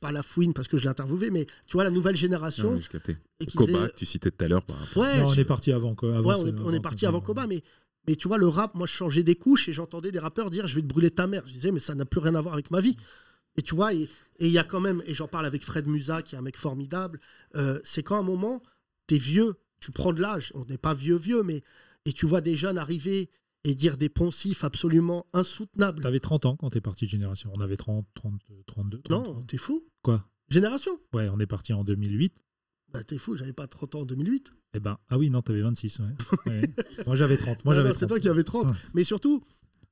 pas la fouine parce que je l'ai interviewé, mais tu vois, la nouvelle génération. Non, qui Koba, tu citais tout à l'heure. par Ouais, Non, on je- est parti avant. Quoi. avant Ouais, on c'est- est, on est parti avant Koba, mais, mais tu vois, le rap, moi, je changeais des couches et j'entendais des rappeurs dire je vais te brûler ta mère. Je disais, mais ça n'a plus rien à voir avec ma vie. Et tu vois, et il y a quand même, et j'en parle avec Fred Musa, qui est un mec formidable, euh, c'est quand à un moment, t'es vieux, tu prends de l'âge, on n'est pas vieux, vieux, mais. Et tu vois des jeunes arriver et dire des poncifs absolument insoutenables. T'avais 30 ans quand t'es parti de Génération. On avait 30, 30 32. 33. Non, t'es fou. Quoi? Génération Ouais, on est parti en 2008. Bah, t'es fou, j'avais pas 30 ans en 2008. Eh ben, ah oui, non, t'avais 26. ouais. Ouais. Moi, j'avais 30. Moi, j'avais c'est 30. toi qui avais 30. Ouais. Mais surtout,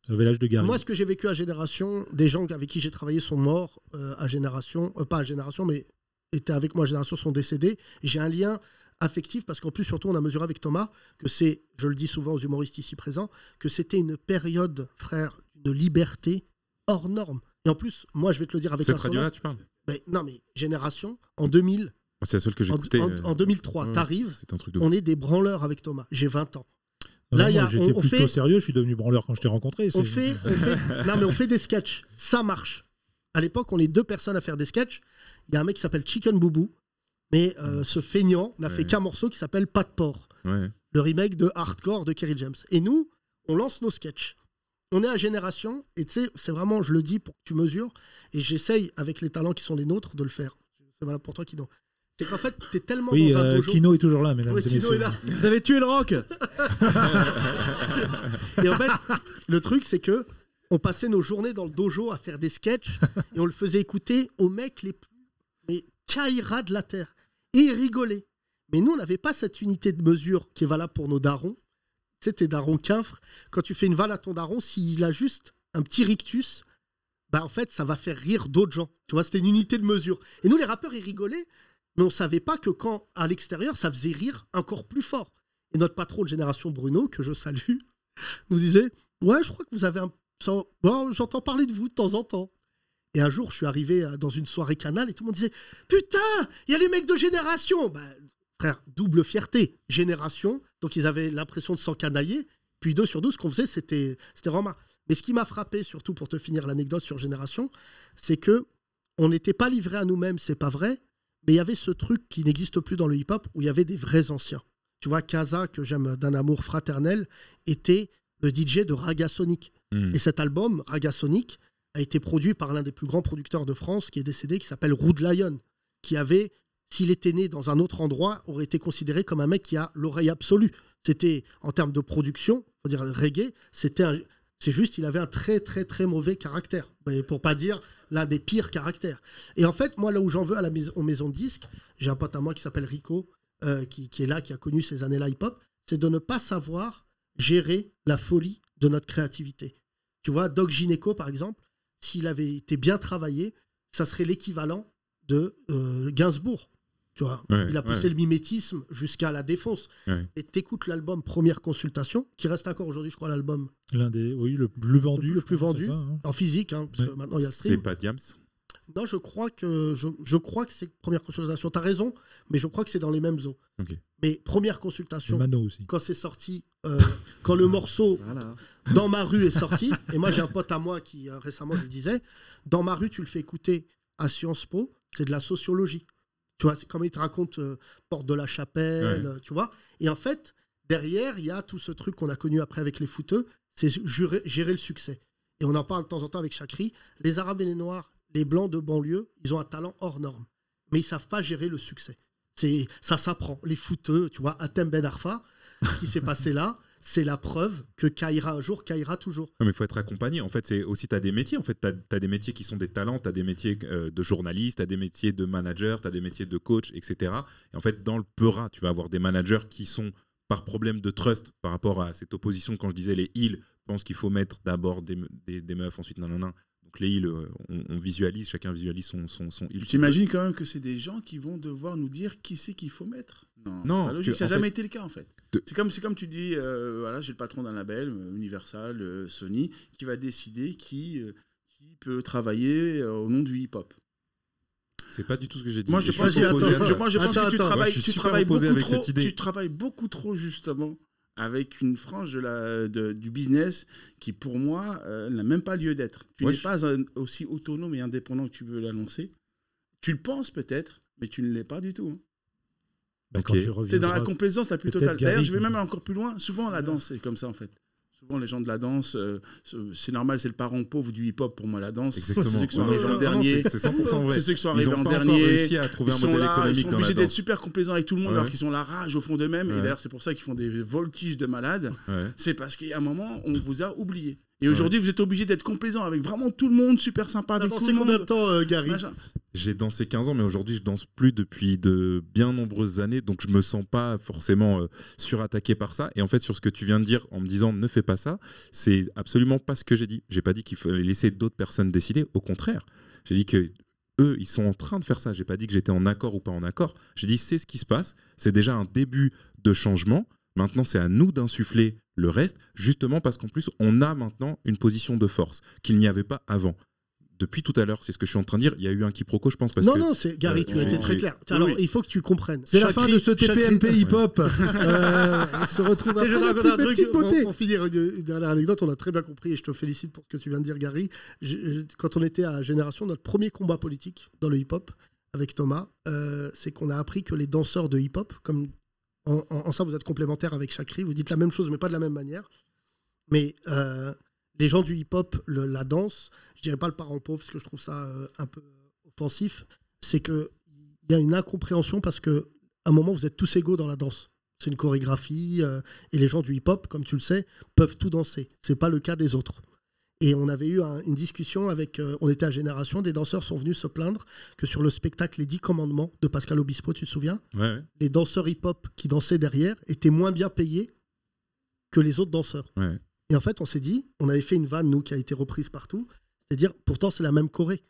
J'avais l'âge de Gary. Moi, ce que j'ai vécu à Génération, des gens avec qui j'ai travaillé sont morts euh, à Génération, euh, pas à Génération, mais étaient avec moi à Génération, sont décédés. J'ai un lien affectif parce qu'en plus, surtout, on a mesuré avec Thomas que c'est, je le dis souvent aux humoristes ici présents, que c'était une période, frère, de liberté hors norme. Et en plus, moi, je vais te le dire avec un sonore. tu parles Ben, non, mais Génération, en 2000, Ah, C'est la seule que j'écoutais. en- euh, en 2003, ouais, t'arrives, C'est un truc de on est des branleurs avec Thomas. J'ai 20 ans. Non, Là, non, il y a- moi, J'étais on- on plutôt fait- sérieux. Je suis devenu branleur quand je t'ai rencontré. On fait, on fait- non mais on fait des sketchs, ça marche. À l'époque, on est deux personnes à faire des sketchs. Il y a un mec qui s'appelle Chicken Boubou, mais euh, ce feignant n'a fait qu'un morceau qui s'appelle Pas de porc, Ouais. le remake de Hardcore de Kerry James. Et nous, on lance nos sketchs. On est à génération, et tu sais, c'est vraiment, je le dis pour que tu mesures, et j'essaye avec les talents qui sont les nôtres de le faire. C'est valable pour toi, Kino. C'est qu'en fait, t'es tellement Oui, dans un euh, dojo. Kino est toujours là, mesdames Oui, et Kino messieurs. est là. Vous avez tué le rock Et en fait, le truc, c'est que on passait nos journées dans le dojo à faire des sketchs et on le faisait écouter aux mecs les plus mais caïras de la terre. Et ils rigolaient. Mais nous, on n'avait pas cette unité de mesure qui est valable pour nos darons. Tu sais, tes darons quinfres, quand tu fais une vanne à ton daron, s'il a juste un petit rictus, bah en fait, ça va faire rire d'autres gens. Tu vois, c'était une unité de mesure. Et nous, les rappeurs, ils rigolaient, mais on savait pas que quand, à l'extérieur, ça faisait rire encore plus fort. Et notre patron de génération, Bruno, que je salue, nous disait Ouais, je crois que vous avez un. bon, J'entends parler de vous de temps en temps. Et un jour, je suis arrivé euh, dans une soirée canal et tout le monde disait Putain, il y a les mecs de génération Bah, Frère, double fierté. Génération, donc ils avaient l'impression de s'encanailler. Puis deux sur deux, ce qu'on faisait, c'était vraiment. Mais ce qui m'a frappé, surtout pour te finir l'anecdote sur Génération, c'est que on n'était pas livré à nous-mêmes, c'est pas vrai, mais il y avait ce truc qui n'existe plus dans le hip-hop où il y avait des vrais anciens. Tu vois, Kaza, que j'aime d'un amour fraternel, était le DJ de Raga Sonic. Hmm. Et cet album, Raga Sonic, a été produit par l'un des plus grands producteurs de France qui est décédé, qui s'appelle Rude Lion, qui avait, s'il était né dans un autre endroit, aurait été considéré comme un mec qui a l'oreille absolue. C'était, en termes de production, faut dire reggae, c'était un- c'est juste, il avait un très très très mauvais caractère, mais pour pas dire l'un des pires caractères. Et en fait, moi là où j'en veux à la maison, de disques, j'ai un pote à moi qui s'appelle Rico, euh, qui, qui est là, qui a connu ces années-là hip-hop, c'est de ne pas savoir gérer la folie de notre créativité. Tu vois, Doc Gineco, par exemple, s'il avait été bien travaillé, ça serait l'équivalent de euh, Gainsbourg. Tu vois, Ouais, il a poussé ouais. le mimétisme jusqu'à la défonce. Ouais. Et t'écoutes l'album Première Consultation, qui reste encore aujourd'hui, je crois, l'album L'un des, oui, le plus vendu. le plus vendu c'est ça, hein. en physique, hein, parce que maintenant il y a le C'est stream. pas Diams. Non, je crois que je, je crois que c'est Première Consultation. T'as raison, mais je crois que c'est dans les mêmes eaux. Mais Première Consultation, Mano aussi. quand c'est sorti, euh, quand le morceau Voilà. Dans ma rue est sorti, et moi j'ai un pote à moi qui euh, récemment je lui disais, Dans ma rue tu le fais écouter à Sciences Po, c'est de la sociologie. Tu vois, c'est comme il te raconte euh, Porte de la Chapelle, Ouais. euh, tu vois. Et en fait, derrière, il y a tout ce truc qu'on a connu après avec les footeux, c'est gérer le succès. Et on en parle de temps en temps avec Chakri. Les Arabes et les Noirs, les Blancs de banlieue, ils ont un talent hors norme. Mais ils savent pas gérer le succès. C'est Ça s'apprend. Les footeux, tu vois, Atem Ben Arfa, ce qui s'est passé là, c'est la preuve que Kaira un jour, Kaira toujours. Non, mais il faut être accompagné. En fait, c'est aussi, tu as des métiers. En fait, tu as, des métiers qui sont des talents, tu as des métiers euh, de journaliste, tu as des métiers de manager, tu as des métiers de coach, etc. Et en fait, dans le Peura, tu vas avoir des managers qui sont par problème de trust par rapport à cette opposition, quand je disais les heals, pensent qu'il faut mettre d'abord des, des, des meufs, ensuite nanana. Donc les heals, euh, on, on visualise, chacun visualise son, son, son heal. Tu t'imagines quand même que c'est des gens qui vont devoir nous dire qui c'est qu'il faut mettre? Non, Non, c'est pas logique. que, Ça n'a jamais fait, été le cas en fait. De- C'est comme, c'est comme tu dis, euh, voilà, j'ai le patron d'un label, euh, Universal, euh, Sony, qui va décider qui, euh, qui peut travailler euh, au nom du hip-hop. C'est pas du tout ce que j'ai dit. Moi, je pense, je- moi, je pense que tu Moi, travailles, tu beaucoup avec trop, cette idée. tu travailles beaucoup trop justement avec une frange de la, de- du business qui, pour moi, euh, n'a même pas lieu d'être. Tu n'es je- pas un- aussi autonome et indépendant que tu veux l'annoncer. Tu le penses peut-être, mais tu ne l'es pas du tout. hein. Bah, quand Ok. tu Tu es dans la complaisance la plus totale. D'ailleurs, je vais même encore plus loin. Souvent, la danse, c'est comme ça, en fait. Souvent, les gens de la danse, euh, c'est normal, c'est le parent pauvre du hip-hop pour moi, la danse. Exactement. C'est ceux qui sont arrivés en dernier. c'est- c'est 100% vrai. C'est ceux qui sont arrivés en dernier. réussi à trouver Ils un sont modèle là, économique Ils sont obligés d'être super complaisants avec tout le monde Ouais. alors qu'ils ont la rage au fond d'eux-mêmes. Et d'ailleurs, c'est pour ça qu'ils font des voltiges de malades. Ouais. C'est parce qu'à un moment, on vous a oublié. Et aujourd'hui, vous êtes obligé d'être complaisant avec vraiment tout le monde, super sympa avec T'as tout dansé le combien de temps, euh, Gary. J'ai dansé 15 ans, mais aujourd'hui, je danse plus depuis de bien nombreuses années, donc je me sens pas forcément euh, surattaqué par ça. Et en fait, sur ce que tu viens de dire en me disant ne fais pas ça, c'est absolument pas ce que j'ai dit. J'ai pas dit qu'il fallait laisser d'autres personnes décider. Au contraire, j'ai dit que eux, ils sont en train de faire ça. J'ai pas dit que j'étais en accord ou pas en accord. J'ai dit c'est ce qui se passe. C'est déjà un début de changement. Maintenant, c'est à nous d'insuffler le reste, justement parce qu'en plus, on a maintenant une position de force qu'il n'y avait pas avant. Depuis tout à l'heure, c'est ce que je suis en train de dire. Il y a eu un quiproquo, je pense, parce non, que non, c'est Gary, euh, tu as j'ai- été très clair. Oui, Alors, oui. il faut que tu comprennes. C'est la fin de ce TPMP hip-hop. Euh, il se retrouve après raconter un mes truc petites pour, finir une, une dernière anecdote. On a très bien compris et je te félicite pour ce que tu viens de dire, Gary. Je- je- quand on était à Génération, notre premier combat politique dans le hip-hop avec Thomas, euh, c'est qu'on a appris que les danseurs de hip-hop, comme en, ça vous êtes complémentaires avec Chakri, vous dites la même chose mais pas de la même manière. Mais euh, les gens du hip-hop, la danse, je dirais pas le parent pauvre parce que je trouve ça euh, un peu offensif, c'est que il y a une incompréhension parce que à un moment vous êtes tous égaux dans la danse. C'est une chorégraphie euh, et les gens du hip-hop, comme tu le sais, peuvent tout danser. C'est pas le cas des autres. Et on avait eu un- une discussion avec, euh, on était à Génération, des danseurs sont venus se plaindre que sur le spectacle Les Dix Commandements de Pascal Obispo, tu te souviens Ouais, ouais. Les danseurs hip-hop qui dansaient derrière étaient moins bien payés que les autres danseurs. Ouais. Et en fait, on s'est dit, on avait fait une vanne, nous, qui a été reprise partout, c'est-à-dire, pourtant, c'est la même choré.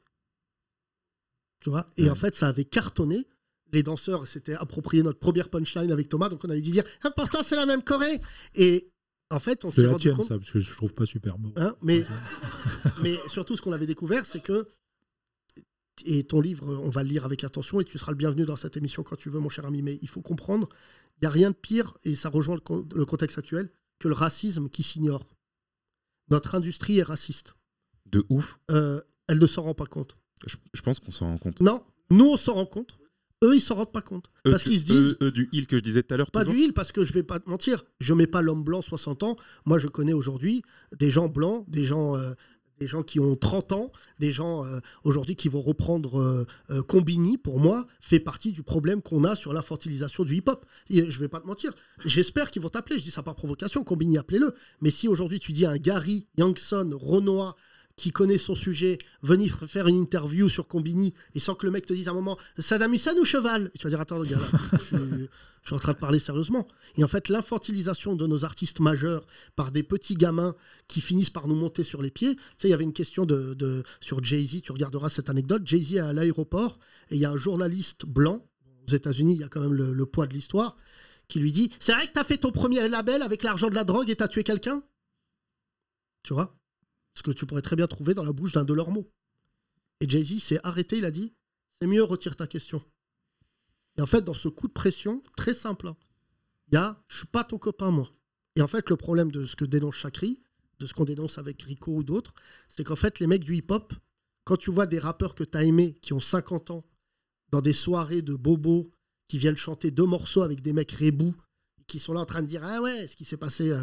Tu vois? Et en fait, ça avait cartonné. Les danseurs s'étaient approprié notre première punchline avec Thomas, donc on avait dû dire, ah, pourtant, c'est la même choré. Et en fait, on s'est rendu tienne, compte. ça, parce que je trouve pas super beau. Hein, mais, mais surtout, ce qu'on avait découvert, c'est que. Et ton livre, on va le lire avec attention et tu seras le bienvenu dans cette émission quand tu veux, mon cher ami. Mais il faut comprendre, il n'y a rien de pire, et ça rejoint le, con- le contexte actuel, que le racisme qui s'ignore. Notre industrie est raciste. De ouf. Euh, elle ne s'en rend pas compte. Je, je pense qu'on s'en rend compte. Non, nous, on s'en rend compte. Eux, ils s'en rendent pas compte. Eux, parce qu'ils se disent. eux- eux du heal que je disais tout à l'heure. Pas du heal, parce que je vais pas te mentir, je mets pas l'homme blanc 60 ans. Moi, je connais aujourd'hui des gens blancs, des gens, euh, des gens qui ont 30 ans, des gens euh, aujourd'hui qui vont reprendre euh, euh, Combini, pour moi, fait partie du problème qu'on a sur l'infantilisation du hip-hop. Et je vais pas te mentir. J'espère qu'ils vont t'appeler. Je dis ça par provocation. Combini, appelez-le. Mais si aujourd'hui tu dis à un Gary, Youngson, Renoir, qui connaît son sujet, venir faire une interview sur Combini et sans que le mec te dise à un moment Saddam Hussein ou cheval? Et tu vas dire attends, gars, là, je, suis, en train de parler sérieusement. Et en fait, l'infantilisation de nos artistes majeurs par des petits gamins qui finissent par nous monter sur les pieds. Tu sais, il y avait une question de, de- sur Jay-Z, tu regarderas cette anecdote. Jay-Z est à l'aéroport et il y a un journaliste blanc, aux États-Unis, il y a quand même le, le poids de l'histoire, qui lui dit C'est vrai que tu as fait ton premier label avec l'argent de la drogue et tu as tué quelqu'un? Tu vois? Ce que tu pourrais très bien trouver dans la bouche d'un de leurs mots. Et Jay-Z s'est arrêté, il a dit C'est mieux, retire ta question. Et en fait, dans ce coup de pression, très simple, hein, il y a Je suis pas ton copain, moi. Et en fait, le problème de ce que dénonce Chakri, de ce qu'on dénonce avec Rico ou d'autres, c'est qu'en fait, les mecs du hip-hop, quand tu vois des rappeurs que tu as aimés, qui ont 50 ans, dans des soirées de bobos, qui viennent chanter deux morceaux avec des mecs rébous, qui sont là en train de dire Ah ouais, ce qui s'est passé euh,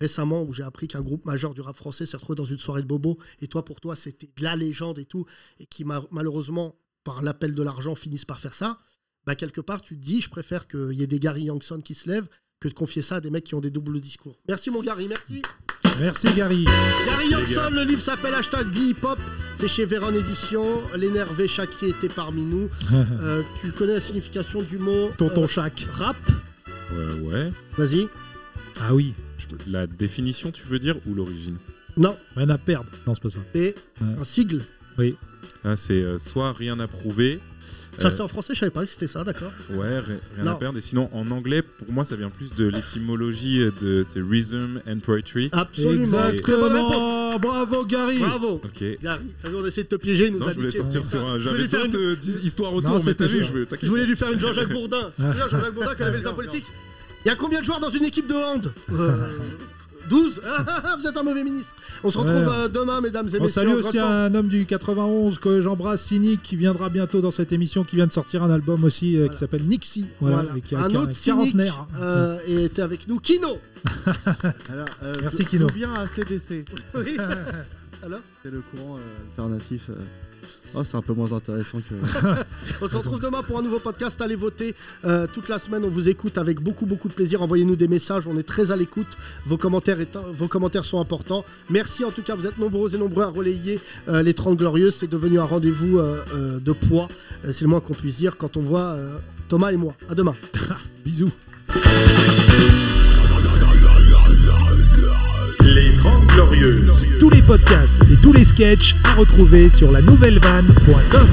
récemment, où j'ai appris qu'un groupe majeur du rap français s'est retrouvé dans une soirée de bobos, et toi, pour toi, c'était de la légende et tout, et qui ma- malheureusement, par l'appel de l'argent, finissent par faire ça, bah quelque part, tu te dis Je préfère qu'il y ait des Gary Youngson qui se lèvent que de confier ça à des mecs qui ont des doubles discours. Merci mon Gary, merci. Merci Gary. Gary Johnson, le livre s'appelle Hashtag Hip-Hop. C'est chez Véron Édition. L'énervé Chakri était parmi nous. Euh, tu connais la signification du mot Tonton euh, Chac. Rap? Ouais, ouais. Vas-y. Ah oui. Je- La définition, tu veux dire, ou l'origine? Non. Rien à perdre. Non, c'est pas ça. C'est un sigle. Oui. Ah, c'est euh, soit rien à prouver. Ça, euh, c'est en français, je savais pas que c'était ça, d'accord. Ouais, ri- rien Non. à perdre. Et sinon, en anglais, pour moi, ça vient plus de l'étymologie euh, de c'est rhythm and poetry. Absolument. Très bonne réponse. Bravo Gary. Bravo. Ok. Gary, t'as vu, on essaie de te piéger, il nous Non, a je voulais sortir sur un. Je J'avais voulais faire une- d'autres euh, dis- histoires Non, autour, mais c'était t'as vu, ça. je veux. Je voulais lui faire une Jean-Jacques Bourdin. Tu Jean-Jacques Bourdin qui avait les politiques? Il y a combien de joueurs dans une équipe de hand? Euh, 12 Vous êtes un mauvais ministre. On se retrouve Ouais. euh, demain, mesdames et On messieurs. salue en aussi un homme du 91 que j'embrasse, Cynic, qui viendra bientôt dans cette émission, qui vient de sortir un album aussi euh, qui s'appelle Nixie. Voilà, Voilà. et qui a un autre cynique quarantenaire. euh, et était avec nous. Kino Alors, euh, Merci, Kino. d'où vient ACDC Oui. Alors C'est le courant euh, alternatif. Oh, c'est un peu moins intéressant que. On se retrouve demain pour un nouveau podcast. Allez voter euh, toute la semaine. On vous écoute avec beaucoup, beaucoup de plaisir. Envoyez-nous des messages. On est très à l'écoute. Vos commentaires, est- vos commentaires sont importants. Merci en tout cas. Vous êtes nombreux et nombreux à relayer euh, les 30 Glorieuses. C'est devenu un rendez-vous euh, de poids. C'est le moins qu'on puisse dire quand on voit Thomas et moi. À demain. Bisous. Les 30 Glorieuses. Tous les podcasts et tous les sketchs à retrouver sur la nouvellevanne.com.